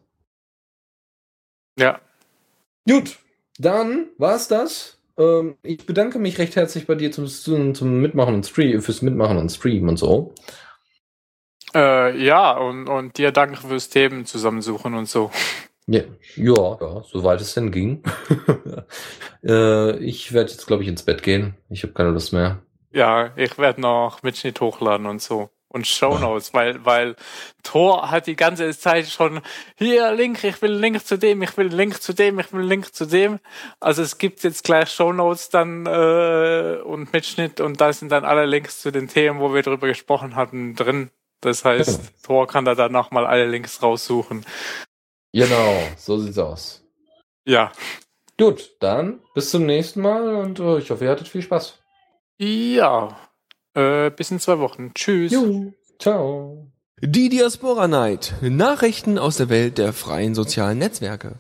Ja. Gut, dann war's das. Ähm, ich bedanke mich recht herzlich bei dir zum, zum, zum Mitmachen und Stream, fürs Mitmachen und Stream und so. Äh, ja, und, und dir danke fürs Themen zusammensuchen und so. Ja, ja, ja soweit es denn ging. äh, ich werde jetzt, glaube ich, ins Bett gehen. Ich habe keine Lust mehr. Ja, ich werde noch Mitschnitt hochladen und so. Und Shownotes, weil, weil Thor hat die ganze Zeit schon hier Link, ich will Link zu dem, ich will Link zu dem, ich will Link zu dem. Also es gibt jetzt gleich Shownotes dann äh, und Mitschnitt und da sind dann alle Links zu den Themen, wo wir drüber gesprochen hatten, drin. Das heißt, Ja. Thor kann da dann nochmal alle Links raussuchen. Genau, so sieht's aus. Ja. Gut, dann bis zum nächsten Mal und äh, ich hoffe, ihr hattet viel Spaß. Ja. Äh, bis in zwei Wochen. Tschüss. Jo, ciao. Die Diaspora Night. Nachrichten aus der Welt der freien sozialen Netzwerke.